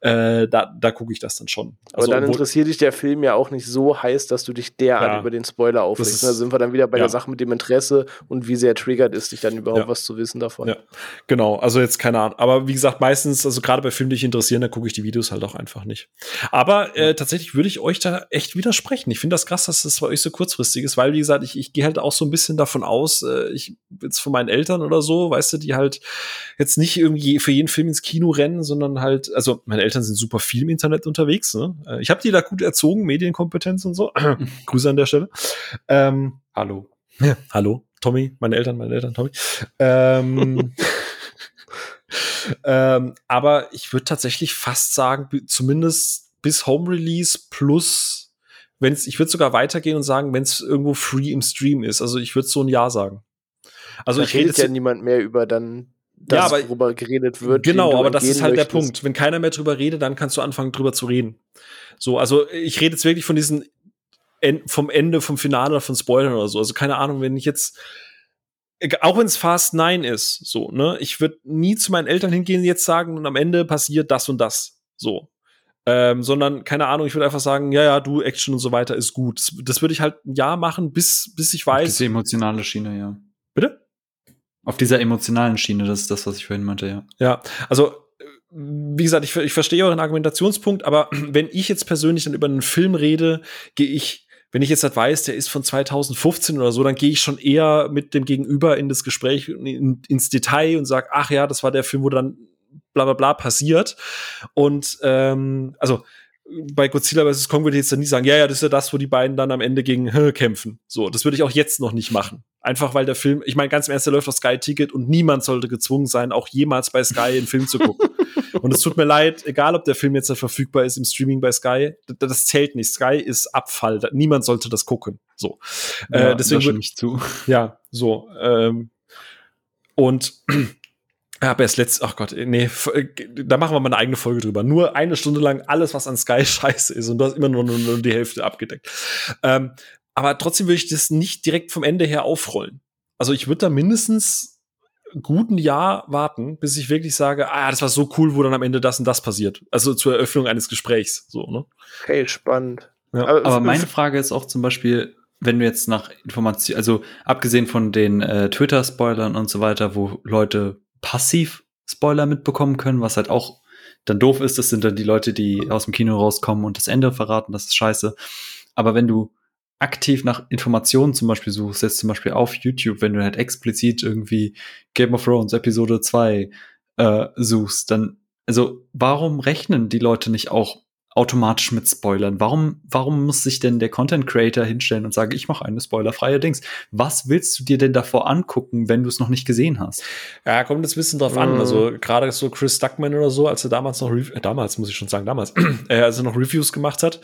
Äh, da da gucke ich das dann schon. Also, aber dann interessiert dich der Film ja auch nicht so heiß, dass du dich derart ja, über den Spoiler aufregst. Da sind wir dann wieder bei ja. der Sache mit dem Interesse und wie sehr triggert ist, dich dann überhaupt was zu wissen davon. Ja, genau. Also jetzt keine Ahnung. Aber wie gesagt, meistens, also gerade bei Filmen, die dich interessieren, da gucke ich die Videos halt auch einfach nicht. Aber äh, tatsächlich würde ich euch da echt widersprechen. Ich finde das krass, dass das bei euch so kurzfristig ist, weil, wie gesagt, ich, ich gehe halt auch so ein bisschen davon aus, äh, ich jetzt von meinen Eltern oder so, weißt du, die halt jetzt nicht irgendwie für jeden Film ins Kino rennen, sondern halt, also meine Eltern sind super viel im Internet unterwegs. Ne? Äh, ich habe die da gut erzogen, Medienkompetenz und so. (clears throat) Grüße an der Stelle. Ähm, hallo. Ja, hallo, Tommy, meine Eltern, meine Eltern, Tommy. Ähm, (laughs) ähm, aber ich würde tatsächlich fast sagen, zumindest bis Home Release plus, wenn es, ich würde sogar weitergehen und sagen, wenn es irgendwo free im Stream ist. Also ich würde so ein Ja sagen. Also da ich rede ja niemand mehr über dann das, ja, aber, worüber geredet wird. Genau, aber das ist halt möchtest. der Punkt. Wenn keiner mehr drüber redet, dann kannst du anfangen, drüber zu reden. So, also ich rede jetzt wirklich von diesen vom Ende, vom Finale oder von Spoilern oder so. Also keine Ahnung, wenn ich jetzt auch wenn es Fast 9 ist, so, ne, ich würde nie zu meinen Eltern hingehen und jetzt sagen, und am Ende passiert das und das. So. Ähm, sondern, keine Ahnung, ich würde einfach sagen, ja, ja, du, Action und so weiter ist gut. Das, das würde ich halt ein Jahr machen, bis, bis ich weiß. Auf diese emotionale Schiene, ja. Bitte? Auf dieser emotionalen Schiene, das ist das, was ich vorhin meinte, ja. Ja, also, wie gesagt, ich, ich verstehe euren Argumentationspunkt, aber (clears throat) wenn ich jetzt persönlich dann über einen Film rede, gehe ich wenn ich jetzt halt weiß, der ist von 2015 oder so, dann gehe ich schon eher mit dem Gegenüber in das Gespräch in, ins Detail und sage, ach ja, das war der Film, wo dann bla bla bla passiert. Und ähm, also bei Godzilla vs. Kong würde ich jetzt dann nie sagen, ja, ja, das ist ja das, wo die beiden dann am Ende gegen (laughs) kämpfen. So, das würde ich auch jetzt noch nicht machen. Einfach weil der Film, ich meine, ganz im Ernst, der läuft auf Sky Ticket und niemand sollte gezwungen sein, auch jemals bei Sky einen Film zu gucken. (laughs) und es tut mir leid, egal ob der Film jetzt verfügbar ist im Streaming bei Sky, das, das zählt nicht. Sky ist Abfall. Niemand sollte das gucken. So. Ja, äh, deswegen würde ich zu. Ja, so. Ähm, und (clears throat) habe erst letzt, ach Gott, nee, äh, da machen wir mal eine eigene Folge drüber. Nur eine Stunde lang alles, was an Sky (laughs) scheiße ist und du hast immer nur, nur, nur die Hälfte abgedeckt. Ähm, aber trotzdem würde ich das nicht direkt vom Ende her aufrollen. Also ich würde da mindestens guten Jahr warten, bis ich wirklich sage, ah, das war so cool, wo dann am Ende das und das passiert. Also zur Eröffnung eines Gesprächs, so, ne? Okay, spannend. Ja. Aber, aber meine Frage ist auch zum Beispiel, wenn du jetzt nach Informationen, also abgesehen von den äh, Twitter-Spoilern und so weiter, wo Leute passiv Spoiler mitbekommen können, was halt auch dann doof ist. Das sind dann die Leute, die aus dem Kino rauskommen und das Ende verraten. Das ist scheiße. Aber wenn du aktiv nach Informationen zum Beispiel suchst, jetzt zum Beispiel auf YouTube, wenn du halt explizit irgendwie Game of Thrones Episode 2 äh, suchst, dann, also warum rechnen die Leute nicht auch automatisch mit Spoilern. Warum, warum muss sich denn der Content Creator hinstellen und sagen, ich mache eine spoilerfreie Dings? Was willst du dir denn davor angucken, wenn du es noch nicht gesehen hast? Ja, kommt das ein bisschen drauf an. Also mhm. gerade so Chris Duckman oder so, als er damals noch, äh, damals muss ich schon sagen, damals, (clears throat) äh, als er noch Reviews gemacht hat.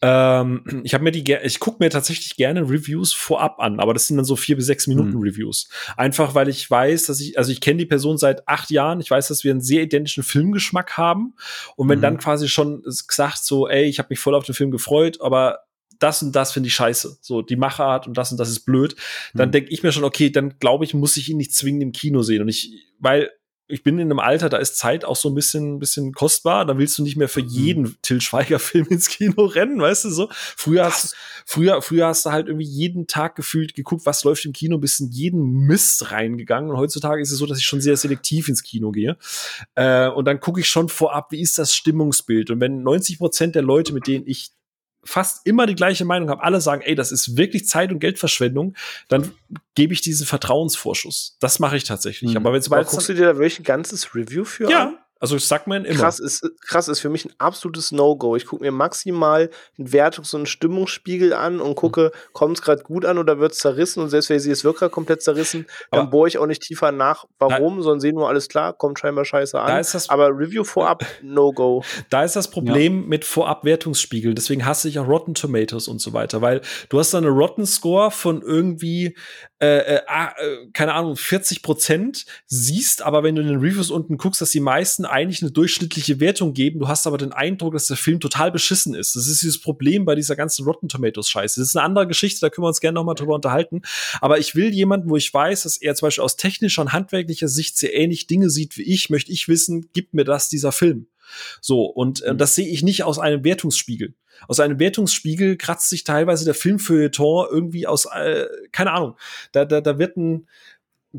Ähm, ich habe mir die, ich gucke mir tatsächlich gerne Reviews vorab an, aber das sind dann so vier bis sechs Minuten mhm. Reviews. Einfach, weil ich weiß, dass ich, also ich kenne die Person seit acht Jahren. Ich weiß, dass wir einen sehr identischen Filmgeschmack haben. Und wenn mhm. dann quasi schon gesagt sagt so, ey, ich habe mich voll auf den Film gefreut, aber das und das finde ich scheiße. So, die Machart und das und das ist blöd. Dann Mhm. denke ich mir schon, okay, dann glaube ich, muss ich ihn nicht zwingend im Kino sehen. Und ich, weil ich bin in einem Alter, da ist Zeit auch so ein bisschen, bisschen kostbar. Da willst du nicht mehr für jeden Till Schweiger-Film ins Kino rennen, weißt du so. Früher hast, früher, früher hast du halt irgendwie jeden Tag gefühlt geguckt, was läuft im Kino, bist in jeden Mist reingegangen. Und heutzutage ist es so, dass ich schon sehr selektiv ins Kino gehe. Äh, und dann gucke ich schon vorab, wie ist das Stimmungsbild. Und wenn 90 Prozent der Leute, mit denen ich fast immer die gleiche Meinung habe, alle sagen, ey, das ist wirklich Zeit- und Geldverschwendung, dann gebe ich diesen Vertrauensvorschuss. Das mache ich tatsächlich. Mhm. Aber wenn Aber guckst du dir da wirklich ein ganzes Review für an? Ja, also ich sag mir immer. Krass ist, krass ist für mich ein absolutes No-Go. Ich gucke mir maximal einen Wertungs- und einen Stimmungsspiegel an und gucke, kommt es gerade gut an oder wird es zerrissen? Und selbst wenn sie es gerade komplett zerrissen, dann Aber- bohre ich auch nicht tiefer nach, warum, sondern sehe nur alles klar, kommt scheinbar scheiße an. Da ist das- Aber Review vorab, (laughs) No-Go. Da ist das Problem mit Vorabwertungsspiegeln. Deswegen hasse ich auch Rotten Tomatoes und so weiter, weil du hast da eine Rotten Score von irgendwie, äh, äh, ah, äh, keine Ahnung, 40 Prozent, siehst aber, wenn du in den Reviews unten guckst, dass die meisten eigentlich eine durchschnittliche Wertung geben. Du hast aber den Eindruck, dass der Film total beschissen ist. Das ist dieses Problem bei dieser ganzen Rotten Tomatoes Scheiße. Das ist eine andere Geschichte, da können wir uns gerne noch mal drüber unterhalten. Aber ich will jemanden, wo ich weiß, dass er zum Beispiel aus technischer und handwerklicher Sicht sehr ähnlich Dinge sieht wie ich, möchte ich wissen, gibt mir das dieser Film. So, und äh, das sehe ich nicht aus einem Wertungsspiegel. Aus einem Wertungsspiegel kratzt sich teilweise der Filmfeuilleton irgendwie aus, äh, keine Ahnung, da, da, da wird ein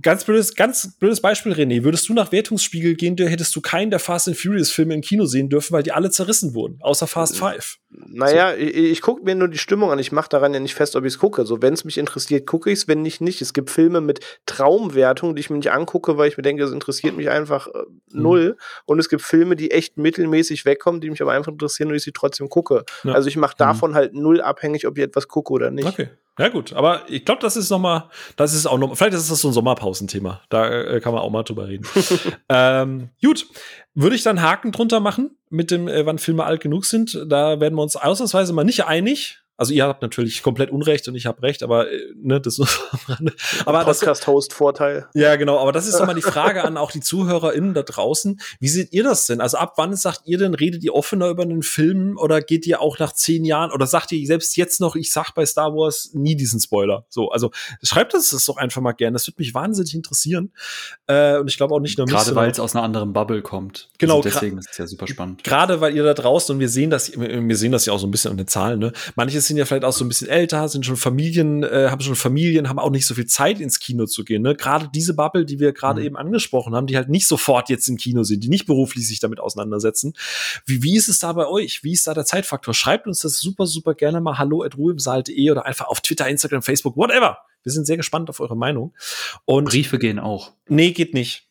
ganz blödes, ganz blödes Beispiel, René. Würdest du nach Wertungsspiegel gehen, hättest du keinen der Fast and Furious Filme im Kino sehen dürfen, weil die alle zerrissen wurden, außer Fast Five. Naja, ich, ich gucke mir nur die Stimmung an. Ich mache daran ja nicht fest, ob ich es gucke. So, wenn es mich interessiert, gucke ich es, wenn nicht, nicht. Es gibt Filme mit Traumwertung, die ich mir nicht angucke, weil ich mir denke, es interessiert mich einfach äh, null. Und es gibt Filme, die echt mittelmäßig wegkommen, die mich aber einfach interessieren und ich sie trotzdem gucke. Ja. Also ich mache davon halt null abhängig, ob ich etwas gucke oder nicht. Okay. Ja, gut. Aber ich glaube, das ist noch mal, das ist auch noch, vielleicht ist das so ein Sommerpausenthema. Da äh, kann man auch mal drüber reden. (laughs) ähm, gut. Würde ich dann Haken drunter machen mit dem, äh, wann Filme alt genug sind. Da werden wir uns ausnahmsweise mal nicht einig. Also ihr habt natürlich komplett Unrecht und ich habe Recht, aber äh, ne, das nur am Rande. (laughs) Aber das, Podcast-Host-Vorteil. ja, genau, aber das ist (laughs) doch mal die Frage an auch die ZuhörerInnen da draußen. Wie seht ihr das denn? Also ab wann sagt ihr denn, redet ihr offener über einen Film oder geht ihr auch nach zehn Jahren oder sagt ihr selbst jetzt noch, ich sag bei Star Wars nie diesen Spoiler? So, also schreibt uns das doch einfach mal gerne. Das würde mich wahnsinnig interessieren. Äh, und ich glaube auch nicht nur mich, Gerade weil es aus einer anderen Bubble kommt. Genau, Also deswegen ist es ja super spannend. Gerade weil ihr da draußen und wir sehen das, wir sehen das ja auch so ein bisschen an den Zahlen, ne? Manche sind ja vielleicht auch so ein bisschen älter, sind schon Familien, äh, haben schon Familien, haben auch nicht so viel Zeit ins Kino zu gehen, ne? Gerade diese Bubble, die wir gerade Mhm. eben angesprochen haben, die halt nicht sofort jetzt im Kino sind, die nicht beruflich sich damit auseinandersetzen. Wie, wie ist es da bei euch? Wie ist da der Zeitfaktor? Schreibt uns das super, super gerne mal hallo at ruheimsaal.de oder einfach auf Twitter, Instagram, Facebook, whatever. Wir sind sehr gespannt auf eure Meinung. Und Briefe gehen auch. nee, geht nicht.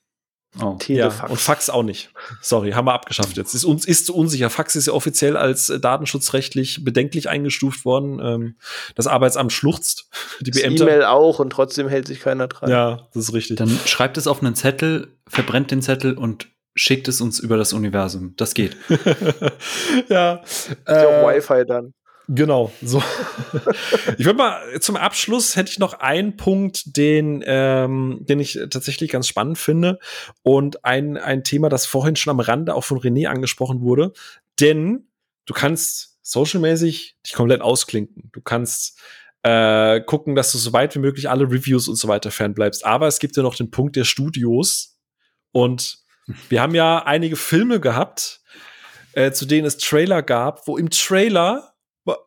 Oh. Ja, Telefax. und Fax auch nicht. Sorry, haben wir abgeschafft jetzt. Ist uns ist zu unsicher. Fax ist ja offiziell als äh, datenschutzrechtlich bedenklich eingestuft worden. Ähm, das Arbeitsamt schluchzt. (laughs) Die. E-Mail auch und trotzdem hält sich keiner dran. Ja, das ist richtig. Dann schreibt es auf einen Zettel, verbrennt den Zettel und schickt es uns über das Universum. Das geht. (laughs) ja. Ist ja auch Äh, Wi-Fi dann. Genau, so. ich würde mal zum Abschluss hätte ich noch einen Punkt, den, ähm, den ich tatsächlich ganz spannend finde und ein, ein Thema, das vorhin schon am Rande auch von René angesprochen wurde. Denn du kannst socialmäßig dich komplett ausklinken. Du kannst äh, gucken, dass du so weit wie möglich alle Reviews und so weiter fernbleibst. Aber es gibt ja noch den Punkt der Studios. Und wir haben ja einige Filme gehabt, äh, zu denen es Trailer gab, wo im Trailer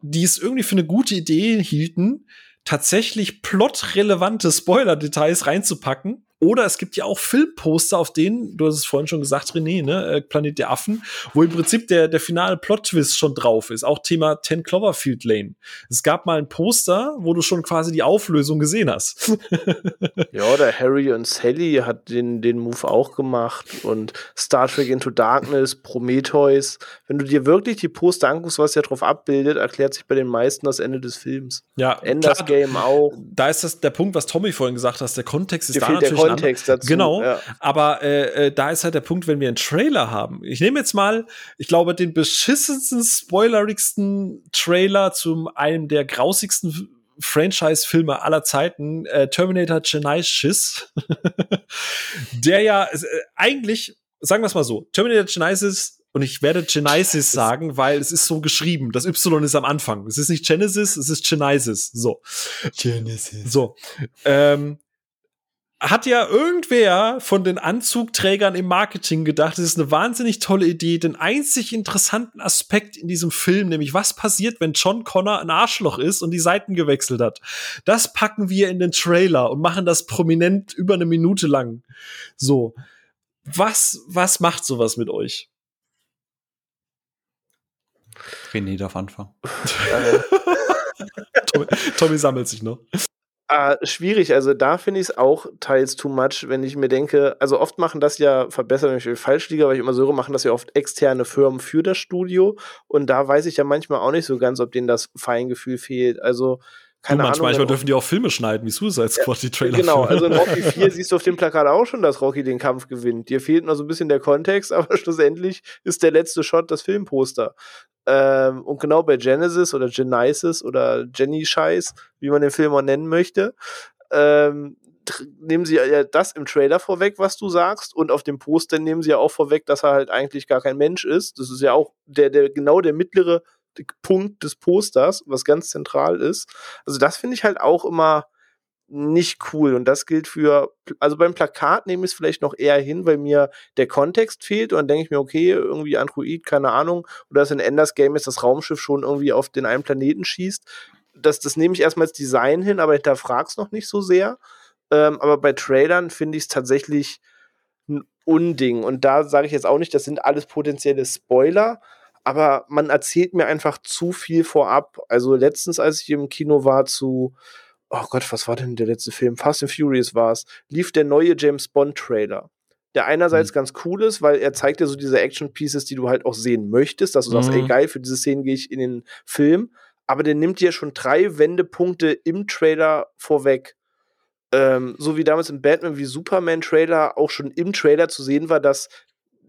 die es irgendwie für eine gute Idee hielten, tatsächlich plotrelevante Spoiler-Details reinzupacken. Oder es gibt ja auch Filmposter, auf denen, du hast es vorhin schon gesagt, René, ne, äh, Planet der Affen, wo im Prinzip der, der finale Plot-Twist schon drauf ist. Auch Thema 10 Cloverfield Lane. Es gab mal ein Poster, wo du schon quasi die Auflösung gesehen hast. (laughs) Ja, der Harry und Sally hat den, den Move auch gemacht und Star Trek Into Darkness, Prometheus. Wenn du dir wirklich die Poster anguckst, was ja drauf abbildet, erklärt sich bei den meisten das Ende des Films. ja, Enders Game auch. Da ist das der Punkt, was Tommy vorhin gesagt hat. Der Kontext ist Dir da natürlich Kontext dazu. Genau, Ja. aber äh, äh, da ist halt der Punkt, wenn wir einen Trailer haben. Ich nehme jetzt mal, ich glaube, den beschissensten, spoilerigsten Trailer zu einem der grausigsten Franchise-Filme aller Zeiten, äh, Terminator Genesis, (laughs) der ja äh, eigentlich, sagen wir es mal so, Terminator Genesis und ich werde Genesis sagen, weil es ist so geschrieben. Das Y ist am Anfang. Es ist nicht Genesis, es ist Genesis. So. Genesis. So. Ähm, hat ja irgendwer von den Anzugträgern im Marketing gedacht, das ist eine wahnsinnig tolle Idee, den einzig interessanten Aspekt in diesem Film, nämlich was passiert, wenn John Connor ein Arschloch ist und die Seiten gewechselt hat. Das packen wir in den Trailer und machen das prominent über eine Minute lang. So. Was, was macht sowas mit euch? René darf anfangen. (laughs) Tommy, Tommy sammelt sich noch. Äh, schwierig, also da finde ich es auch teils too much, wenn ich mir denke, also oft machen das ja, verbessern mich falsch liege, weil ich immer so höre, machen das ja oft externe Firmen für das Studio und da weiß ich ja manchmal auch nicht so ganz, ob denen das Feingefühl fehlt. Also keine manchmal, Ahnung. manchmal dürfen die auch Filme schneiden, wie Suicide Squad, die Trailer. Genau, also in (laughs) Rocky 4 siehst du auf dem Plakat auch schon, dass Rocky den Kampf gewinnt. Dir fehlt noch so ein bisschen der Kontext, (laughs) aber schlussendlich ist der letzte Shot das Filmposter. Ähm, und genau bei Genesis oder Genesis oder Jenny Scheiß, wie man den Film auch nennen möchte, ähm, nehmen sie ja das im Trailer vorweg, was du sagst, und auf dem Poster nehmen sie ja auch vorweg, dass er halt eigentlich gar kein Mensch ist. Das ist ja auch der, der genau der mittlere Punkt des Posters, was ganz zentral ist. Also das finde ich halt auch immer nicht cool. Und das gilt für, also beim Plakat nehme ich es vielleicht noch eher hin, weil mir der Kontext fehlt. Und dann denke ich mir, okay, irgendwie Android, keine Ahnung, oder dass in Enders Game ist das Raumschiff schon irgendwie auf den einen Planeten schießt. Das, das nehme ich erstmal als Design hin, aber hinterfrag's noch nicht so sehr. Ähm, aber bei Trailern finde ich es tatsächlich ein Unding. Und da sage ich jetzt auch nicht, das sind alles potenzielle Spoiler, aber man erzählt mir einfach zu viel vorab. Also letztens, als ich im Kino war zu, oh Gott, was war denn der letzte Film? Fast and Furious war es, lief der neue James Bond Trailer. Der einerseits Mhm. ganz cool ist, weil er zeigt dir so diese Action-Pieces, die du halt auch sehen möchtest, dass du sagst, Mhm. ey geil, für diese Szenen gehe ich in den Film. Aber der nimmt dir schon drei Wendepunkte im Trailer vorweg. Ähm, so wie damals im Batman wie Superman-Trailer auch schon im Trailer zu sehen war, dass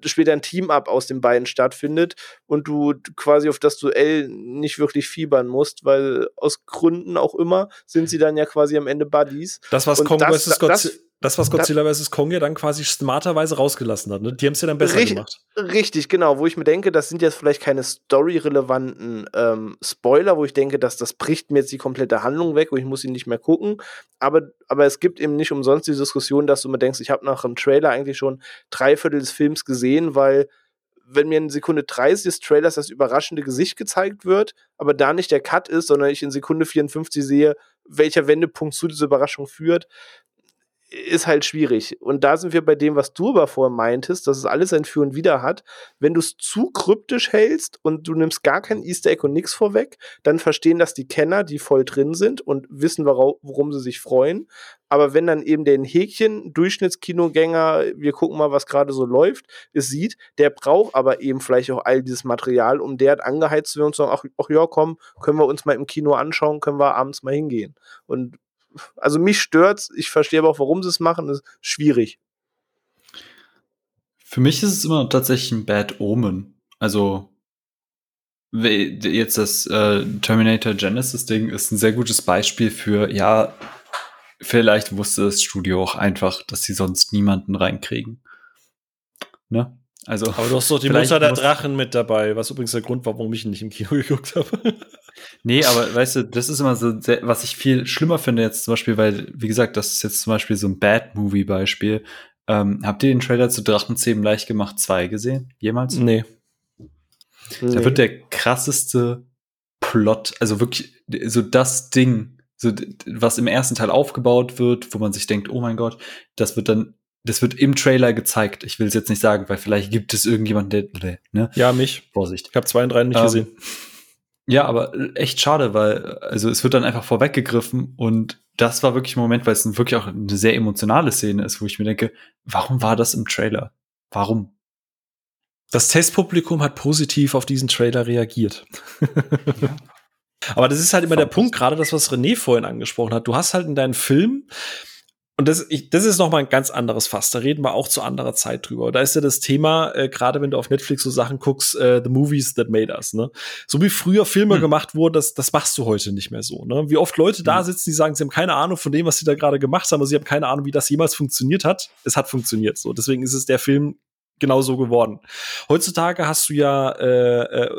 später ein Team-Up aus den beiden stattfindet und du quasi auf das Duell nicht wirklich fiebern musst, weil aus Gründen auch immer sind sie dann ja quasi am Ende Buddies. Das, was Kong vs. Godzi- das- was Godzilla vs. Kong ja dann quasi smarterweise rausgelassen hat. Ne? Die haben es ja dann besser Richtig- gemacht. Richtig, genau, wo ich mir denke, das sind jetzt vielleicht keine story-relevanten ähm, Spoiler, wo ich denke, dass das bricht mir jetzt die komplette Handlung weg und ich muss ihn nicht mehr gucken. Aber, aber es gibt eben nicht umsonst die Diskussion, dass du mir denkst, ich habe nach dem Trailer eigentlich schon drei Viertel des Films gesehen, weil wenn mir in Sekunde 30 des Trailers das überraschende Gesicht gezeigt wird, aber da nicht der Cut ist, sondern ich in Sekunde 54 sehe, welcher Wendepunkt zu dieser Überraschung führt, ist halt schwierig. Und da sind wir bei dem, was du aber vorher meintest, dass es alles ein Für und Wider hat. Wenn du es zu kryptisch hältst und du nimmst gar kein Easter Egg und nichts vorweg, dann verstehen das die Kenner, die voll drin sind und wissen, worum sie sich freuen. Aber wenn dann eben den Häkchen, Durchschnittskinogänger, wir gucken mal, was gerade so läuft, es sieht, der braucht aber eben vielleicht auch all dieses Material, um der angeheizt zu werden und zu sagen, ach, ach ja, komm, können wir uns mal im Kino anschauen, können wir abends mal hingehen. Und also mich stört's, ich verstehe aber auch, warum sie es machen, ist schwierig. Für mich ist es immer tatsächlich ein Bad Omen. Also jetzt das äh, Terminator Genesis Ding ist ein sehr gutes Beispiel für, ja, vielleicht wusste das Studio auch einfach, dass sie sonst niemanden reinkriegen. Ne? Also, Aber du hast doch die Mutter der Drachen mit dabei, was übrigens der Grund war, warum ich ihn nicht im Kino (laughs) geguckt habe. Nee, aber weißt du, das ist immer so, sehr, was ich viel schlimmer finde jetzt zum Beispiel, weil, wie gesagt, das ist jetzt zum Beispiel so ein Bad-Movie-Beispiel. Ähm, habt ihr den Trailer zu Drachenzähmen leicht gemacht 2 gesehen? Jemals? nee. Da wird der krasseste Plot, also wirklich so das Ding, so was im ersten Teil aufgebaut wird, wo man sich denkt, oh mein Gott, das wird dann, das wird im Trailer gezeigt. Ich will es jetzt nicht sagen, weil vielleicht gibt es irgendjemanden, der, ne? Ja, mich. Vorsicht. Ich habe zwei und drei nicht Ähm, gesehen. Ja, aber echt schade, weil also es wird dann einfach vorweggegriffen und das war wirklich ein Moment, weil es wirklich auch eine sehr emotionale Szene ist, wo ich mir denke, warum war das im Trailer? Warum? Das Testpublikum hat positiv auf diesen Trailer reagiert. (laughs) Aber das ist halt immer der. Punkt, gerade das, was René vorhin angesprochen hat. Du hast halt in deinen Film, und das, ich, das ist noch mal ein ganz anderes Fass, da reden wir auch zu anderer Zeit drüber. Da ist ja das Thema, äh, gerade wenn du auf Netflix so Sachen guckst, äh, The Movies That Made Us, ne? So wie früher Filme Hm. gemacht wurden, das, das machst du heute nicht mehr so, ne? Wie oft Leute da Hm. sitzen, die sagen, sie haben keine Ahnung von dem, was sie da gerade gemacht haben, aber sie haben keine Ahnung, wie das jemals funktioniert hat. Es hat funktioniert, so. Deswegen ist es der Film genau so geworden. Heutzutage hast du ja, äh, äh,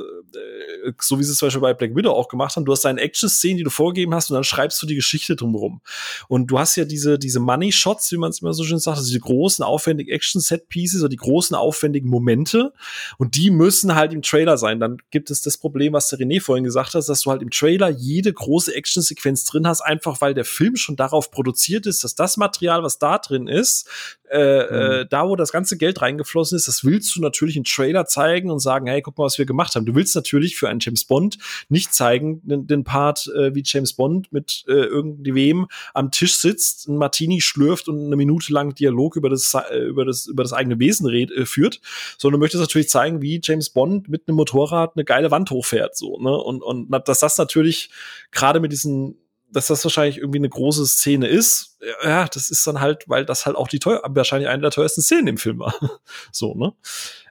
so wie sie es zum Beispiel bei Black Widow auch gemacht haben, du hast deine Action-Szenen, die du vorgegeben hast, und dann schreibst du die Geschichte drumherum. Und du hast ja diese, diese Money-Shots, wie man es immer so schön sagt, also diese großen, aufwendigen Action-Set-Pieces oder die großen, aufwendigen Momente. Und die müssen halt im Trailer sein. Dann gibt es das Problem, was der René vorhin gesagt hat, dass du halt im Trailer jede große Action-Sequenz drin hast, einfach weil der Film schon darauf produziert ist, dass das Material, was da drin ist, äh, äh, mhm. da wo das ganze Geld reingeflossen ist, das willst du natürlich in Trailer zeigen und sagen, hey, guck mal, was wir gemacht haben. Du willst natürlich für einen James Bond nicht zeigen, den, den Part, äh, wie James Bond mit äh, irgendwem am Tisch sitzt, ein Martini schlürft und eine Minute lang Dialog über das, äh, über das, über das eigene Wesen red, äh, führt, sondern du möchtest natürlich zeigen, wie James Bond mit einem Motorrad eine geile Wand hochfährt, so, ne? Und, und dass das natürlich gerade mit diesen dass das wahrscheinlich irgendwie eine große Szene ist, ja, das ist dann halt, weil das halt auch die teuer, wahrscheinlich eine der teuersten Szenen im Film war. (laughs) so, ne?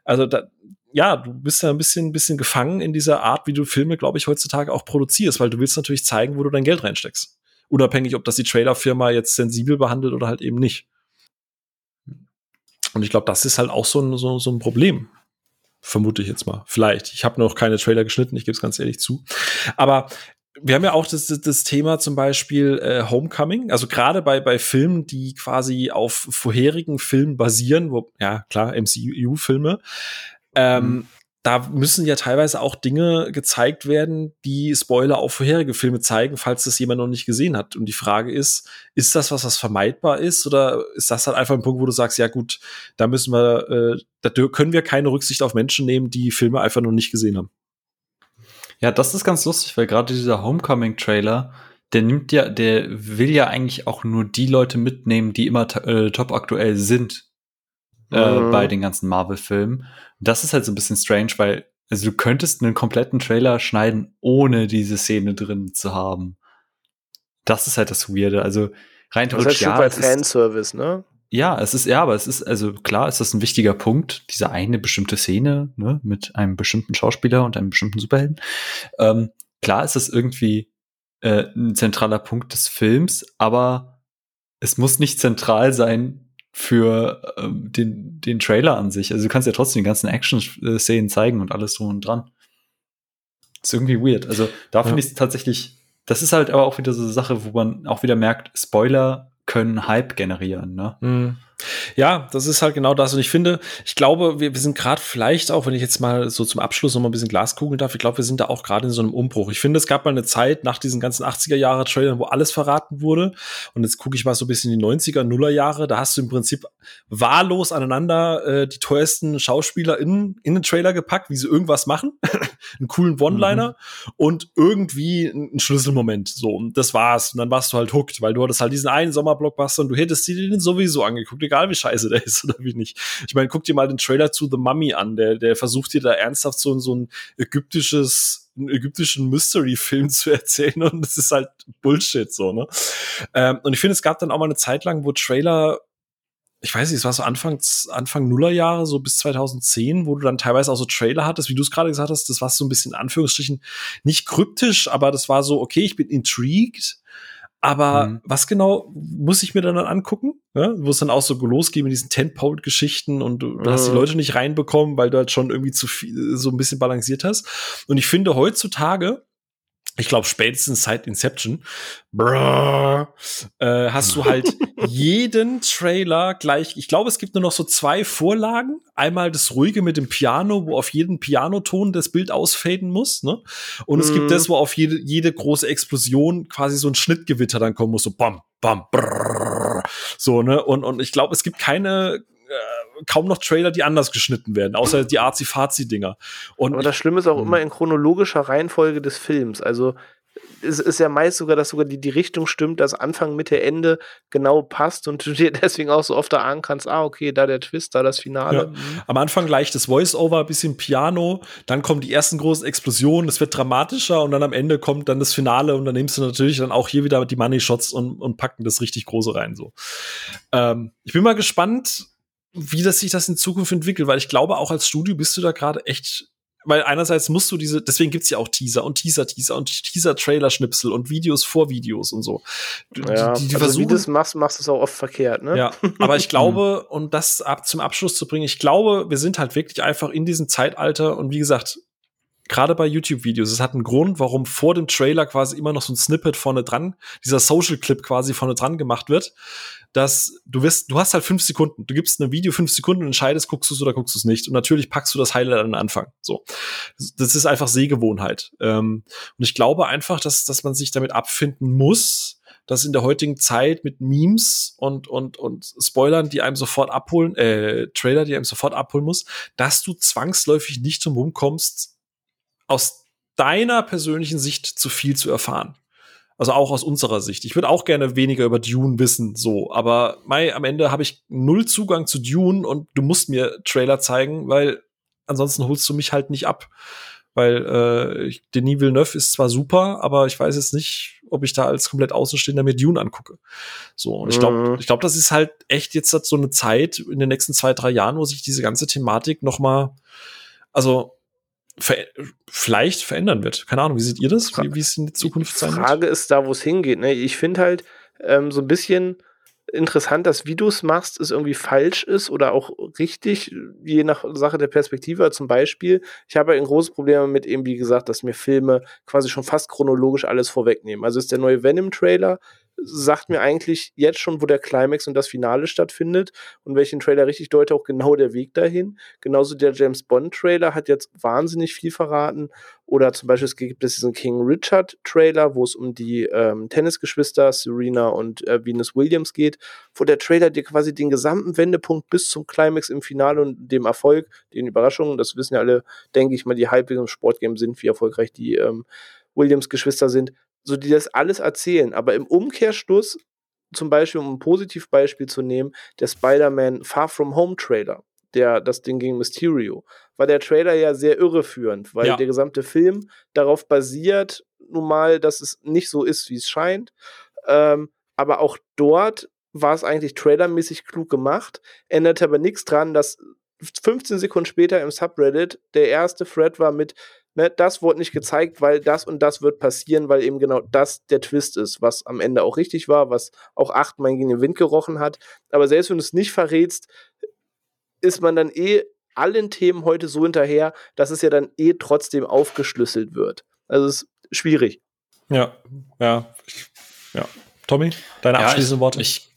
Also da, ja, du bist ja ein bisschen, ein bisschen gefangen in dieser Art, wie du Filme, glaube ich, heutzutage auch produzierst, weil du willst natürlich zeigen, wo du dein Geld reinsteckst. Unabhängig, ob das die Trailerfirma jetzt sensibel behandelt oder halt eben nicht. Und ich glaube, das ist halt auch so ein, so, so ein Problem. Vermute ich jetzt mal. Vielleicht. Ich habe noch keine Trailer geschnitten, ich gebe es ganz ehrlich zu. Aber wir haben ja auch das, das Thema zum Beispiel äh, Homecoming, also gerade bei, bei Filmen, die quasi auf vorherigen Filmen basieren, wo, ja klar, MCU-Filme, ähm, mhm. da müssen ja teilweise auch Dinge gezeigt werden, die Spoiler auf vorherige Filme zeigen, falls das jemand noch nicht gesehen hat. Und die Frage ist, ist das was, was vermeidbar ist, oder ist das halt einfach ein Punkt, wo du sagst, ja gut, da müssen wir, äh, da können wir keine Rücksicht auf Menschen nehmen, die Filme einfach noch nicht gesehen haben. Ja, das ist ganz lustig, weil gerade dieser Homecoming-Trailer, der nimmt ja, der will ja eigentlich auch nur die Leute mitnehmen, die immer äh, top aktuell sind äh, mhm. bei den ganzen Marvel-Filmen. Das ist halt so ein bisschen strange, weil also du könntest einen kompletten Trailer schneiden, ohne diese Szene drin zu haben. Das ist halt das Weirde. Also rein theoretisch. Das ist halt ja, Fanservice, ne? Ja, es ist, ja, aber es ist, also klar ist das ein wichtiger Punkt, diese eine bestimmte Szene, ne, mit einem bestimmten Schauspieler und einem bestimmten Superhelden. Ähm, klar ist das irgendwie äh, ein zentraler Punkt des Films, aber es muss nicht zentral sein für ähm, den, den Trailer an sich. Also du kannst ja trotzdem die ganzen Action-Szenen zeigen und alles drum und dran. ist irgendwie weird. Also da finde ja. ich tatsächlich, das ist halt aber auch wieder so eine Sache, wo man auch wieder merkt, Spoiler können Hype generieren. Ne? Mhm. Ja, das ist halt genau das. Und ich finde, ich glaube, wir, wir sind gerade vielleicht auch, wenn ich jetzt mal so zum Abschluss noch mal ein bisschen Glaskugeln darf, ich glaube, wir sind da auch gerade in so einem Umbruch. Ich finde, es gab mal eine Zeit nach diesen ganzen 80er-Jahre-Trailern, wo alles verraten wurde. Und jetzt gucke ich mal so ein bisschen in die 90er, Nuller-Jahre. Da hast du im Prinzip wahllos aneinander äh, die teuersten Schauspieler in, in den Trailer gepackt, wie sie irgendwas machen. (laughs) einen coolen One-Liner mhm. und irgendwie einen Schlüsselmoment. So, und das war's. Und dann warst du halt hooked, weil du hattest halt diesen einen Sommerblockbuster und du hättest dir den sowieso angeguckt egal wie scheiße der ist (laughs) oder wie nicht. Ich meine, guck dir mal den Trailer zu The Mummy an, der, der versucht dir da ernsthaft so, so ein ägyptisches einen ägyptischen Mystery-Film zu erzählen und das ist halt Bullshit so, ne? Ähm, und ich finde, es gab dann auch mal eine Zeit lang, wo Trailer ich weiß nicht, es war so Anfang, Anfang Nullerjahre, so bis 2010, wo du dann teilweise auch so Trailer hattest, wie du es gerade gesagt hast, das war so ein bisschen in Anführungsstrichen nicht kryptisch, aber das war so, okay, ich bin intrigued, aber mhm. was genau muss ich mir dann angucken? Ja, wo es dann auch so losgeht mit diesen Tentpole-Geschichten und du, du hast die mhm. Leute nicht reinbekommen, weil du halt schon irgendwie zu viel, so ein bisschen balanciert hast. Und ich finde heutzutage, ich glaube spätestens seit Inception, brrr, äh, hast du halt (laughs) jeden Trailer gleich. Ich glaube, es gibt nur noch so zwei Vorlagen. Einmal das Ruhige mit dem Piano, wo auf jeden Pianoton das Bild ausfaden muss. Ne? Und mhm. es gibt mhm. das, wo auf jede, jede große Explosion quasi so ein Schnittgewitter dann kommen muss, so bam, bam, brrr, so ne. Und und ich glaube, es gibt keine kaum noch Trailer, die anders geschnitten werden, außer die Arzi-Fazi-Dinger. Aber das Schlimme ist auch immer in chronologischer Reihenfolge des Films. Also es ist ja meist sogar, dass sogar die, die Richtung stimmt, dass Anfang, Mitte, Ende genau passt und (laughs) du dir deswegen auch so oft erahnen kannst, ah, okay, da der Twist, da das Finale. Ja. Am Anfang gleich das Voice-Over, bisschen Piano, dann kommen die ersten großen Explosionen, es wird dramatischer und dann am Ende kommt dann das Finale und dann nimmst du natürlich dann auch hier wieder die Money-Shots und, und packen das richtig große rein, so. Ähm, ich bin mal gespannt, wie das sich das in Zukunft entwickelt, weil ich glaube, auch als Studio bist du da gerade echt weil einerseits musst du diese, deswegen gibt's ja auch Teaser und Teaser-Teaser und Teaser-Trailer-Schnipsel und Videos vor Videos und so. Die, ja, die, die also versuchen, wie du es machst, machst du es auch oft verkehrt, ne? Ja, aber ich (laughs) glaube, um das ab zum Abschluss zu bringen, ich glaube, wir sind halt wirklich einfach in diesem Zeitalter und wie gesagt, gerade bei YouTube-Videos, es hat einen Grund, warum vor dem Trailer quasi immer noch so ein Snippet vorne dran, dieser Social-Clip quasi vorne dran gemacht wird, dass du wirst, du hast halt fünf Sekunden, du gibst ein Video fünf Sekunden und entscheidest, guckst du es oder guckst du es nicht. Und natürlich packst du das Highlight an den Anfang. So. Das ist einfach Sehgewohnheit. Ähm, und ich glaube einfach, dass, dass man sich damit abfinden muss, dass in der heutigen Zeit mit Memes und, und, und Spoilern, die einem sofort abholen, äh, Trailer, die einem sofort abholen muss, dass du zwangsläufig nicht zum rumkommst, aus deiner persönlichen Sicht zu viel zu erfahren. Also auch aus unserer Sicht. Ich würde auch gerne weniger über Dune wissen, so. Aber Mai, am Ende habe ich null Zugang zu Dune und du musst mir Trailer zeigen, weil ansonsten holst du mich halt nicht ab. Weil äh, Denis Villeneuve ist zwar super, aber ich weiß jetzt nicht, ob ich da als komplett Außenstehender mir Dune angucke. So, und ich glaube, mhm. ich glaube, das ist halt echt jetzt so eine Zeit in den nächsten zwei, drei Jahren, wo sich diese ganze Thematik noch mal, also ver vielleicht verändern wird. Keine Ahnung, wie seht ihr das? Wie, wie es in der Zukunft sein wird? Die Frage ist da, wo es hingeht. Ne? Ich finde halt ähm, so ein bisschen interessant, dass wie du es machst, es irgendwie falsch ist oder auch richtig, je nach Sache der Perspektive. Zum Beispiel, ich habe ein großes Problem damit eben, wie gesagt, dass mir Filme quasi schon fast chronologisch alles vorwegnehmen. Also ist der neue Venom-Trailer sagt mir eigentlich jetzt schon, wo der Climax und das Finale stattfindet und welchen Trailer richtig deute, auch genau der Weg dahin. Genauso der James Bond Trailer hat jetzt wahnsinnig viel verraten. Oder zum Beispiel es gibt es diesen King Richard Trailer, wo es um die ähm, Tennisgeschwister Serena und äh, Venus Williams geht, wo der Trailer dir quasi den gesamten Wendepunkt bis zum Climax im Finale und dem Erfolg, den Überraschungen, das wissen ja alle, denke ich mal, die halbwegs im Sportgame sind, wie erfolgreich die ähm, Williams-Geschwister sind, so die das alles erzählen. Aber im Umkehrschluss, zum Beispiel, um ein Positivbeispiel zu nehmen, der Spider-Man Far From Home Trailer, der das Ding gegen Mysterio, war der Trailer ja sehr irreführend, weil ja. der gesamte Film darauf basiert, nun mal, dass es nicht so ist, wie es scheint. Ähm, aber auch dort war es eigentlich trailermäßig klug gemacht, änderte aber nichts dran, dass 15 Sekunden später im Subreddit der erste Thread war mit ne, das wurde nicht gezeigt, weil das und das wird passieren, weil eben genau das der Twist ist, was am Ende auch richtig war, was auch achtmal gegen den Wind gerochen hat. Aber selbst wenn du es nicht verrätst, ist man dann eh allen Themen heute so hinterher, dass es ja dann eh trotzdem aufgeschlüsselt wird. Also es ist schwierig. Ja, ja, ja. Tommy, deine ja, abschließenden Worte? Ich,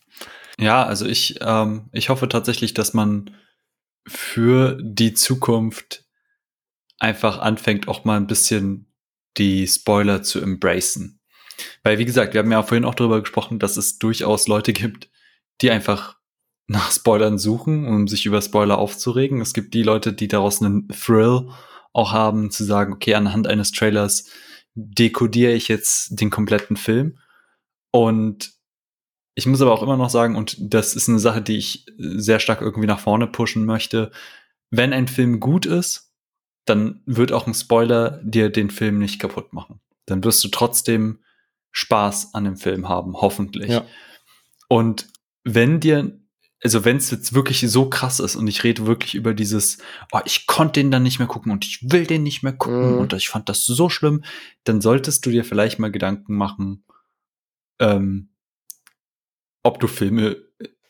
ja, also ich, ähm, ich hoffe tatsächlich, dass man für die Zukunft einfach anfängt, auch mal ein bisschen die Spoiler zu embracen. Weil, wie gesagt, wir haben ja vorhin auch darüber gesprochen, dass es durchaus Leute gibt, die einfach nach Spoilern suchen, um sich über Spoiler aufzuregen. Es gibt die Leute, die daraus einen Thrill auch haben, zu sagen, okay, anhand eines Trailers dekodiere ich jetzt den kompletten Film. Und ich muss aber auch immer noch sagen, und das ist eine Sache, die ich sehr stark irgendwie nach vorne pushen möchte, wenn ein Film gut ist, dann wird auch ein Spoiler dir den Film nicht kaputt machen. Dann wirst du trotzdem Spaß an dem Film haben, hoffentlich. Ja. Und wenn dir, also wenn es jetzt wirklich so krass ist und ich rede wirklich über dieses, oh, ich konnte den dann nicht mehr gucken und ich will den nicht mehr gucken mhm. und ich fand das so schlimm, dann solltest du dir vielleicht mal Gedanken machen, ähm, ob du Filme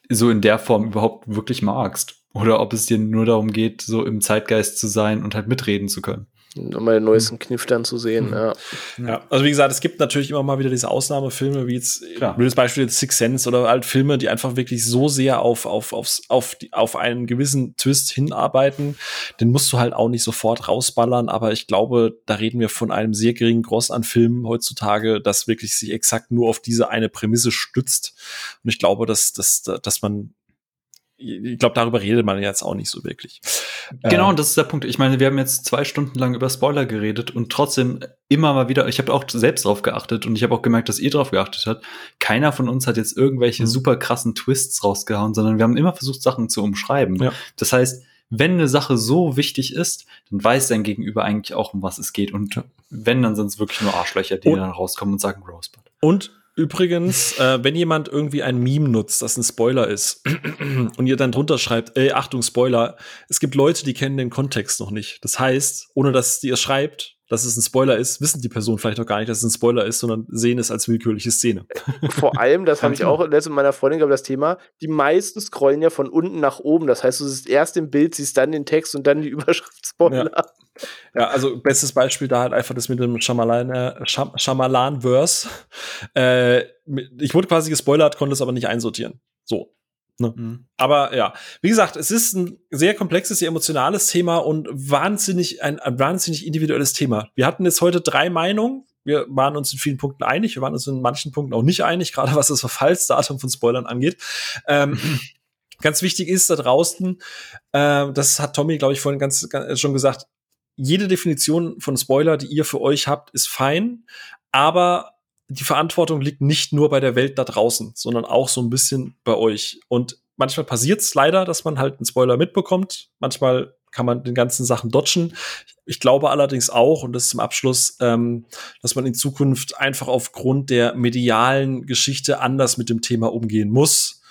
so in der Form überhaupt wirklich magst. Oder ob es dir nur darum geht, so im Zeitgeist zu sein und halt mitreden zu können. Um mal den neuesten Kniff dann zu sehen, mhm. ja. Ja, also wie gesagt, es gibt natürlich immer mal wieder diese Ausnahmefilme, wie jetzt, Klar. wie das Beispiel jetzt Six Sense oder halt Filme, die einfach wirklich so sehr auf, auf, aufs, auf, die, auf einen gewissen Twist hinarbeiten. Den musst du halt auch nicht sofort rausballern, aber ich glaube, da reden wir von einem sehr geringen Gross an Filmen heutzutage, das wirklich sich exakt nur auf diese eine Prämisse stützt. Und ich glaube, dass, dass, dass man ich glaube, darüber redet man jetzt auch nicht so wirklich. Genau, äh, und das ist der Punkt. Ich meine, wir haben jetzt zwei Stunden lang über Spoiler geredet und trotzdem immer mal wieder, ich habe auch selbst drauf geachtet und ich habe auch gemerkt, dass ihr drauf geachtet habt. Keiner von uns hat jetzt irgendwelche mhm. super krassen Twists rausgehauen, sondern wir haben immer versucht, Sachen zu umschreiben. Ja. Das heißt, wenn eine Sache so wichtig ist, dann weiß dein Gegenüber eigentlich auch, um was es geht. Und wenn, dann sind es wirklich nur Arschlöcher, die und, dann rauskommen und sagen Rosebud. Und Übrigens, äh, wenn jemand irgendwie ein Meme nutzt, das ein Spoiler ist, (clears throat) und ihr dann drunter schreibt, ey, Achtung, Spoiler, es gibt Leute, die kennen den Kontext noch nicht. Das heißt, ohne dass ihr schreibt, dass es ein Spoiler ist, wissen die Personen vielleicht noch gar nicht, dass es ein Spoiler ist, sondern sehen es als willkürliche Szene. Vor allem, das (laughs) habe ich auch letztens mit meiner Freundin gehabt, das Thema, die meisten scrollen ja von unten nach oben. Das heißt, du siehst erst im Bild, siehst dann den Text und dann die (laughs) Überschrift Spoiler. Ja. Ja, also bestes Beispiel da halt einfach das mit dem Shyamalan, äh, Shyamalan-Verse. Äh, ich wurde quasi gespoilert, konnte es aber nicht einsortieren. So. Ne? Mhm. Aber ja, wie gesagt, es ist ein sehr komplexes, sehr emotionales Thema und wahnsinnig ein, ein wahnsinnig individuelles Thema. Wir hatten jetzt heute drei Meinungen. Wir waren uns in vielen Punkten einig, wir waren uns in manchen Punkten auch nicht einig, gerade was das Verfallsdatum von Spoilern angeht. Ähm, (laughs) ganz wichtig ist da draußen, äh, das hat Tommy, glaube ich, vorhin ganz, ganz schon gesagt, jede Definition von Spoiler, die ihr für euch habt, ist fein, aber die Verantwortung liegt nicht nur bei der Welt da draußen, sondern auch so ein bisschen bei euch. Und manchmal passiert es leider, dass man halt einen Spoiler mitbekommt. Manchmal kann man den ganzen Sachen dodgen. Ich glaube allerdings auch, und das zum Abschluss, ähm, dass man in Zukunft einfach aufgrund der medialen Geschichte anders mit dem Thema umgehen muss.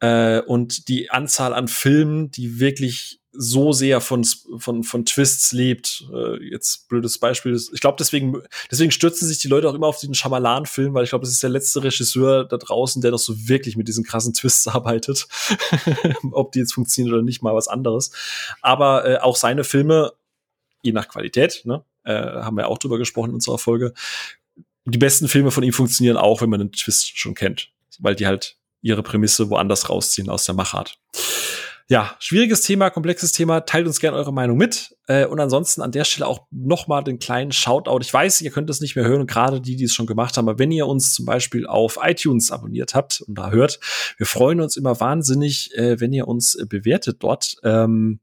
Äh, und die Anzahl an Filmen, die wirklich so sehr von, von, von Twists lebt. Äh, jetzt blödes Beispiel. Ich glaube, deswegen, deswegen stürzen sich die Leute auch immer auf diesen Shyamalan-Film, weil ich glaube, das ist der letzte Regisseur da draußen, der doch so wirklich mit diesen krassen Twists arbeitet. (laughs) Ob die jetzt funktionieren oder nicht, mal was anderes. Aber äh, auch seine Filme, je nach Qualität, ne, äh, haben wir auch drüber gesprochen in unserer Folge. Die besten Filme von ihm funktionieren auch, wenn man den Twist schon kennt, weil die halt ihre Prämisse woanders rausziehen aus der Machart ja, schwieriges Thema, komplexes Thema. Teilt uns gerne eure Meinung mit. Äh, und ansonsten an der Stelle auch noch mal den kleinen Shoutout. Ich weiß, ihr könnt es nicht mehr hören, gerade die, die es schon gemacht haben. Aber wenn ihr uns zum Beispiel auf iTunes abonniert habt und da hört, wir freuen uns immer wahnsinnig, äh, wenn ihr uns äh, bewertet dort. Ähm,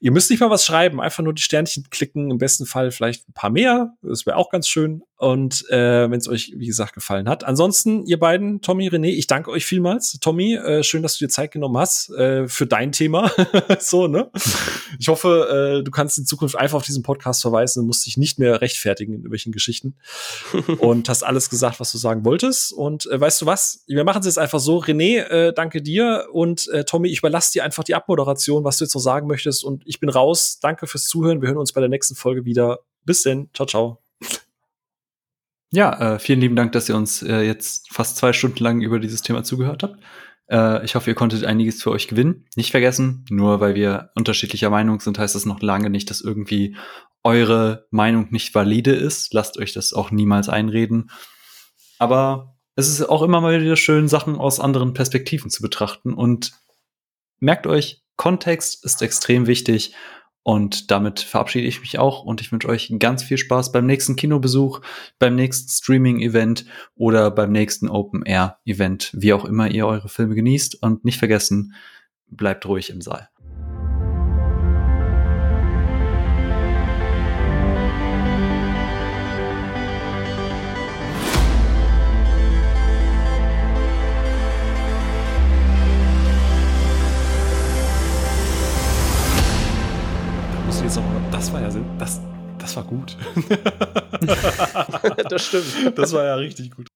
ihr müsst nicht mal was schreiben, einfach nur die Sternchen klicken. Im besten Fall vielleicht ein paar mehr. Das wäre auch ganz schön. Und äh, wenn es euch, wie gesagt, gefallen hat. Ansonsten, ihr beiden, Tommy, René, ich danke euch vielmals. Tommy, äh, schön, dass du dir Zeit genommen hast äh, für dein Thema. (laughs) so, ne? Ich hoffe, äh, du kannst in Zukunft einfach auf diesen Podcast verweisen und musst dich nicht mehr rechtfertigen in irgendwelchen Geschichten. (laughs) und hast alles gesagt, was du sagen wolltest. Und äh, weißt du was? Wir machen es jetzt einfach so. René, äh, danke dir. Und äh, Tommy, ich überlasse dir einfach die Abmoderation, was du jetzt noch sagen möchtest. Und ich bin raus. Danke fürs Zuhören. Wir hören uns bei der nächsten Folge wieder. Bis denn. Ciao, ciao. Ja, äh, vielen lieben Dank, dass ihr uns äh, jetzt fast zwei Stunden lang über dieses Thema zugehört habt. Äh, ich hoffe, ihr konntet einiges für euch gewinnen. Nicht vergessen, nur weil wir unterschiedlicher Meinung sind, heißt das noch lange nicht, dass irgendwie eure Meinung nicht valide ist. Lasst euch das auch niemals einreden. Aber es ist auch immer mal wieder schön, Sachen aus anderen Perspektiven zu betrachten. Und merkt euch, Kontext ist extrem wichtig und damit verabschiede ich mich auch und ich wünsche euch ganz viel Spaß beim nächsten Kinobesuch, beim nächsten Streaming-Event oder beim nächsten Open-Air-Event, wie auch immer ihr eure Filme genießt. Und nicht vergessen, bleibt ruhig im Saal. Das war ja das, das war gut. (laughs) (laughs) das stimmt. Das war ja richtig gut.